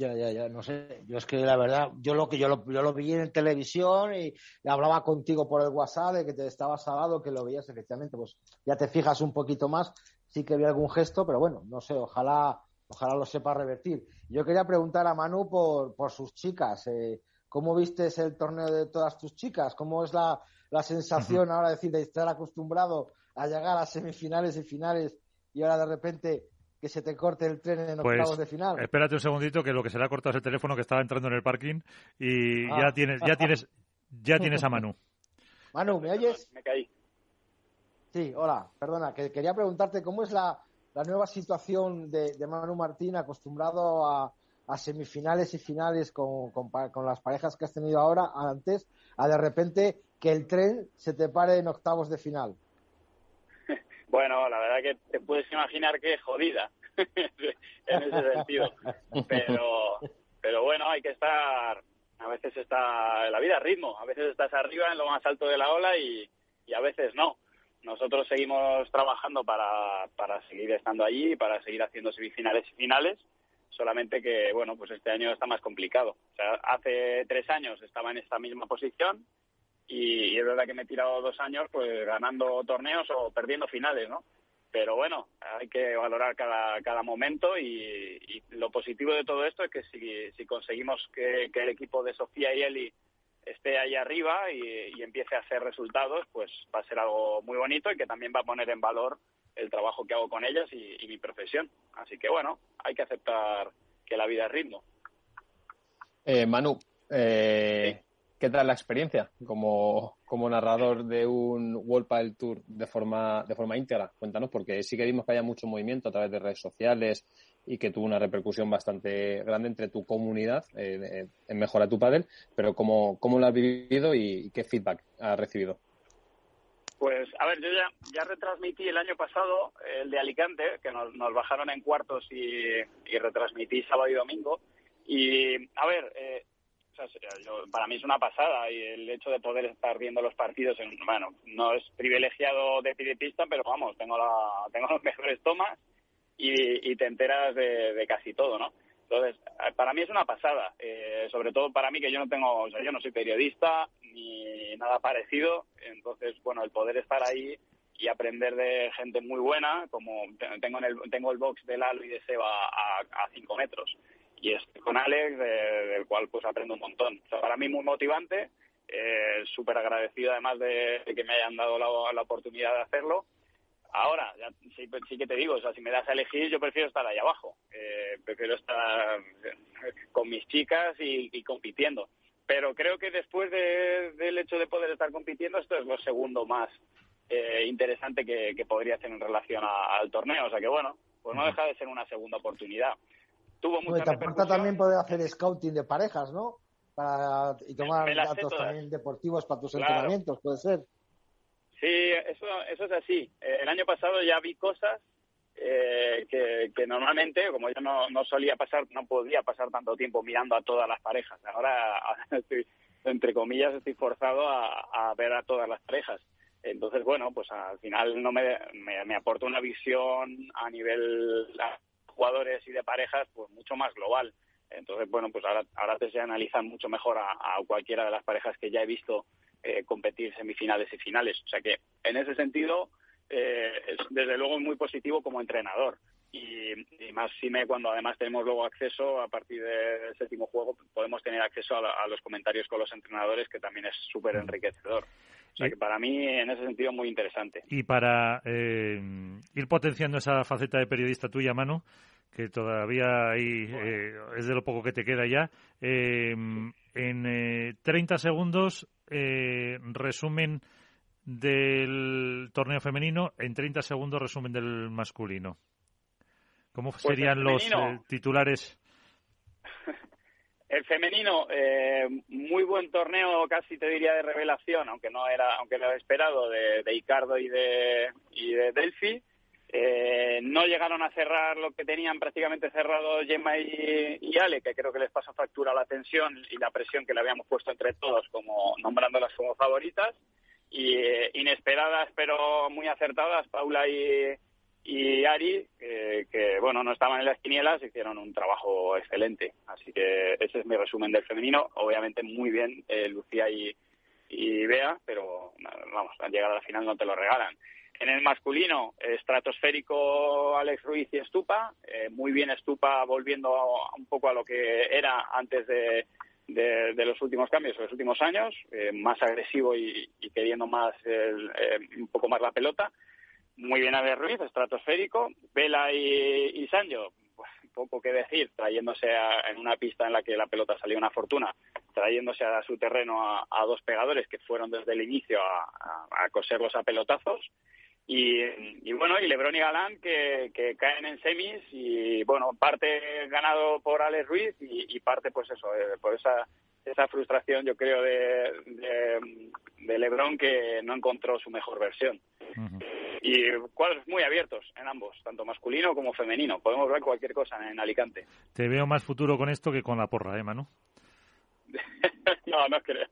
Ya, ya, ya, no sé. Yo es que la verdad, yo lo que yo lo, yo lo vi en televisión y, hablaba contigo por el WhatsApp de que te estabas salado, que lo veías efectivamente, pues ya te fijas un poquito más, sí que vi algún gesto, pero bueno, no sé, ojalá, ojalá lo sepa revertir. Yo quería preguntar a Manu por, por sus chicas. Eh, ¿Cómo viste el torneo de todas tus chicas? ¿Cómo es la, la sensación ahora decir, de estar acostumbrado a llegar a semifinales y finales y ahora de repente que se te corte el tren en pues, octavos de final. Espérate un segundito que lo que se le ha cortado es el teléfono que estaba entrando en el parking y ya ah. tienes ya tienes ya tienes a Manu. Manu, ¿me oyes? Me caí. Sí, hola, perdona, que quería preguntarte cómo es la, la nueva situación de, de, Manu Martín acostumbrado a, a semifinales y finales con, con, con, las parejas que has tenido ahora, antes, a de repente que el tren se te pare en octavos de final. Bueno, la verdad que te puedes imaginar que es jodida en ese sentido. Pero, pero bueno, hay que estar, a veces está la vida a ritmo, a veces estás arriba en lo más alto de la ola y, y a veces no. Nosotros seguimos trabajando para, para seguir estando allí, para seguir haciendo semifinales y finales, solamente que, bueno, pues este año está más complicado. O sea, hace tres años estaba en esta misma posición, y, es verdad que me he tirado dos años pues ganando torneos o perdiendo finales, ¿no? Pero bueno, hay que valorar cada, cada momento y, lo positivo de todo esto es que si, si conseguimos que, el equipo de Sofía y Eli esté ahí arriba y, empiece a hacer resultados, pues va a ser algo muy bonito y que también va a poner en valor el trabajo que hago con ellas y, mi profesión. Así que bueno, hay que aceptar que la vida es ritmo. Eh, Manu, eh, ¿Qué tal la experiencia como, como narrador de un World Padel Tour de forma, de forma íntegra? Cuéntanos, porque sí que vimos que haya mucho movimiento a través de redes sociales y que tuvo una repercusión bastante grande entre tu comunidad en Mejora tu Padel, pero ¿cómo, cómo lo has vivido y, qué feedback has recibido? Pues, a ver, yo ya, ya retransmití el año pasado el de Alicante, que nos, nos bajaron en cuartos y, y retransmití sábado y domingo. Y, a ver, eh, para mí es una pasada y el hecho de poder estar viendo los partidos, en, bueno, no es privilegiado de pista, pero vamos, tengo la, tengo los mejores tomas y, te enteras de, casi todo, ¿no? Entonces, para mí es una pasada, eh, sobre todo para mí que yo no tengo, o sea, yo no soy periodista ni nada parecido, entonces, bueno, el poder estar ahí y aprender de gente muy buena, como tengo en el, tengo el box de Lalo y de Seba a, a cinco metros y estoy con Alex, del cual pues aprendo un montón. O sea, para mí muy motivante, eh, súper agradecido además de, que me hayan dado la, oportunidad de hacerlo. Ahora, ya, sí, sí, que te digo, o sea, si me das a elegir, yo prefiero estar ahí abajo. Eh, prefiero estar con mis chicas y, compitiendo. Pero creo que después del hecho de poder estar compitiendo, esto es lo segundo más eh, interesante que, podría hacer en relación al torneo. O sea que bueno, pues no deja de ser una segunda oportunidad tuvo mucha bueno, también poder hacer scouting de parejas, ¿no? Para, y tomar datos también deportivos para tus entrenamientos, puede ser. Sí, eso, eso es así. Eh, el año pasado ya vi cosas eh, que, que, normalmente, como yo no, no solía pasar, no podía pasar tanto tiempo mirando a todas las parejas. Ahora, estoy, entre comillas, estoy forzado a, a ver a todas las parejas. Entonces, bueno, pues al final no me, me, aporta una visión a nivel jugadores y de parejas pues mucho más global. Entonces, bueno, pues ahora, ahora se analizan mucho mejor a, cualquiera de las parejas que ya he visto eh, competir semifinales y finales. O sea que, en ese sentido, eh, es desde luego muy positivo como entrenador. Y, más si me cuando además tenemos luego acceso a partir del séptimo juego podemos tener acceso a, los comentarios con los entrenadores que también es súper enriquecedor. O sea que para mí en ese sentido muy interesante. Y para eh, ir potenciando esa faceta de periodista tuya, Manu, que todavía ahí eh, es de lo poco que te queda ya, eh, en 30 segundos resumen del torneo femenino, en 30 segundos resumen del masculino. ¿Cómo pues serían los eh, titulares? El femenino, eh, muy buen torneo, casi te diría de revelación, aunque no era, aunque lo esperado de, de Icardo y de, y de Delphi. Eh, no llegaron a cerrar lo que tenían prácticamente cerrado Gemma y, Ale, que creo que les pasó factura la tensión y la presión que le habíamos puesto entre todos, como nombrándolas como favoritas. Y inesperadas, pero muy acertadas, Paula y, y Ari, que bueno, no estaban en las quinielas, hicieron un trabajo excelente. Así que ese es mi resumen del femenino. Obviamente muy bien eh, Lucía y, y Bea, pero vamos, al llegar a la final no te lo regalan. En el masculino, estratosférico Alex Ruiz y Estupa. Eh, muy bien Estupa volviendo un poco a lo que era antes de, de, los últimos cambios, de los últimos años, eh, más agresivo y, queriendo más un poco más la pelota muy bien a Ruiz, estratosférico. Vela y, y Sancho, pues, poco que decir, trayéndose en una pista en la que la pelota salió una fortuna, trayéndose a su terreno a, dos pegadores que fueron desde el inicio a, coserlos a pelotazos. Y, bueno, y Lebron y Galán que, caen en semis y bueno, parte ganado por Alex Ruiz y, parte pues eso, eh, por esa esa frustración yo creo de, de, Lebron que no encontró su mejor versión y cuadros muy abiertos en ambos, tanto masculino como femenino. Podemos ver cualquier cosa en Alicante. Te veo más futuro con esto que con la porra, ¿eh, Manu? no, no creo,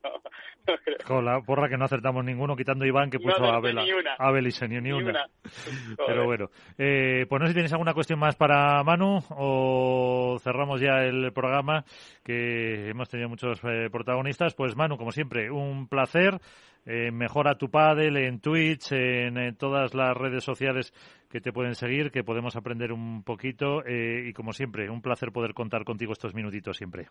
Con la porra que no acertamos ninguno, quitando Iván que puso a Abel, Abel y Senio, ni, una. Pero bueno, eh, pues no sé si tienes alguna cuestión más para Manu o cerramos ya el programa, que hemos tenido muchos eh, protagonistas. Pues Manu, como siempre, un placer. Eh, mejora tu pádel en Twitch, en, todas las redes sociales que te pueden seguir, que podemos aprender un poquito eh, y como siempre, un placer poder contar contigo estos minutitos siempre.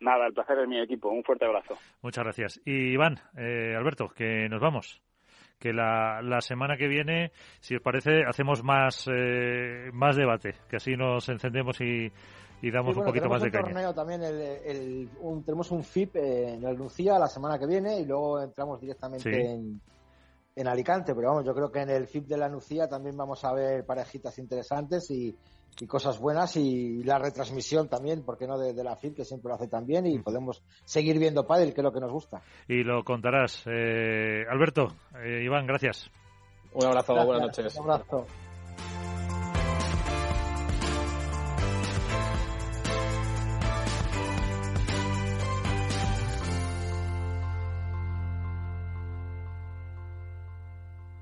Nada, el placer es mi equipo. Un fuerte abrazo. Muchas gracias. Y Iván, eh, Alberto, que nos vamos. Que la, la, semana que viene, si os parece, hacemos más, eh, más debate, que así nos encendemos y, y damos un poquito más de caña. Torneo también tenemos un FIP en el Lucía la semana que viene y luego entramos directamente en, en Alicante. Pero vamos, yo creo que en el FIP de la Lucía también vamos a ver parejitas interesantes y, y cosas buenas y la retransmisión también, porque no de, la FIP, que siempre lo hace también y podemos seguir viendo pádel, que es lo que nos gusta. Y lo contarás. Eh, Alberto, eh, Iván, gracias. Un abrazo, buenas noches. Un abrazo.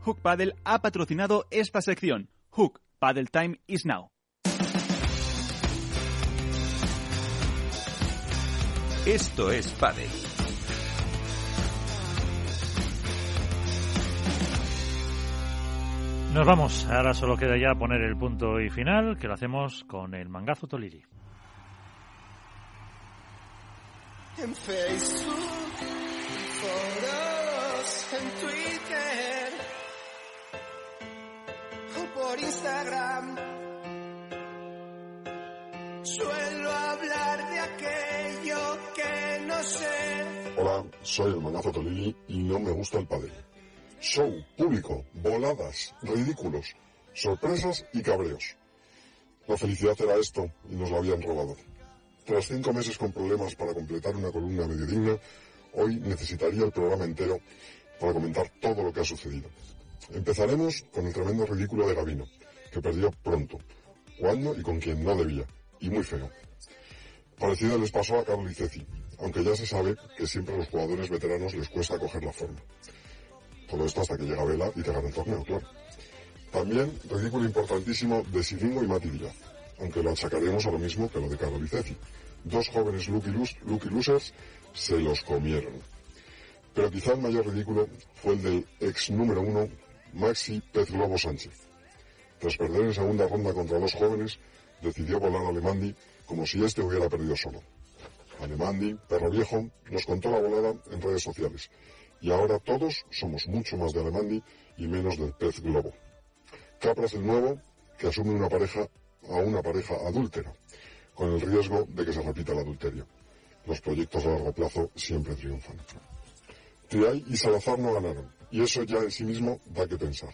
Hook Paddle ha patrocinado esta sección. Hook Paddle Time is now. Esto es Padel. Nos vamos. Ahora solo queda ya poner el punto y final, que lo hacemos con el mangazo Toliri. En Facebook, por Instagram. Suelo hablar de aquello que no sé. Hola, soy el Mangazo Tolili y no me gusta el padre. Show, público, voladas, ridículos, sorpresas y cabreos. La felicidad era esto y nos lo habían robado. Tras cinco meses con problemas para completar una columna medio digna, hoy necesitaría el programa entero para comentar todo lo que ha sucedido. Empezaremos con el tremendo ridículo de Gavino, que perdió pronto, cuando y con quien no debía, y muy feo. Parecido les pasó a Carlos y Ceci, aunque ya se sabe que siempre a los jugadores veteranos les cuesta coger la forma. Todo esto hasta que llega Vela y te gana el torneo, claro. También ridículo importantísimo de Silingo y Mati Díaz, aunque lo achacaremos a lo mismo que lo de Carlo Viceci. Dos jóvenes lucky, lucky losers se los comieron. Pero quizá el mayor ridículo fue el del ex número uno, Maxi Pez Globo Sánchez. Tras perder en segunda ronda contra dos jóvenes, decidió volar a Alemandi como si éste hubiera perdido solo. Alemandi, perro viejo, nos contó la volada en redes sociales. Y ahora todos somos mucho más de Alemandi y menos del pez globo. Capras el nuevo que asume una pareja a una pareja adúltera, con el riesgo de que se repita el adulterio. Los proyectos a largo plazo siempre triunfan. Triay y Salazar no ganaron, y eso ya en sí mismo da que pensar.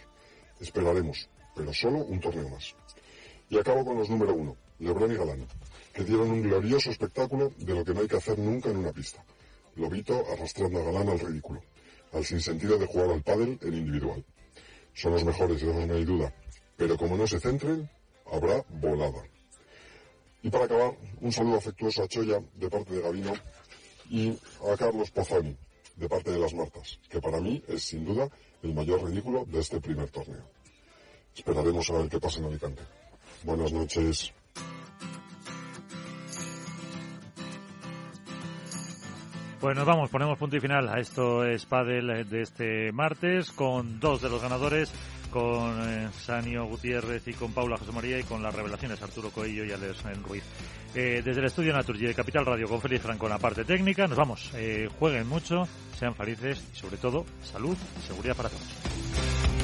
Esperaremos, pero solo un torneo más. Y acabo con los número uno, Lebrón y Galán, que dieron un glorioso espectáculo de lo que no hay que hacer nunca en una pista. Lobito arrastrando a Galán al ridículo, al sinsentido de jugar al pádel en individual. Son los mejores, eso no hay duda, pero como no se centren, habrá volada. Y para acabar, un saludo afectuoso a Choya de parte de Gavino y a Carlos Pozzoni de parte de las Martas, que para mí es sin duda el mayor ridículo de este primer torneo. Esperaremos a ver qué pasa en Alicante. Buenas noches. Pues nos vamos, ponemos punto y final a esto es Padel de este martes con dos de los ganadores, con eh, Sanio Gutiérrez y con Paula José María y con las revelaciones Arturo Coello y Alex Ruiz. Eh, desde el estudio Naturgy de Capital Radio con Félix Franco en la parte técnica, nos vamos. Eh, jueguen mucho, sean felices y sobre todo salud y seguridad para todos.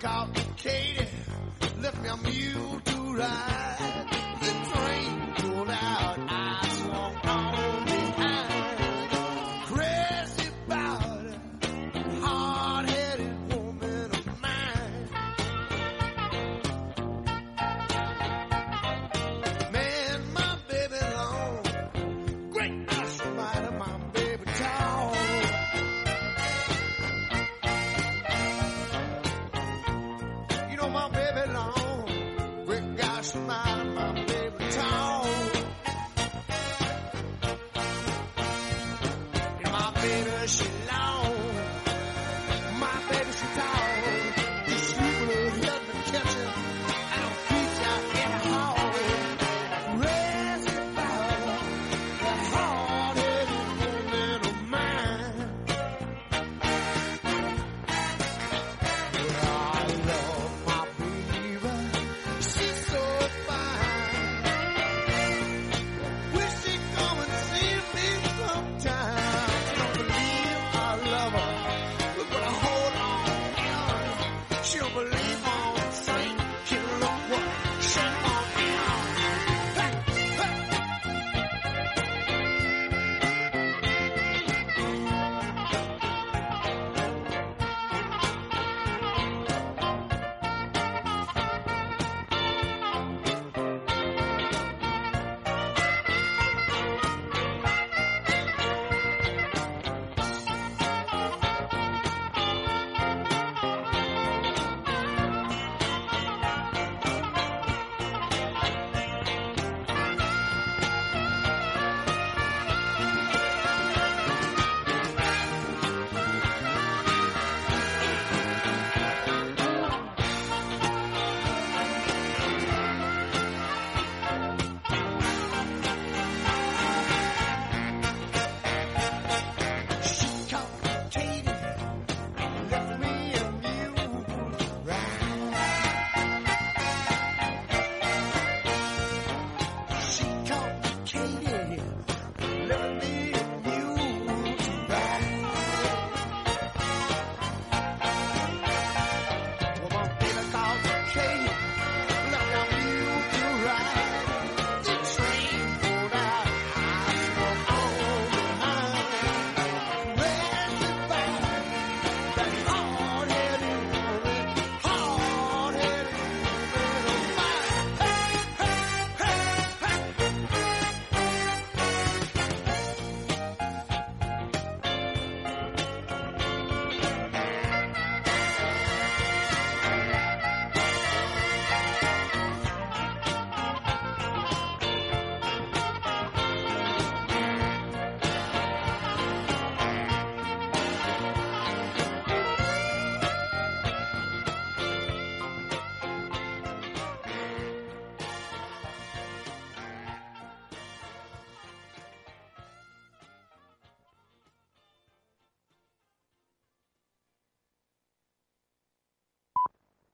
Caught Katie, left me a mule to ride.